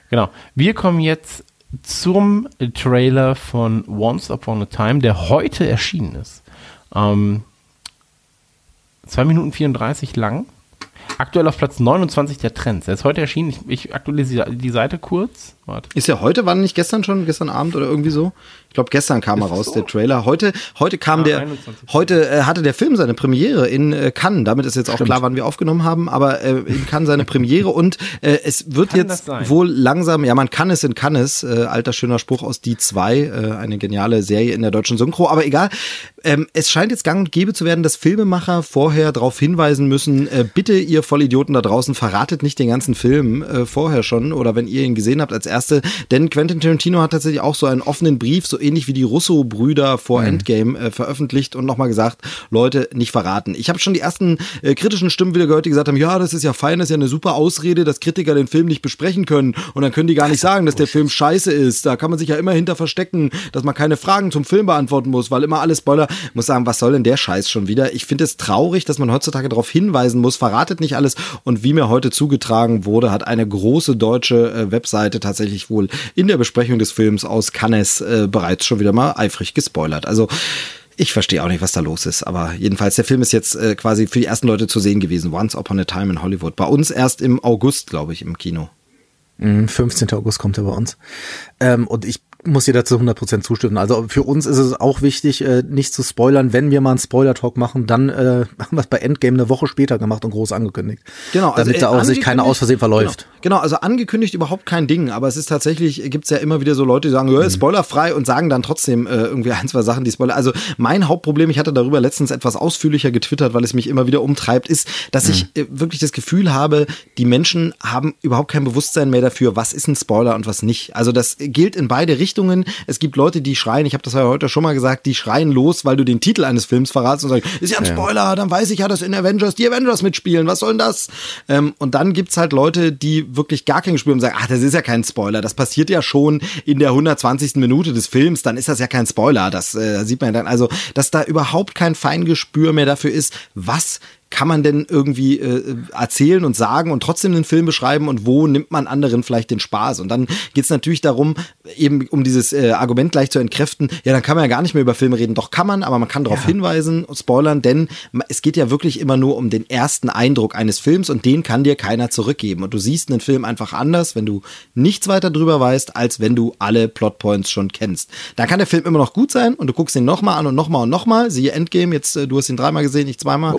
Genau. Wir kommen jetzt zum Trailer von Once Upon a Time, der heute erschienen ist. Ähm, 2 Minuten 34 lang. Aktuell auf Platz 29 der Trends. Er ist heute erschienen. Ich, ich aktualisiere die Seite kurz. Warte. Ist ja heute, war nicht gestern schon, gestern Abend oder irgendwie so? Ich glaube, gestern kam er Ist raus, so? der Trailer. Heute, heute kam Ah, der, 21. heute äh, hatte der Film seine Premiere in äh, Cannes. Damit ist jetzt auch Stimmt. klar, wann wir aufgenommen haben, aber äh, in Cannes seine Premiere und äh, es wird Kann jetzt wohl langsam, ja, man kann es in Cannes, äh, alter schöner Spruch aus Die 2, äh, eine geniale Serie in der deutschen Synchro, aber egal. Ähm, es scheint jetzt gang und gäbe zu werden, dass Filmemacher vorher darauf hinweisen müssen, äh, bitte ihr Vollidioten da draußen, verratet nicht den ganzen Film äh, vorher schon oder wenn ihr ihn gesehen habt als erste, denn Quentin Tarantino hat tatsächlich auch so einen offenen Brief, so ähnlich wie die Russo-Brüder vor Endgame äh, veröffentlicht und nochmal gesagt, Leute, nicht verraten. Ich habe schon die ersten äh, kritischen Stimmen wieder gehört, die gesagt haben, ja, das ist ja fein, das ist ja eine super Ausrede, dass Kritiker den Film nicht besprechen können und dann können die gar nicht sagen, dass der Film scheiße ist. Da kann man sich ja immer hinter verstecken, dass man keine Fragen zum Film beantworten muss, weil immer alles Spoiler. Ich muss sagen, was soll denn der Scheiß schon wieder? Ich finde es traurig, dass man heutzutage darauf hinweisen muss, verratet nicht alles. Und wie mir heute zugetragen wurde, hat eine große deutsche äh, Webseite tatsächlich wohl in der Besprechung des Films aus Cannes äh, bereits schon wieder mal eifrig gespoilert. Also ich verstehe auch nicht, was da los ist, aber jedenfalls, der Film ist jetzt äh, quasi für die ersten Leute zu sehen gewesen. Once Upon a Time in Hollywood. Bei uns erst im August, glaube ich, im Kino. Mm, 15. August kommt er bei uns. Ähm, und ich muss dir dazu 100% zustimmen. Also für uns ist es auch wichtig, äh, nicht zu spoilern. Wenn wir mal einen Spoiler-Talk machen, dann äh, haben wir es bei Endgame eine Woche später gemacht und groß angekündigt. Genau, also, Damit da äh, auch sich keiner aus Versehen verläuft. Genau, genau, also angekündigt überhaupt kein Ding, aber es ist tatsächlich, gibt's ja immer wieder so Leute, die sagen, Mhm. ja, spoilerfrei und sagen dann trotzdem äh, irgendwie ein, zwei Sachen, die Spoiler. Also mein Hauptproblem, ich hatte darüber letztens etwas ausführlicher getwittert, weil es mich immer wieder umtreibt, ist, dass ich Mhm. äh, wirklich das Gefühl habe, die Menschen haben überhaupt kein Bewusstsein mehr dafür, was ist ein Spoiler und was nicht. Also das gilt in beide Richtungen. Es gibt Leute, die schreien, ich habe das ja heute schon mal gesagt, die schreien los, weil du den Titel eines Films verratst und sagen, ist ja ein Spoiler, dann weiß ich ja, dass in Avengers die Avengers mitspielen, was soll denn das? Ähm, und dann gibt's halt Leute, die wirklich gar kein Gespür haben und sagen, ach, das ist ja kein Spoiler, das passiert ja schon in der 120. Minute des Films, dann ist das ja kein Spoiler. Das äh, sieht man ja dann, also, dass da überhaupt kein Feingespür mehr dafür ist, was kann man denn irgendwie äh, erzählen und sagen und trotzdem den Film beschreiben und wo nimmt man anderen vielleicht den Spaß? Und dann geht es natürlich darum, eben um dieses äh, Argument gleich zu entkräften, ja, dann kann man ja gar nicht mehr über Filme reden. Doch kann man, aber man kann darauf Ja. hinweisen, spoilern, denn es geht ja wirklich immer nur um den ersten Eindruck eines Films und den kann dir keiner zurückgeben. Und du siehst einen Film einfach anders, wenn du nichts weiter drüber weißt, als wenn du alle Plotpoints schon kennst. Dann kann der Film immer noch gut sein und du guckst ihn nochmal an und nochmal und nochmal. Siehe Endgame, jetzt äh, du hast ihn dreimal gesehen, ich zweimal.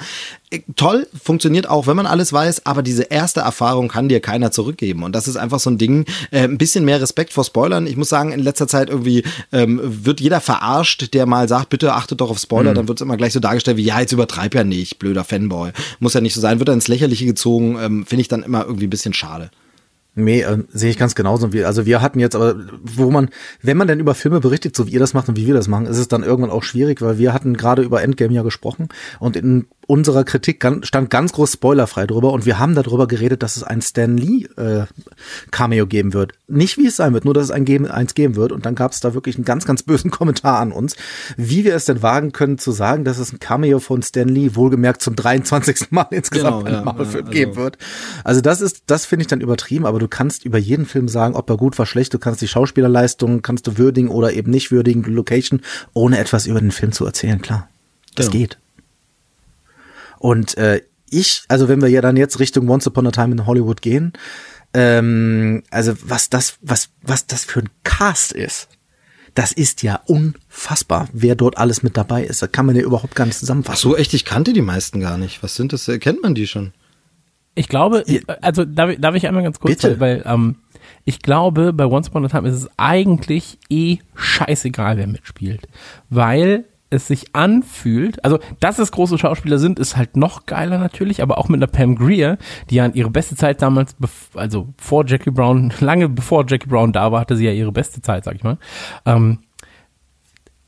Äh, Toll, funktioniert auch, wenn man alles weiß, aber diese erste Erfahrung kann dir keiner zurückgeben. Und das ist einfach so ein Ding, äh, ein bisschen mehr Respekt vor Spoilern. Ich muss sagen, in letzter Zeit irgendwie ähm, wird jeder verarscht, der mal sagt, bitte achtet doch auf Spoiler, dann wird es immer gleich so dargestellt wie, ja, jetzt übertreib ja nicht, blöder Fanboy. Muss ja nicht so sein, wird dann ins Lächerliche gezogen, ähm, finde ich dann immer irgendwie ein bisschen schade. Nee, äh, sehe ich ganz genauso. wie Also wir hatten jetzt aber, wo man, wenn man denn über Filme berichtet, so wie ihr das macht und wie wir das machen, ist es dann irgendwann auch schwierig, weil wir hatten gerade über Endgame ja gesprochen und in unserer Kritik stand ganz groß spoilerfrei drüber und wir haben darüber geredet, dass es ein Stan Lee äh, Cameo geben wird. Nicht wie es sein wird, nur dass es ein geben, eins geben wird und dann gab es da wirklich einen ganz, ganz bösen Kommentar an uns, wie wir es denn wagen können zu sagen, dass es ein Cameo von Stan Lee wohlgemerkt zum 23. Mal insgesamt Genau, ja, Marvel-Film ja, geben also- wird. Also das ist, das finde ich dann übertrieben, aber du kannst über jeden Film sagen, ob er gut war, schlecht, du kannst die Schauspielerleistung, kannst du würdigen oder eben nicht würdigen, die Location, ohne etwas über den Film zu erzählen, klar. Das Genau. geht. Und äh, ich, also wenn wir ja dann jetzt Richtung Once Upon a Time in Hollywood gehen, ähm, also was das, was, was das für ein Cast ist, das ist ja unfassbar, wer dort alles mit dabei ist. Da kann man ja überhaupt gar nicht Ach zusammenfassen. so, echt, ich kannte die meisten gar nicht. Was sind das? Äh, Kennt man die schon? Ich glaube, also darf, ich- darf ich einmal ganz kurz, Bitte. weil, weil ähm, ich glaube, bei Once Upon a Time ist es eigentlich eh scheißegal, wer mitspielt, weil es sich anfühlt, also dass es große Schauspieler sind, ist halt noch geiler natürlich, aber auch mit einer Pam Greer, die ja an ihre beste Zeit damals, also vor Jackie Brown, lange bevor Jackie Brown da war, hatte sie ja ihre beste Zeit, sag ich mal. Ähm,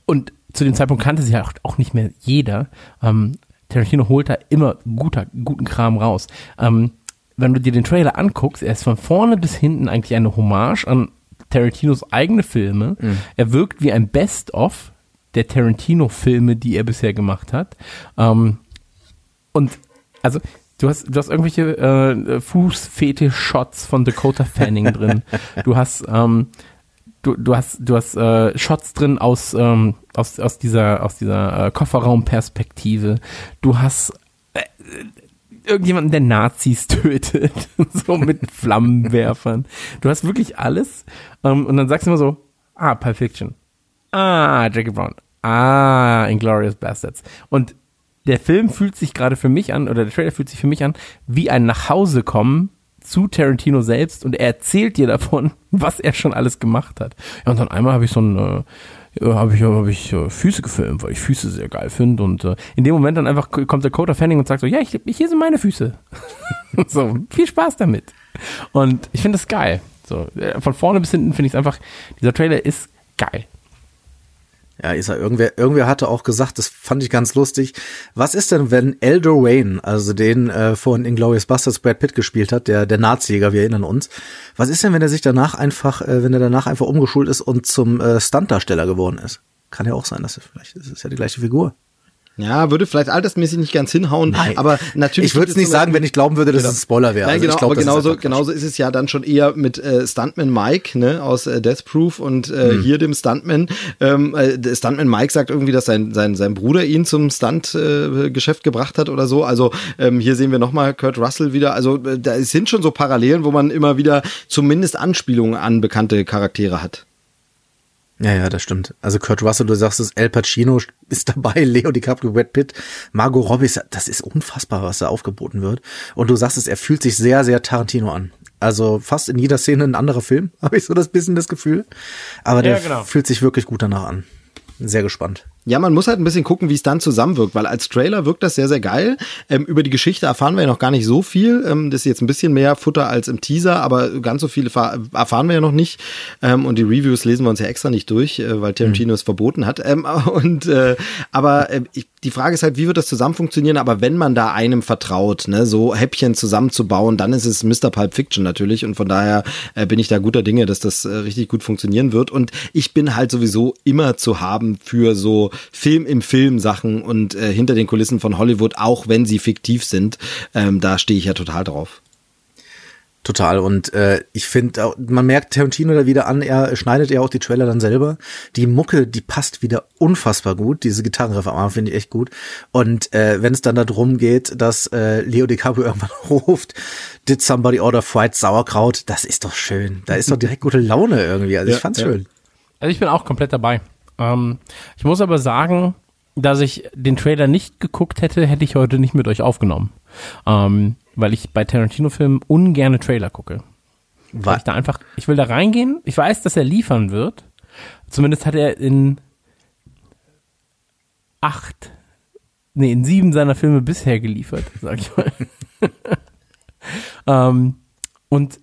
und zu dem Zeitpunkt kannte sie ja auch, auch nicht mehr jeder. Ähm, Tarantino holt da immer guter, guten Kram raus. Ähm, wenn du dir den Trailer anguckst, er ist von vorne bis hinten eigentlich eine Hommage an Tarantinos eigene Filme. Er wirkt wie ein Best-of der Tarantino-Filme, die er bisher gemacht hat. Ähm, und also du hast, du hast irgendwelche äh, Fußfetisch-Shots von Dakota Fanning drin. Du hast ähm, du, du hast, du hast äh, Shots drin aus, ähm, aus, aus dieser, aus dieser äh, Kofferraumperspektive. Du hast äh, irgendjemanden, der Nazis tötet, so mit Flammenwerfern. Du hast wirklich alles. Ähm, und dann sagst du immer so, ah, Pulp Fiction. Ah, Jackie Brown. Ah, Inglourious Bastards. Und der Film fühlt sich gerade für mich an, oder der Trailer fühlt sich für mich an, wie ein Nachhausekommen zu Tarantino selbst und er erzählt dir davon, was er schon alles gemacht hat. Ja, und dann einmal habe ich so ein, äh, habe ich, hab ich äh, Füße gefilmt, weil ich Füße sehr geil finde und äh, in dem Moment dann einfach kommt der Coder Fanning und sagt so, ja, ich, hier sind meine Füße. so, viel Spaß damit. Und ich finde das geil. So, äh, von vorne bis hinten finde ich es einfach, dieser Trailer ist geil. Ja, Isa, irgendwer, irgendwer hatte auch gesagt, das fand ich ganz lustig. Was ist denn, wenn Eldor Wayne, also den äh, von Inglourious Basterds Brad Pitt gespielt hat, der, der Nazijäger, wir erinnern uns. Was ist denn, wenn er sich danach einfach, äh, wenn er danach einfach umgeschult ist und zum äh, Stuntdarsteller geworden ist? Kann ja auch sein, dass er vielleicht, das ist ja die gleiche Figur. Ja, würde vielleicht altersmäßig nicht ganz hinhauen, aber natürlich. Ich würde es nicht sagen, wenn ich glauben würde, dass es ein Spoiler wäre. Nein, Also genau, ich glaub, aber das ist genauso, genauso ist es ja dann schon eher mit äh, Stuntman Mike, ne, aus äh, Death Proof und äh, Hm. hier dem Stuntman. Ähm, äh, Stuntman Mike sagt irgendwie, dass sein, sein, sein Bruder ihn zum Stunt-Geschäft äh, gebracht hat oder so. Also ähm, hier sehen wir nochmal Kurt Russell wieder. Also äh, da sind schon so Parallelen, wo man immer wieder zumindest Anspielungen an bekannte Charaktere hat. Ja, ja, das stimmt. Also Kurt Russell, du sagst es, El Pacino ist dabei, Leo DiCaprio, Brad Pitt, Margot Robbie, das ist unfassbar, was da aufgeboten wird. Und du sagst es, er fühlt sich sehr, sehr Tarantino an. Also fast in jeder Szene ein anderer Film, habe ich so das bisschen das Gefühl. Aber der Ja, genau. fühlt sich wirklich gut danach an. Sehr gespannt. Ja, man muss halt ein bisschen gucken, wie es dann zusammenwirkt, weil als Trailer wirkt das sehr, sehr geil. Ähm, über die Geschichte erfahren wir ja noch gar nicht so viel. Ähm, das ist jetzt ein bisschen mehr Futter als im Teaser, aber ganz so viel erfahr- erfahren wir ja noch nicht. Ähm, und die Reviews lesen wir uns ja extra nicht durch, äh, weil Tarantino es verboten hat. Ähm, und äh, aber äh, ich, die Frage ist halt, wie wird das zusammen funktionieren? Aber wenn man da einem vertraut, ne, so Häppchen zusammenzubauen, dann ist es Mr. Pulp Fiction natürlich. Und von daher äh, bin ich da guter Dinge, dass das äh, richtig gut funktionieren wird. Und ich bin halt sowieso immer zu haben für so Film im Film Sachen und äh, hinter den Kulissen von Hollywood, auch wenn sie fiktiv sind. Ähm, da stehe ich ja total drauf. Total. Und äh, ich finde, man merkt Tarantino da wieder an, er schneidet ja auch die Trailer dann selber. Die Mucke, die passt wieder unfassbar gut. Diese Gitarrenriff am Anfang finde ich echt gut. Und äh, wenn es dann darum geht, dass äh, Leo DiCaprio irgendwann ruft, did somebody order fried Sauerkraut, das ist doch schön. Da ist doch direkt gute Laune irgendwie. Also ich Ja, fand's ja. schön. Also ich bin auch komplett dabei. Ähm, ich muss aber sagen, dass ich den Trailer nicht geguckt hätte, hätte ich heute nicht mit euch aufgenommen. Ähm, weil ich bei Tarantino-Filmen ungerne Trailer gucke. Weil ich da einfach, ich will da reingehen, ich weiß, dass er liefern wird. Zumindest hat er in acht, nee, in sieben seiner Filme bisher geliefert, sag ich mal. ähm, und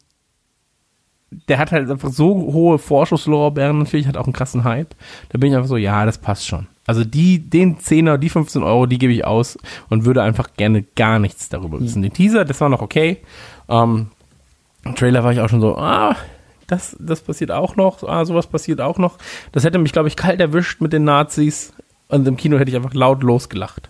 der hat halt einfach so hohe Vorschusslorbeeren natürlich, hat auch einen krassen Hype. Da bin ich einfach so, ja, das passt schon. Also die, den 10er, die 15 Euro, die gebe ich aus und würde einfach gerne gar nichts darüber wissen. Den Teaser, das war noch okay. Ähm, im Trailer war ich auch schon so, ah, das, das passiert auch noch, ah, sowas passiert auch noch. Das hätte mich, glaube ich, kalt erwischt mit den Nazis und im Kino hätte ich einfach laut losgelacht.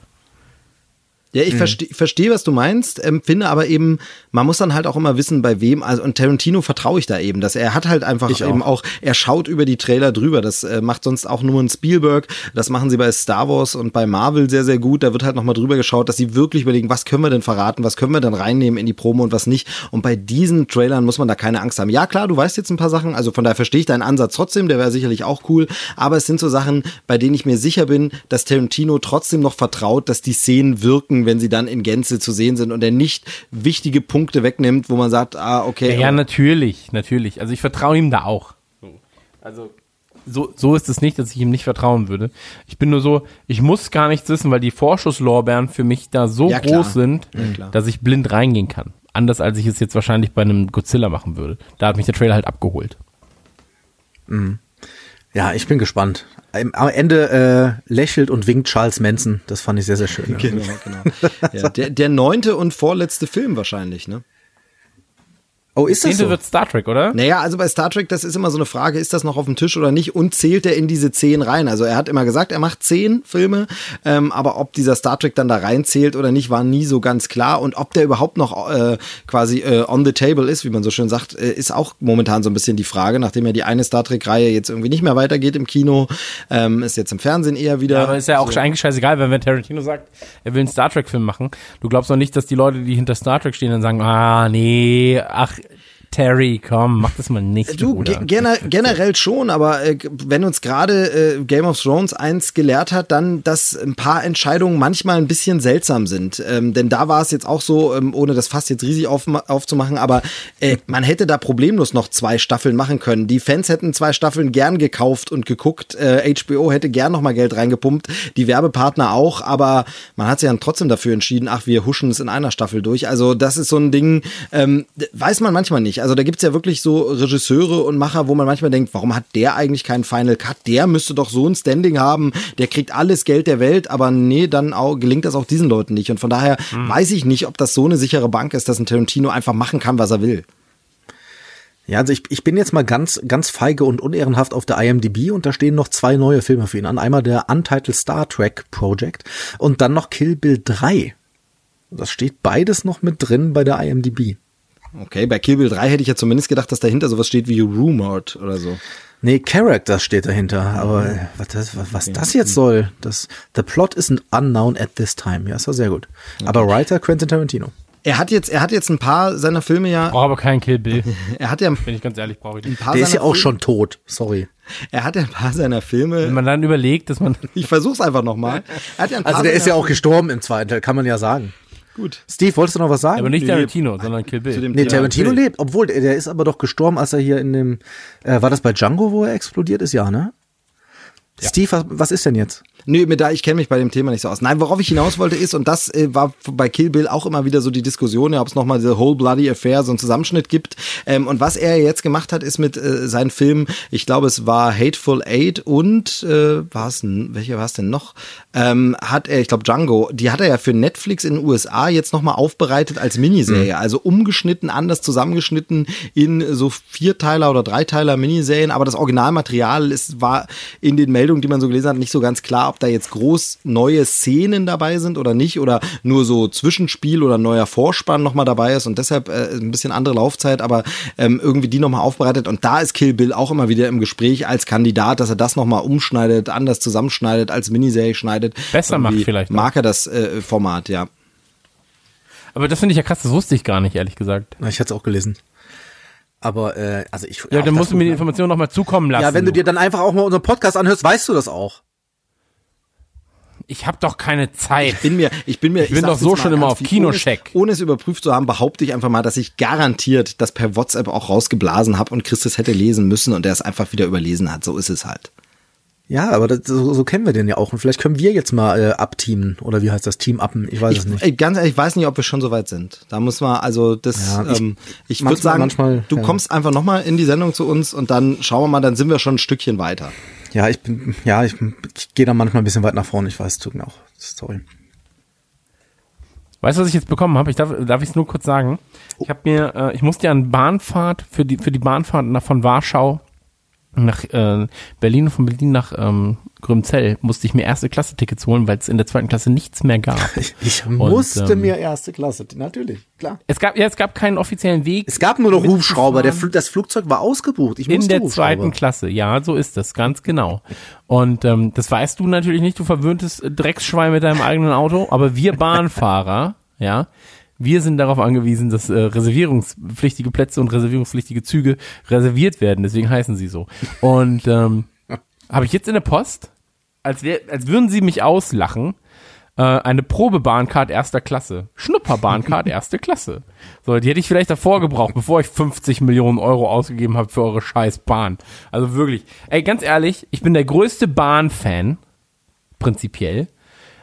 Ja, ich verstehe, versteh, was du meinst, ähm, finde aber eben, man muss dann halt auch immer wissen, bei wem, also und Tarantino vertraue ich da eben, dass er hat halt einfach Ich auch. eben auch, er schaut über die Trailer drüber, das äh, macht sonst auch nur ein Spielberg, das machen sie bei Star Wars und bei Marvel sehr, sehr gut, da wird halt nochmal drüber geschaut, dass sie wirklich überlegen, was können wir denn verraten, was können wir denn reinnehmen in die Promo und was nicht und bei diesen Trailern muss man da keine Angst haben. Ja klar, du weißt jetzt ein paar Sachen, also von daher verstehe ich deinen Ansatz trotzdem, der wäre sicherlich auch cool, aber es sind so Sachen, bei denen ich mir sicher bin, dass Tarantino trotzdem noch vertraut, dass die Szenen wirken, wenn sie dann in Gänze zu sehen sind und er nicht wichtige Punkte wegnimmt, wo man sagt, ah, okay. Ja, ja, natürlich, natürlich. Also ich vertraue ihm da auch. Also so, so ist es nicht, dass ich ihm nicht vertrauen würde. Ich bin nur so, ich muss gar nichts wissen, weil die Vorschusslorbeeren für mich da so Ja, groß sind, Ja, dass ich blind reingehen kann. Anders als ich es jetzt wahrscheinlich bei einem Godzilla machen würde. Da hat mich der Trailer halt abgeholt. Ja, ich bin gespannt. Am Ende äh, lächelt und winkt Charles Manson. Das fand ich sehr, sehr schön. Genau, genau. Ja, der, der neunte und vorletzte Film wahrscheinlich, ne? Oh, ist das Zehnte so? wird Star Trek, oder? Naja, also bei Star Trek, das ist immer so eine Frage, ist das noch auf dem Tisch oder nicht? Und zählt er in diese zehn rein? Also er hat immer gesagt, er macht zehn Filme, ähm, aber ob dieser Star Trek dann da reinzählt oder nicht, war nie so ganz klar. Und ob der überhaupt noch äh, quasi äh, on the table ist, wie man so schön sagt, äh, ist auch momentan so ein bisschen die Frage, nachdem ja die eine Star Trek-Reihe jetzt irgendwie nicht mehr weitergeht im Kino, ähm, ist jetzt im Fernsehen eher wieder. Ja, aber ist ja auch eigentlich scheißegal, wenn, wenn Tarantino sagt, er will einen Star Trek-Film machen. Du glaubst doch nicht, dass die Leute, die hinter Star Trek stehen, dann sagen, ah, nee, ach, Terry, komm, mach das mal nicht. Du, gener generell schon, aber äh, wenn uns gerade äh, Game of Thrones eins gelehrt hat, dann, dass ein paar Entscheidungen manchmal ein bisschen seltsam sind. Ähm, denn da war es jetzt auch so, ähm, ohne das Fass jetzt riesig auf, aufzumachen, aber äh, man hätte da problemlos noch zwei Staffeln machen können. Die Fans hätten zwei Staffeln gern gekauft und geguckt. Äh, HBO hätte gern noch mal Geld reingepumpt, die Werbepartner auch, aber man hat sich dann trotzdem dafür entschieden, ach, wir huschen es in einer Staffel durch. Also das ist so ein Ding, ähm, weiß man manchmal nicht. Also da gibt's ja wirklich so Regisseure und Macher, wo man manchmal denkt, warum hat der eigentlich keinen Final Cut? Der müsste doch so ein Standing haben, der kriegt alles Geld der Welt, aber nee, dann auch, gelingt das auch diesen Leuten nicht. Und von daher weiß ich nicht, ob das so eine sichere Bank ist, dass ein Tarantino einfach machen kann, was er will. Ja, also ich, ich bin jetzt mal ganz, ganz feige und unehrenhaft auf der IMDb und da stehen noch zwei neue Filme für ihn an. Einmal der Untitled Star Trek Project und dann noch Kill Bill 3. Das steht beides noch mit drin bei der IMDb. Okay, bei Kill Bill 3 hätte ich ja zumindest gedacht, dass dahinter sowas steht wie Rumored oder so. Nee, Character steht dahinter, aber äh, was das, was, was das jetzt soll, das, the plot isn't unknown at this time. Ja, ist war sehr gut. Aber Writer Quentin Tarantino. Er hat jetzt, er hat jetzt ein paar seiner Filme ja, Brauche aber keinen Kill Bill. er hat ja ein Bin ich ganz ehrlich, brauche ich nicht. paar Der ist ja auch Filme- schon tot, sorry. Er hat ja ein paar seiner Filme. Wenn man dann überlegt, dass man Ich versuch's einfach nochmal. Er hat ja ein paar Also der ist ja auch gestorben im zweiten Teil, kann man ja sagen. Gut. Steve, wolltest du noch was sagen? aber nicht Nee. Tarantino, sondern Kill Bill. Zu dem Nee, Ja, Tarantino okay. lebt, obwohl der der ist aber doch gestorben, als er hier in dem, äh, war das bei Django, wo er explodiert ist? Ja, ne? Steve, was, was ist denn jetzt? Nö, mir da, ich kenne mich bei dem Thema nicht so aus. Nein, worauf ich hinaus wollte ist, und das äh, war bei Kill Bill auch immer wieder so die Diskussion, ja, ob es nochmal diese Whole Bloody Affair, so einen Zusammenschnitt gibt. Ähm, und was er jetzt gemacht hat, ist mit äh, seinen Filmen, ich glaube, es war Hateful Eight und äh, war es, welcher war es denn noch? Ähm, hat er, ich glaube, Django, die hat er ja für Netflix in den USA jetzt nochmal aufbereitet als Miniserie. Mhm. Also umgeschnitten, anders zusammengeschnitten in so Vierteiler oder Dreiteiler Miniserien, aber das Originalmaterial ist, war in den Meldungen, die man so gelesen hat, nicht so ganz klar, ob da jetzt groß neue Szenen dabei sind oder nicht oder nur so Zwischenspiel oder neuer Vorspann nochmal dabei ist und deshalb äh, ein bisschen andere Laufzeit, aber ähm, irgendwie die nochmal aufbereitet und da ist Kill Bill auch immer wieder im Gespräch als Kandidat, dass er das nochmal umschneidet, anders zusammenschneidet, als Miniserie schneidet. Besser macht vielleicht. Auch. Mag er das äh, Format, ja. Aber das finde ich ja krass, das wusste ich gar nicht, ehrlich gesagt. Ich hatte es auch gelesen. Aber äh, also ich Ja, dann musst du mir die Information nochmal zukommen lassen. Ja, wenn du dir dann einfach auch mal unseren Podcast anhörst, weißt du das auch. Ich habe doch keine Zeit. Ich bin mir, ich bin mir, ich bin doch so schon immer auf Kinocheck. Ohne, ohne es überprüft zu haben, behaupte ich einfach mal, dass ich garantiert das per WhatsApp auch rausgeblasen habe und Christus hätte lesen müssen und er es einfach wieder überlesen hat. So ist es halt. Ja, aber das, so, so kennen wir den ja auch. Und vielleicht können wir jetzt mal äh, abteamen. Oder wie heißt das? Team appen? Ich weiß ich, es nicht. Ey, ganz ehrlich, ich weiß nicht, ob wir schon so weit sind. Da muss man, also das, ja, ich, ähm, ich würde sagen, manchmal, du ja. kommst einfach nochmal in die Sendung zu uns und dann schauen wir mal, dann sind wir schon ein Stückchen weiter. Ja, ich bin, ja, ich, ich gehe da manchmal ein bisschen weit nach vorne. Ich weiß, tut mir auch. Sorry. Weißt du, was ich jetzt bekommen habe? Ich darf, darf ich es nur kurz sagen? Ich habe mir, äh, ich musste ja eine Bahnfahrt für die für die Bahnfahrt nach von Warschau nach äh, Berlin und von Berlin nach ähm, Grümzell musste ich mir erste Klasse Tickets holen, weil es in der zweiten Klasse nichts mehr gab. Ich musste und, ähm, mir erste Klasse, natürlich, klar. Es gab ja, es gab keinen offiziellen Weg. Es gab nur noch Hubschrauber, der, das Flugzeug war ausgebucht. Ich in der zweiten Klasse, ja, so ist das, ganz genau. Und ähm, das weißt du natürlich nicht, du verwöhntes Drecksschwein mit deinem eigenen Auto, aber wir Bahnfahrer, ja, wir sind darauf angewiesen, dass äh, reservierungspflichtige Plätze und reservierungspflichtige Züge reserviert werden. Deswegen heißen sie so. Und ähm, habe ich jetzt in der Post, als, wär, als würden sie mich auslachen, äh, eine Probebahncard erster Klasse. Schnupperbahncard erste Klasse. So, die hätte ich vielleicht davor gebraucht, bevor ich 50 Millionen Euro ausgegeben habe für eure scheiß Bahn. Also wirklich. Ey, ganz ehrlich, ich bin der größte Bahnfan. Prinzipiell.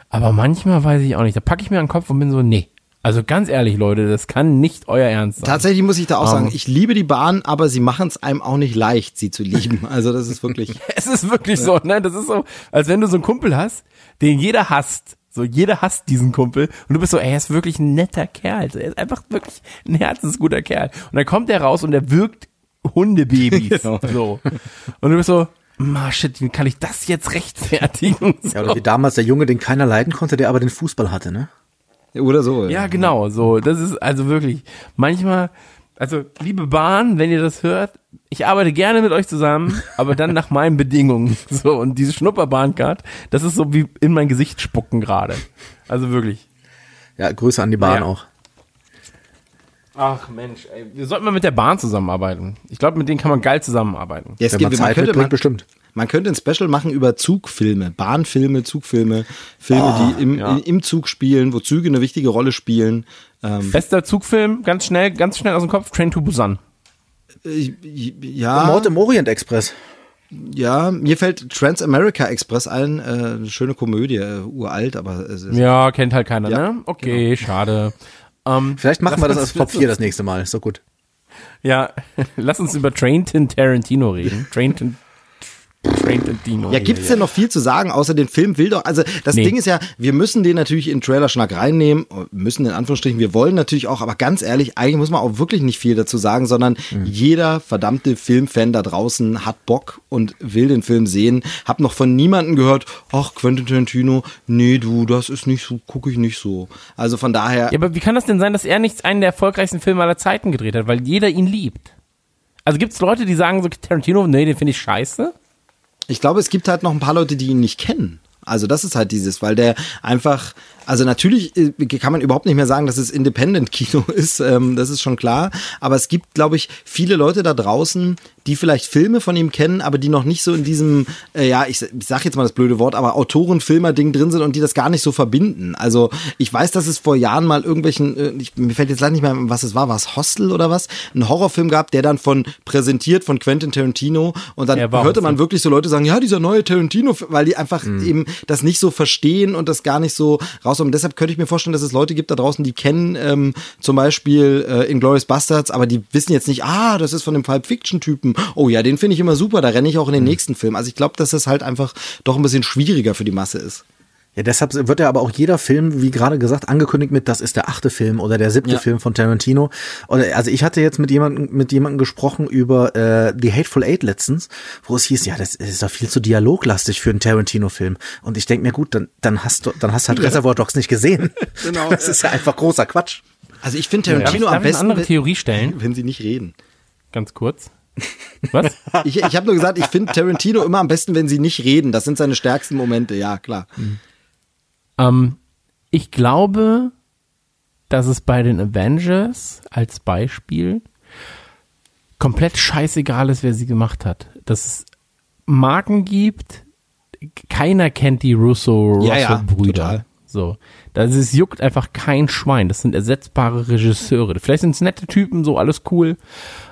Aber manchmal weiß ich auch nicht. Da packe ich mir an den Kopf und bin so, nee. Also ganz ehrlich, Leute, das kann nicht euer Ernst sein. Tatsächlich muss ich da auch um. sagen, ich liebe die Bahn, aber sie machen es einem auch nicht leicht, sie zu lieben. Also das ist wirklich. es ist wirklich so, ne? Das ist so, als wenn du so einen Kumpel hast, den jeder hasst. So, jeder hasst diesen Kumpel. Und du bist so, ey, er ist wirklich ein netter Kerl. Er ist einfach wirklich ein herzensguter Kerl. Und dann kommt er raus und er wirkt Hundebabys. genau. So. Und du bist so, Ma, shit, wie kann ich das jetzt rechtfertigen? So. Ja, oder wie damals der Junge, den keiner leiden konnte, der aber den Fußball hatte, ne? Oder so. Ja, genau, so. Das ist also wirklich manchmal, also liebe Bahn, wenn ihr das hört, ich arbeite gerne mit euch zusammen, aber dann nach meinen Bedingungen. So, und diese Schnupperbahncard, das ist so wie in mein Gesicht spucken gerade. Also wirklich. Ja, Grüße an die Bahn ja. auch. Ach Mensch, ey, wir sollten mal mit der Bahn zusammenarbeiten. Ich glaube, mit denen kann man geil zusammenarbeiten. Ja, es gibt, man, man könnte, man, bestimmt. Man könnte ein Special machen über Zugfilme, Bahnfilme, Zugfilme, Filme, oh, die im, ja. im Zug spielen, wo Züge eine wichtige Rolle spielen. Ähm, Bester Zugfilm, ganz schnell, ganz schnell aus dem Kopf, Train to Busan. Äh, ja. Mord im Orient Express. Ja, mir fällt Trans-America Express ein, äh, schöne Komödie, äh, uralt, aber es ist Ja, kennt halt keiner, ja, ne? Okay, genau. schade. Um, Vielleicht machen wir das als Top 4 das nächste Mal, ist so gut. Ja, lass uns über Trainton Tarantino reden. Trainton Ja, gibt's denn noch viel zu sagen, außer den Film will doch, also das nee. Ding ist ja, wir müssen den natürlich in Trailer-Schnack reinnehmen, müssen in Anführungsstrichen, wir wollen natürlich auch, aber ganz ehrlich, eigentlich muss man auch wirklich nicht viel dazu sagen, sondern mhm. jeder verdammte Filmfan da draußen hat Bock und will den Film sehen. Hab noch von niemandem gehört, ach, Quentin Tarantino, nee, du, das ist nicht so, gucke ich nicht so. Also von daher. Ja, aber wie kann das denn sein, dass er nicht einen der erfolgreichsten Filme aller Zeiten gedreht hat, weil jeder ihn liebt? Also gibt's Leute, die sagen so, Tarantino, nee, den finde ich scheiße? Ich glaube, es gibt halt noch ein paar Leute, die ihn nicht kennen. Also das ist halt dieses, weil der einfach Also natürlich äh, kann man überhaupt nicht mehr sagen, dass es Independent-Kino ist, ähm, das ist schon klar. Aber es gibt, glaube ich, viele Leute da draußen, die vielleicht Filme von ihm kennen, aber die noch nicht so in diesem, äh, ja, ich, ich sag jetzt mal das blöde Wort, aber Autoren-Filmer-Ding drin sind und die das gar nicht so verbinden. Also ich weiß, dass es vor Jahren mal irgendwelchen, äh, ich, mir fällt jetzt leider nicht mehr, was es war, war es Hostel oder was? Ein Horrorfilm gab, der dann von präsentiert von Quentin Tarantino und dann hörte man wirklich so Leute sagen, ja, dieser neue Tarantino, weil die einfach mhm. eben das nicht so verstehen und das gar nicht so raus. Und deshalb könnte ich mir vorstellen, dass es Leute gibt da draußen, die kennen ähm, zum Beispiel äh, Inglourious Bastards, aber die wissen jetzt nicht, ah, das ist von dem Pulp Fiction-Typen oh ja, den finde ich immer super, da renne ich auch in den mhm. nächsten Film. Also ich glaube, dass das halt einfach doch ein bisschen schwieriger für die Masse ist. Ja, deshalb wird ja aber auch jeder Film, wie gerade gesagt, angekündigt mit, das ist der achte Film oder der siebte ja. Film von Tarantino. Oder, also ich hatte jetzt mit jemandem mit jemandem gesprochen über äh, The Hateful Eight letztens, wo es hieß, ja, das ist doch viel zu dialoglastig für einen Tarantino-Film. Und ich denke mir, gut, dann, dann hast du, dann hast du halt ja. Reservoir Dogs nicht gesehen. genau. Das ist ja einfach großer Quatsch. Also ich finde Tarantino ja, am besten, eine andere Theorie stellen, wenn sie nicht reden. Ganz kurz. Was? Ich, ich habe nur gesagt, ich finde Tarantino immer am besten, wenn sie nicht reden. Das sind seine stärksten Momente, ja, klar. Mhm. Ähm, ich glaube, dass es bei den Avengers als Beispiel komplett scheißegal ist, wer sie gemacht hat. Dass es Marken gibt, keiner kennt die Russo-Brüder. Ja, ja, so. Das ist, juckt einfach kein Schwein. Das sind ersetzbare Regisseure. Vielleicht sind es nette Typen, so alles cool.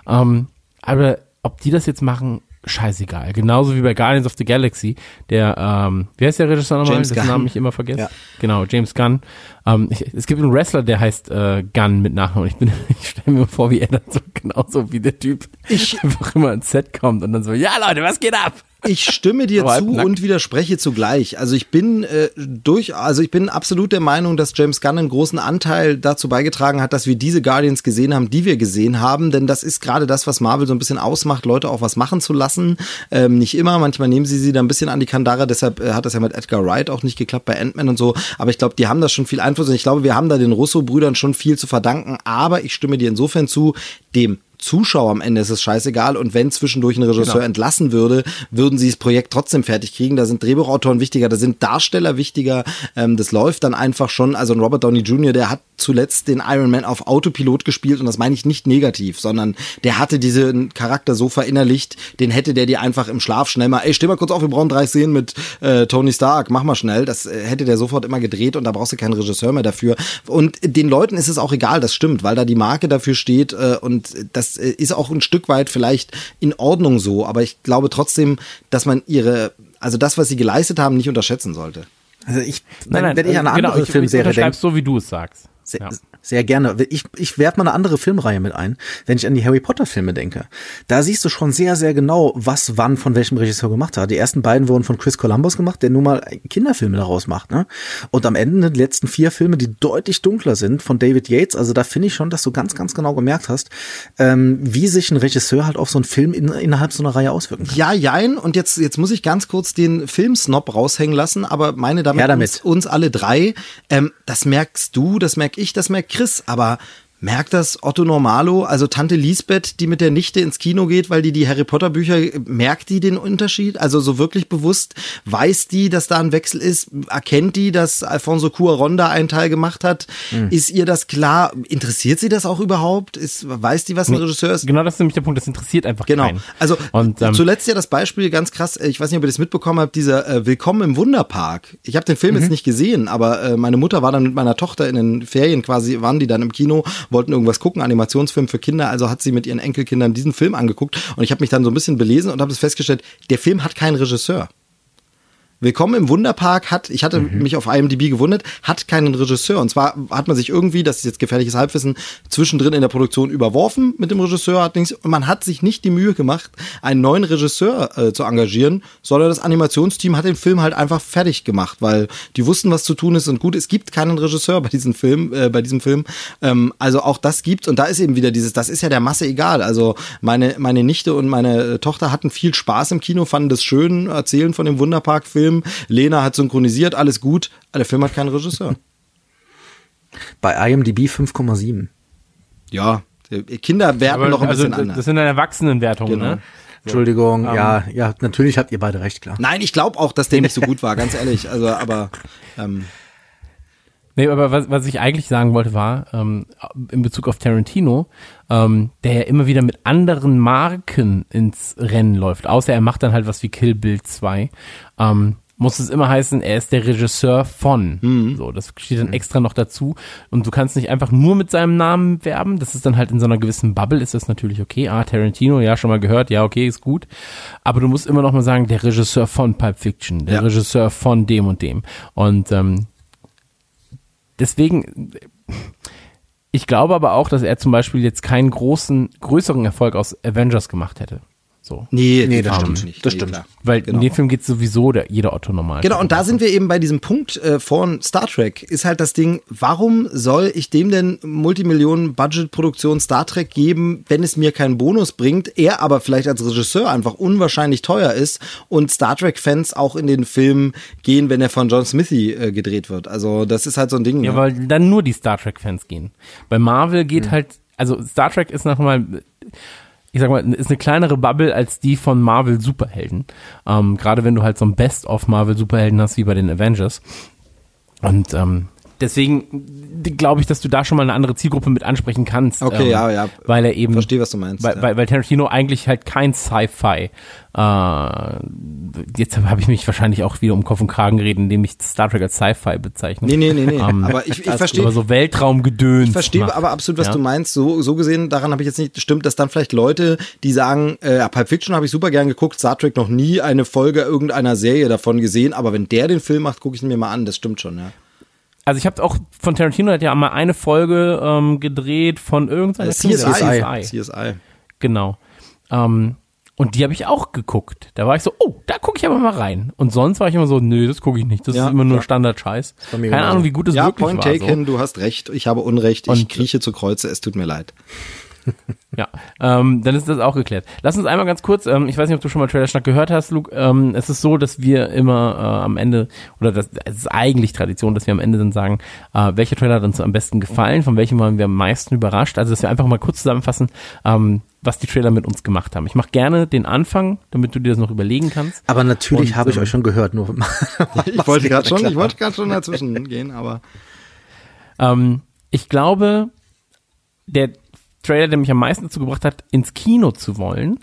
Ähm, aber ob die das jetzt machen, scheißegal. Genauso wie bei Guardians of the Galaxy, der, ähm, wie heißt der Regisseur nochmal? James Dessen Namen ich immer vergesse. Ja. Genau, James Gunn. Ähm, ich, es gibt einen Wrestler, der heißt äh, Gunn mit Nachnamen. Ich, bin, ich stelle mir vor, wie er dann so genauso wie der Typ ich, einfach immer ins Set kommt und dann so, ja Leute, was geht ab? Ich stimme dir zu und widerspreche zugleich. Also ich bin äh, durch, also ich bin absolut der Meinung, dass James Gunn einen großen Anteil dazu beigetragen hat, dass wir diese Guardians gesehen haben, die wir gesehen haben. Denn das ist gerade das, was Marvel so ein bisschen ausmacht, Leute auch was machen zu lassen. Ähm, nicht immer, manchmal nehmen sie sie da ein bisschen an die Kandare. Deshalb äh, hat das ja mit Edgar Wright auch nicht geklappt bei Ant-Man und so. Aber ich glaube, die haben da schon viel Einfluss. Und ich glaube, wir haben da den Russo-Brüdern schon viel zu verdanken. Aber ich stimme dir insofern zu, dem Zuschauer am Ende ist es scheißegal. Und wenn zwischendurch ein Regisseur genau. entlassen würde, würden sie das Projekt trotzdem fertig kriegen. Da sind Drehbuchautoren wichtiger, da sind Darsteller wichtiger. Ähm, das läuft dann einfach schon. Also ein Robert Downey Jr., der hat zuletzt den Iron Man auf Autopilot gespielt und das meine ich nicht negativ, sondern der hatte diesen Charakter so verinnerlicht, den hätte der dir einfach im Schlaf schnell mal, ey, steh mal kurz auf, wir brauchen drei Szenen mit äh, Tony Stark, mach mal schnell. Das äh, hätte der sofort immer gedreht und da brauchst du keinen Regisseur mehr dafür. Und den Leuten ist es auch egal, das stimmt, weil da die Marke dafür steht äh, und das äh, ist auch ein Stück weit vielleicht in Ordnung so, aber ich glaube trotzdem, dass man ihre, also das, was sie geleistet haben, nicht unterschätzen sollte. Also ich, nein, nein, wenn ich an eine genau, andere ich, Filmserie denke, so wie du es sagst. Sehr, ja. Sehr gerne. Ich, ich werfe mal eine andere Filmreihe mit ein, wenn ich an die Harry Potter Filme denke. Da siehst du schon sehr, sehr genau, was wann von welchem Regisseur gemacht hat. Die ersten beiden wurden von Chris Columbus gemacht, der nun mal Kinderfilme daraus macht. Ne? Und am Ende die letzten vier Filme, die deutlich dunkler sind, von David Yates. Also da finde ich schon, dass du ganz, ganz genau gemerkt hast, ähm, wie sich ein Regisseur halt auf so einen Film in, innerhalb so einer Reihe auswirken kann. Ja, jein. Und jetzt, jetzt muss ich ganz kurz den Filmsnob raushängen lassen, aber meine damit, damit. Uns, uns alle drei. Ähm, das merkst du, das merk ich, das merkt Chris, aber Merkt das Otto Normalo, also Tante Lisbeth, die mit der Nichte ins Kino geht, weil die die Harry Potter Bücher, merkt die den Unterschied? Also so wirklich bewusst, weiß die, dass da ein Wechsel ist? Erkennt die, dass Alfonso Cuarón da einen Teil gemacht hat? Mhm. Ist ihr das klar? Interessiert sie das auch überhaupt? Ist, weiß die, was ein Regisseur ist? Genau, das ist nämlich der Punkt, das interessiert einfach genau. keinen. Also Und, ähm, zuletzt ja das Beispiel ganz krass, ich weiß nicht, ob ihr das mitbekommen habt, dieser äh, Willkommen im Wunderpark. Ich habe den Film mhm. jetzt nicht gesehen, aber äh, meine Mutter war dann mit meiner Tochter in den Ferien quasi, waren die dann im Kino wollten irgendwas gucken, Animationsfilm für Kinder, also hat sie mit ihren Enkelkindern diesen Film angeguckt und ich habe mich dann so ein bisschen belesen und habe festgestellt, der Film hat keinen Regisseur. Willkommen im Wunderpark hat, ich hatte mhm. mich auf IMDb gewundert, hat keinen Regisseur. Und zwar hat man sich irgendwie, das ist jetzt gefährliches Halbwissen, zwischendrin in der Produktion überworfen mit dem Regisseur. Hat nichts, und man hat sich nicht die Mühe gemacht, einen neuen Regisseur äh, zu engagieren, sondern das Animationsteam hat den Film halt einfach fertig gemacht, weil die wussten, was zu tun ist und gut, es gibt keinen Regisseur bei diesem Film, äh, bei diesem Film. Ähm, also auch das gibt's und da ist eben wieder dieses, das ist ja der Masse egal. Also meine, meine Nichte und meine Tochter hatten viel Spaß im Kino, fanden das schön, erzählen von dem Wunderpark-Film Film. Lena hat synchronisiert, alles gut. Der Film hat keinen Regisseur. Bei IMDb 5,7. Ja, Kinder werten noch ein also, bisschen anders. Das sind dann Erwachsenenwertungen, genau. ne? Entschuldigung, um, ja, ja, natürlich habt ihr beide recht, klar. Nein, ich glaube auch, dass der nicht so gut war, ganz ehrlich. Also, aber ähm, Nee, aber was, was ich eigentlich sagen wollte war, ähm, in Bezug auf Tarantino, ähm, der ja immer wieder mit anderen Marken ins Rennen läuft, außer er macht dann halt was wie Kill Bill 2, ähm, muss es immer heißen, er ist der Regisseur von. Mhm. So, das steht dann extra noch dazu. Und du kannst nicht einfach nur mit seinem Namen werben. Das ist dann halt in so einer gewissen Bubble, ist das natürlich okay. Ah, Tarantino, ja, schon mal gehört, ja, okay, ist gut. Aber du musst immer noch mal sagen, der Regisseur von Pulp Fiction, der Ja. Regisseur von dem und dem. Und ähm, deswegen, ich glaube aber auch, dass er zum Beispiel jetzt keinen großen, größeren Erfolg aus Avengers gemacht hätte. So. Nee, Nee, das stimmt. nicht. Das Nee, stimmt. klar. Weil Genau. in dem Film geht sowieso der, jeder Otto normal. Genau, und da sind wir eben bei diesem Punkt äh, von Star Trek, ist halt das Ding, warum soll ich dem denn Multimillionen-Budget-Produktion Star Trek geben, wenn es mir keinen Bonus bringt, er aber vielleicht als Regisseur einfach unwahrscheinlich teuer ist und Star Trek-Fans auch in den Film gehen, wenn er von John Smithy äh, gedreht wird. Also das ist halt so ein Ding. Ja, ne? weil dann nur die Star Trek-Fans gehen. Bei Marvel geht halt, also Star Trek ist nochmal, ich sag mal, ist eine kleinere Bubble als die von Marvel Superhelden. Ähm, Gerade wenn du halt so ein Best-of Marvel Superhelden hast, wie bei den Avengers. Und ähm, deswegen glaube ich, dass du da schon mal eine andere Zielgruppe mit ansprechen kannst. Okay, ähm, ja, ja. Weil er eben. Verstehe, was du meinst, Weil, ja. weil, weil Tarantino eigentlich halt kein Sci-Fi. Äh, jetzt habe ich mich wahrscheinlich auch wieder um Kopf und Kragen geredet, indem ich Star Trek als Sci-Fi bezeichne. Nee, nee, nee, nee. Ähm, aber ich, ich aber verstehe. so Weltraumgedöns. Ich verstehe macht. aber absolut, was Ja? du meinst. So, so gesehen, daran habe ich jetzt nicht stimmt, dass dann vielleicht Leute, die sagen, äh, Pulp Fiction habe ich super gern geguckt, Star Trek noch nie eine Folge irgendeiner Serie davon gesehen, aber wenn der den Film macht, gucke ich ihn mir mal an. Das stimmt schon, ja. Also ich habe auch von Tarantino hat ja mal eine Folge ähm, gedreht von irgendeiner Äh, CSI. CSI. CSI. Genau. Ähm, und die habe ich auch geguckt. Da war ich so, oh, da gucke ich aber mal rein. Und sonst war ich immer so, nö, das gucke ich nicht. Das Ja, ist immer nur ja. Standard-Scheiß. Keine. Ahnung, wie gut es Ja, wirklich Point war. taken, So. du hast recht, ich habe Unrecht, ich Und- krieche zu Kreuze, es tut mir leid. Ja, ähm, dann ist das auch geklärt. Lass uns einmal ganz kurz, ähm, ich weiß nicht, ob du schon mal Trailer Schnack gehört hast, Luke. Ähm, es ist so, dass wir immer äh, am Ende, oder das, es ist eigentlich Tradition, dass wir am Ende dann sagen, äh, welcher Trailer hat uns am besten gefallen, von welchem waren wir am meisten überrascht. Also, dass wir einfach mal kurz zusammenfassen, ähm, was die Trailer mit uns gemacht haben. Ich mache gerne den Anfang, damit du dir das noch überlegen kannst. Aber natürlich habe ich ähm, euch schon gehört. Nur Ich wollte gerade schon, ich wollte gerade schon dazwischen gehen, aber Ähm, ich glaube, der Trailer, der mich am meisten dazu gebracht hat, ins Kino zu wollen,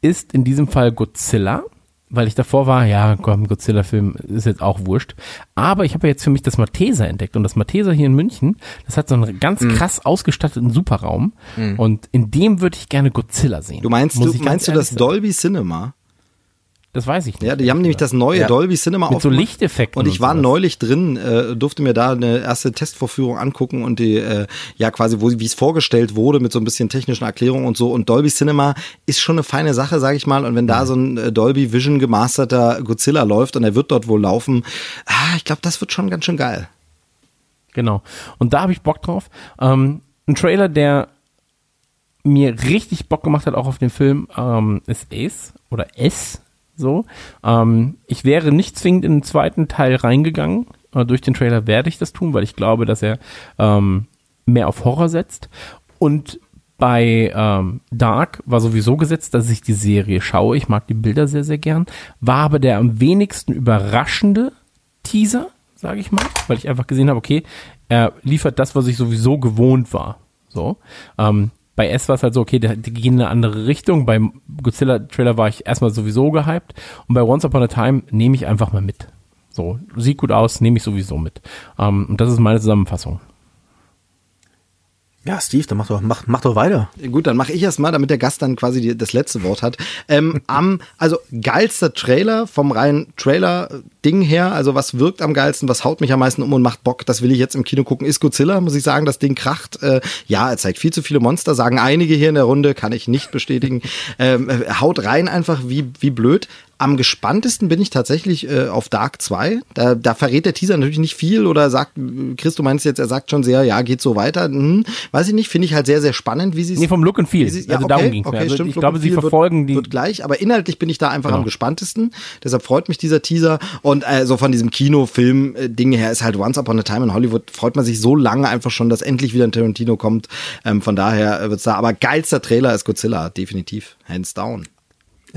ist in diesem Fall Godzilla. Weil ich davor war, ja, komm, Godzilla-Film ist jetzt auch wurscht. Aber ich habe ja jetzt für mich das Malteser entdeckt. Und das Malteser hier in München, das hat so einen ganz Mhm. krass ausgestatteten Superraum. Und in dem würde ich gerne Godzilla sehen. du meinst, du meinst du das. Dolby Cinema? Das weiß ich nicht. Ja, die haben nämlich das neue Ja. Dolby Cinema Mit so. Lichteffekten Und ich und war sowas. neulich drin, äh, durfte mir da eine erste Testvorführung angucken und die, äh, ja quasi, wo wie es vorgestellt wurde mit so ein bisschen technischen Erklärungen und so. Und Dolby Cinema ist schon eine feine Sache, sage ich mal. Und wenn da so ein äh, Dolby Vision gemasterter Godzilla läuft und er wird dort wohl laufen, ah, ich glaube, das wird schon ganz schön geil. Genau. Und da habe ich Bock drauf. Ähm, ein Trailer, der mir richtig Bock gemacht hat, auch auf den Film, ähm, ist Ace oder S. So. Ähm, ich wäre nicht zwingend in den zweiten Teil reingegangen. Äh, durch den Trailer werde ich das tun, weil ich glaube, dass er ähm, mehr auf Horror setzt. Und bei ähm, Dark war sowieso gesetzt, dass ich die Serie schaue. Ich mag die Bilder sehr, sehr gern. War aber der am wenigsten überraschende Teaser, sage ich mal, weil ich einfach gesehen habe, okay, er liefert das, was ich sowieso gewohnt war. So. Ähm, bei S war es halt so, okay, die, gehen in eine andere Richtung. Beim Godzilla-Trailer war ich erstmal sowieso gehypt. Und bei Once Upon a Time nehme ich einfach mal mit. So, sieht gut aus, nehme ich sowieso mit. Ähm, und das ist meine Zusammenfassung. Ja, Steve, dann mach doch, mach, mach doch weiter. Gut, dann mache ich erst mal, damit der Gast dann quasi die, das letzte Wort hat. Ähm, am, also geilster Trailer vom reinen Trailer-Ding her, also was wirkt am geilsten, was haut mich am meisten um und macht Bock, das will ich jetzt im Kino gucken, ist Godzilla, muss ich sagen, das Ding kracht. Äh, ja, er zeigt viel zu viele Monster, sagen einige hier in der Runde, kann ich nicht bestätigen. ähm, äh, haut rein einfach wie, wie blöd. Am gespanntesten bin ich tatsächlich äh, auf Dark 2. Da, da verrät der Teaser natürlich nicht viel oder sagt, Chris, du meinst jetzt, er sagt schon sehr, ja, geht so weiter. Hm, weiß ich nicht, finde ich halt sehr, sehr spannend, wie sie es Nee, vom Look and Feel. sie- Also darum ging's mir. Also ich glaube, sie verfolgen wird, die- Wird gleich, aber inhaltlich bin ich da einfach Genau. am gespanntesten. Deshalb freut mich dieser Teaser. Und äh, so von diesem Kinofilm-Ding her ist halt Once Upon a Time in Hollywood, freut man sich so lange einfach schon, dass endlich wieder ein Tarantino kommt. Ähm, von daher äh, wird's da. Aber geilster Trailer ist Godzilla, definitiv. Hands down.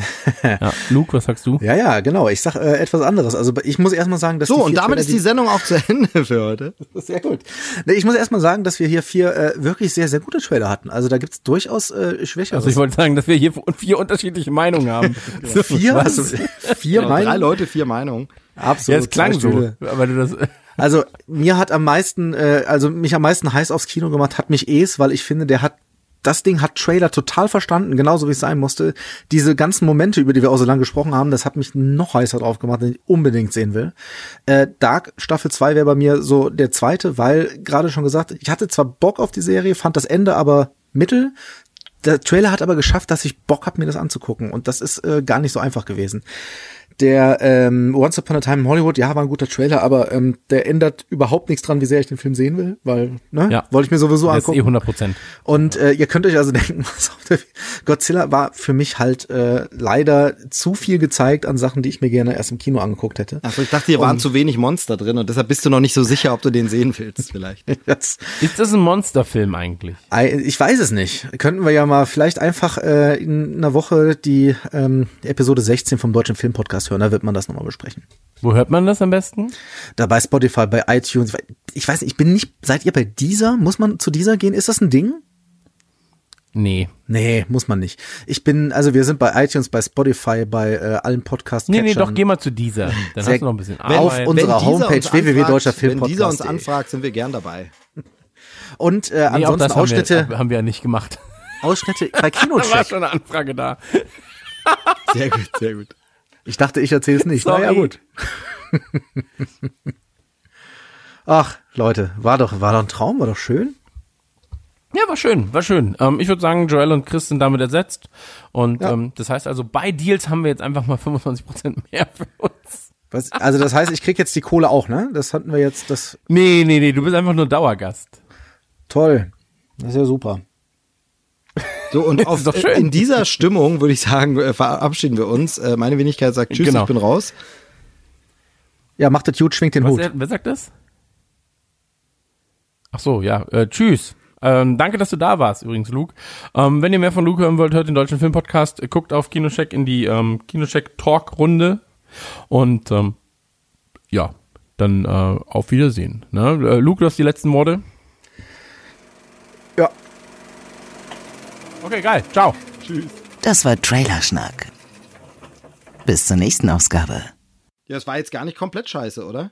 ja. Luke, was sagst du? Ja, ja, genau. Ich sag äh, etwas anderes. Also ich muss erstmal sagen, dass So, die und damit Trailer, ist die Sendung auch zu Ende für heute. Sehr gut. Nee, ich muss erstmal sagen, dass wir hier vier äh, wirklich sehr, sehr gute Trailer hatten. Also da gibt's durchaus äh, Schwächeres. Also ich wollte sagen, dass wir hier vier unterschiedliche Meinungen haben. vier, was? vier Genau, drei Meinungen? Leute, vier Meinungen. Absolut. Ja, es klang so. Aber du das, Also mir hat am meisten, äh, also mich am meisten heiß aufs Kino gemacht, hat mich Es, weil ich finde, der hat das Ding hat Trailer total verstanden, genauso wie es sein musste. Diese ganzen Momente, über die wir auch so lange gesprochen haben, das hat mich noch heißer drauf gemacht, den ich unbedingt sehen will. Äh, Dark Staffel 2 wäre bei mir so der zweite, weil gerade schon gesagt, ich hatte zwar Bock auf die Serie, fand das Ende aber mittel. Der Trailer hat aber geschafft, dass ich Bock hab, mir das anzugucken. Und das ist äh, gar nicht so einfach gewesen. Der ähm, Once Upon a Time in Hollywood, ja, war ein guter Trailer, aber ähm, der ändert überhaupt nichts dran, wie sehr ich den Film sehen will, weil, ne, Ja. wollte ich mir sowieso das ist eh angucken. 100 Prozent. Und äh, ihr könnt euch also denken, was auf der Godzilla war für mich halt äh, leider zu viel gezeigt an Sachen, die ich mir gerne erst im Kino angeguckt hätte. Achso, ich dachte, hier waren zu wenig Monster drin und deshalb bist du noch nicht so sicher, ob du den sehen willst, vielleicht. Das, Ist das ein Monsterfilm eigentlich? ei- ich weiß es nicht. Könnten wir ja mal vielleicht einfach äh, in einer Woche die ähm, Episode 16 vom Deutschen Filmpodcast hören, da wird man das nochmal besprechen. Wo hört man das am besten? Da bei Spotify, bei iTunes. Ich weiß nicht, ich bin nicht, seid ihr bei dieser? Muss man zu dieser gehen? Ist das ein Ding? Nee. Nee, muss man nicht. Ich bin, also wir sind bei iTunes, bei Spotify, bei äh, allen podcast Nee, nee, doch, geh mal zu dieser. Dann Sehr- hast du noch ein bisschen Auf Arbeit. uns- unserer Homepage www.deutscherfilmpodcast.de. Wenn dieser uns anfragt, sind wir gern dabei. Und äh, nee, auch ansonsten das haben Ausschnitte, wir, haben wir ja nicht gemacht. Ausschnitte bei Da war Kinocheck. schon eine Anfrage da. Sehr gut, sehr gut. Ich dachte, ich erzähle es nicht. Sorry. Naja, gut. Ach, Leute, war doch, war doch ein Traum, war doch schön. Ja, war schön, war schön. Ähm, ich würde sagen, Joel und Chris sind damit ersetzt. Und Ja. ähm, das heißt also, bei Deals haben wir jetzt einfach mal 25% mehr für uns. Was, also das heißt, ich krieg jetzt die Kohle auch, ne? Das hatten wir jetzt, das Nee, nee, nee, du bist einfach nur Dauergast. toll. Das ist ja super. So, und auf, doch schön. in dieser Stimmung würde ich sagen, äh, verabschieden wir uns. Äh, Meine Wenigkeit sagt Tschüss, Genau. ich bin raus. Ja, macht das gut, schwingt den Was, Hut. wer, wer sagt das? Ach so, ja. Äh, tschüss. Ähm, danke, dass du da warst, übrigens, Luke. Ähm, wenn ihr mehr von Luke hören wollt, hört den deutschen Filmpodcast. Äh, Guckt auf Kinocheck in die ähm, Kinocheck-Talk-Runde. Und ähm, ja, dann äh, auf Wiedersehen. Ne? Äh, Luke, du hast die letzten Worte. Okay, geil. Ciao. Das war Trailerschnack. Bis zur nächsten Ausgabe. Ja, es war jetzt gar nicht komplett scheiße, oder?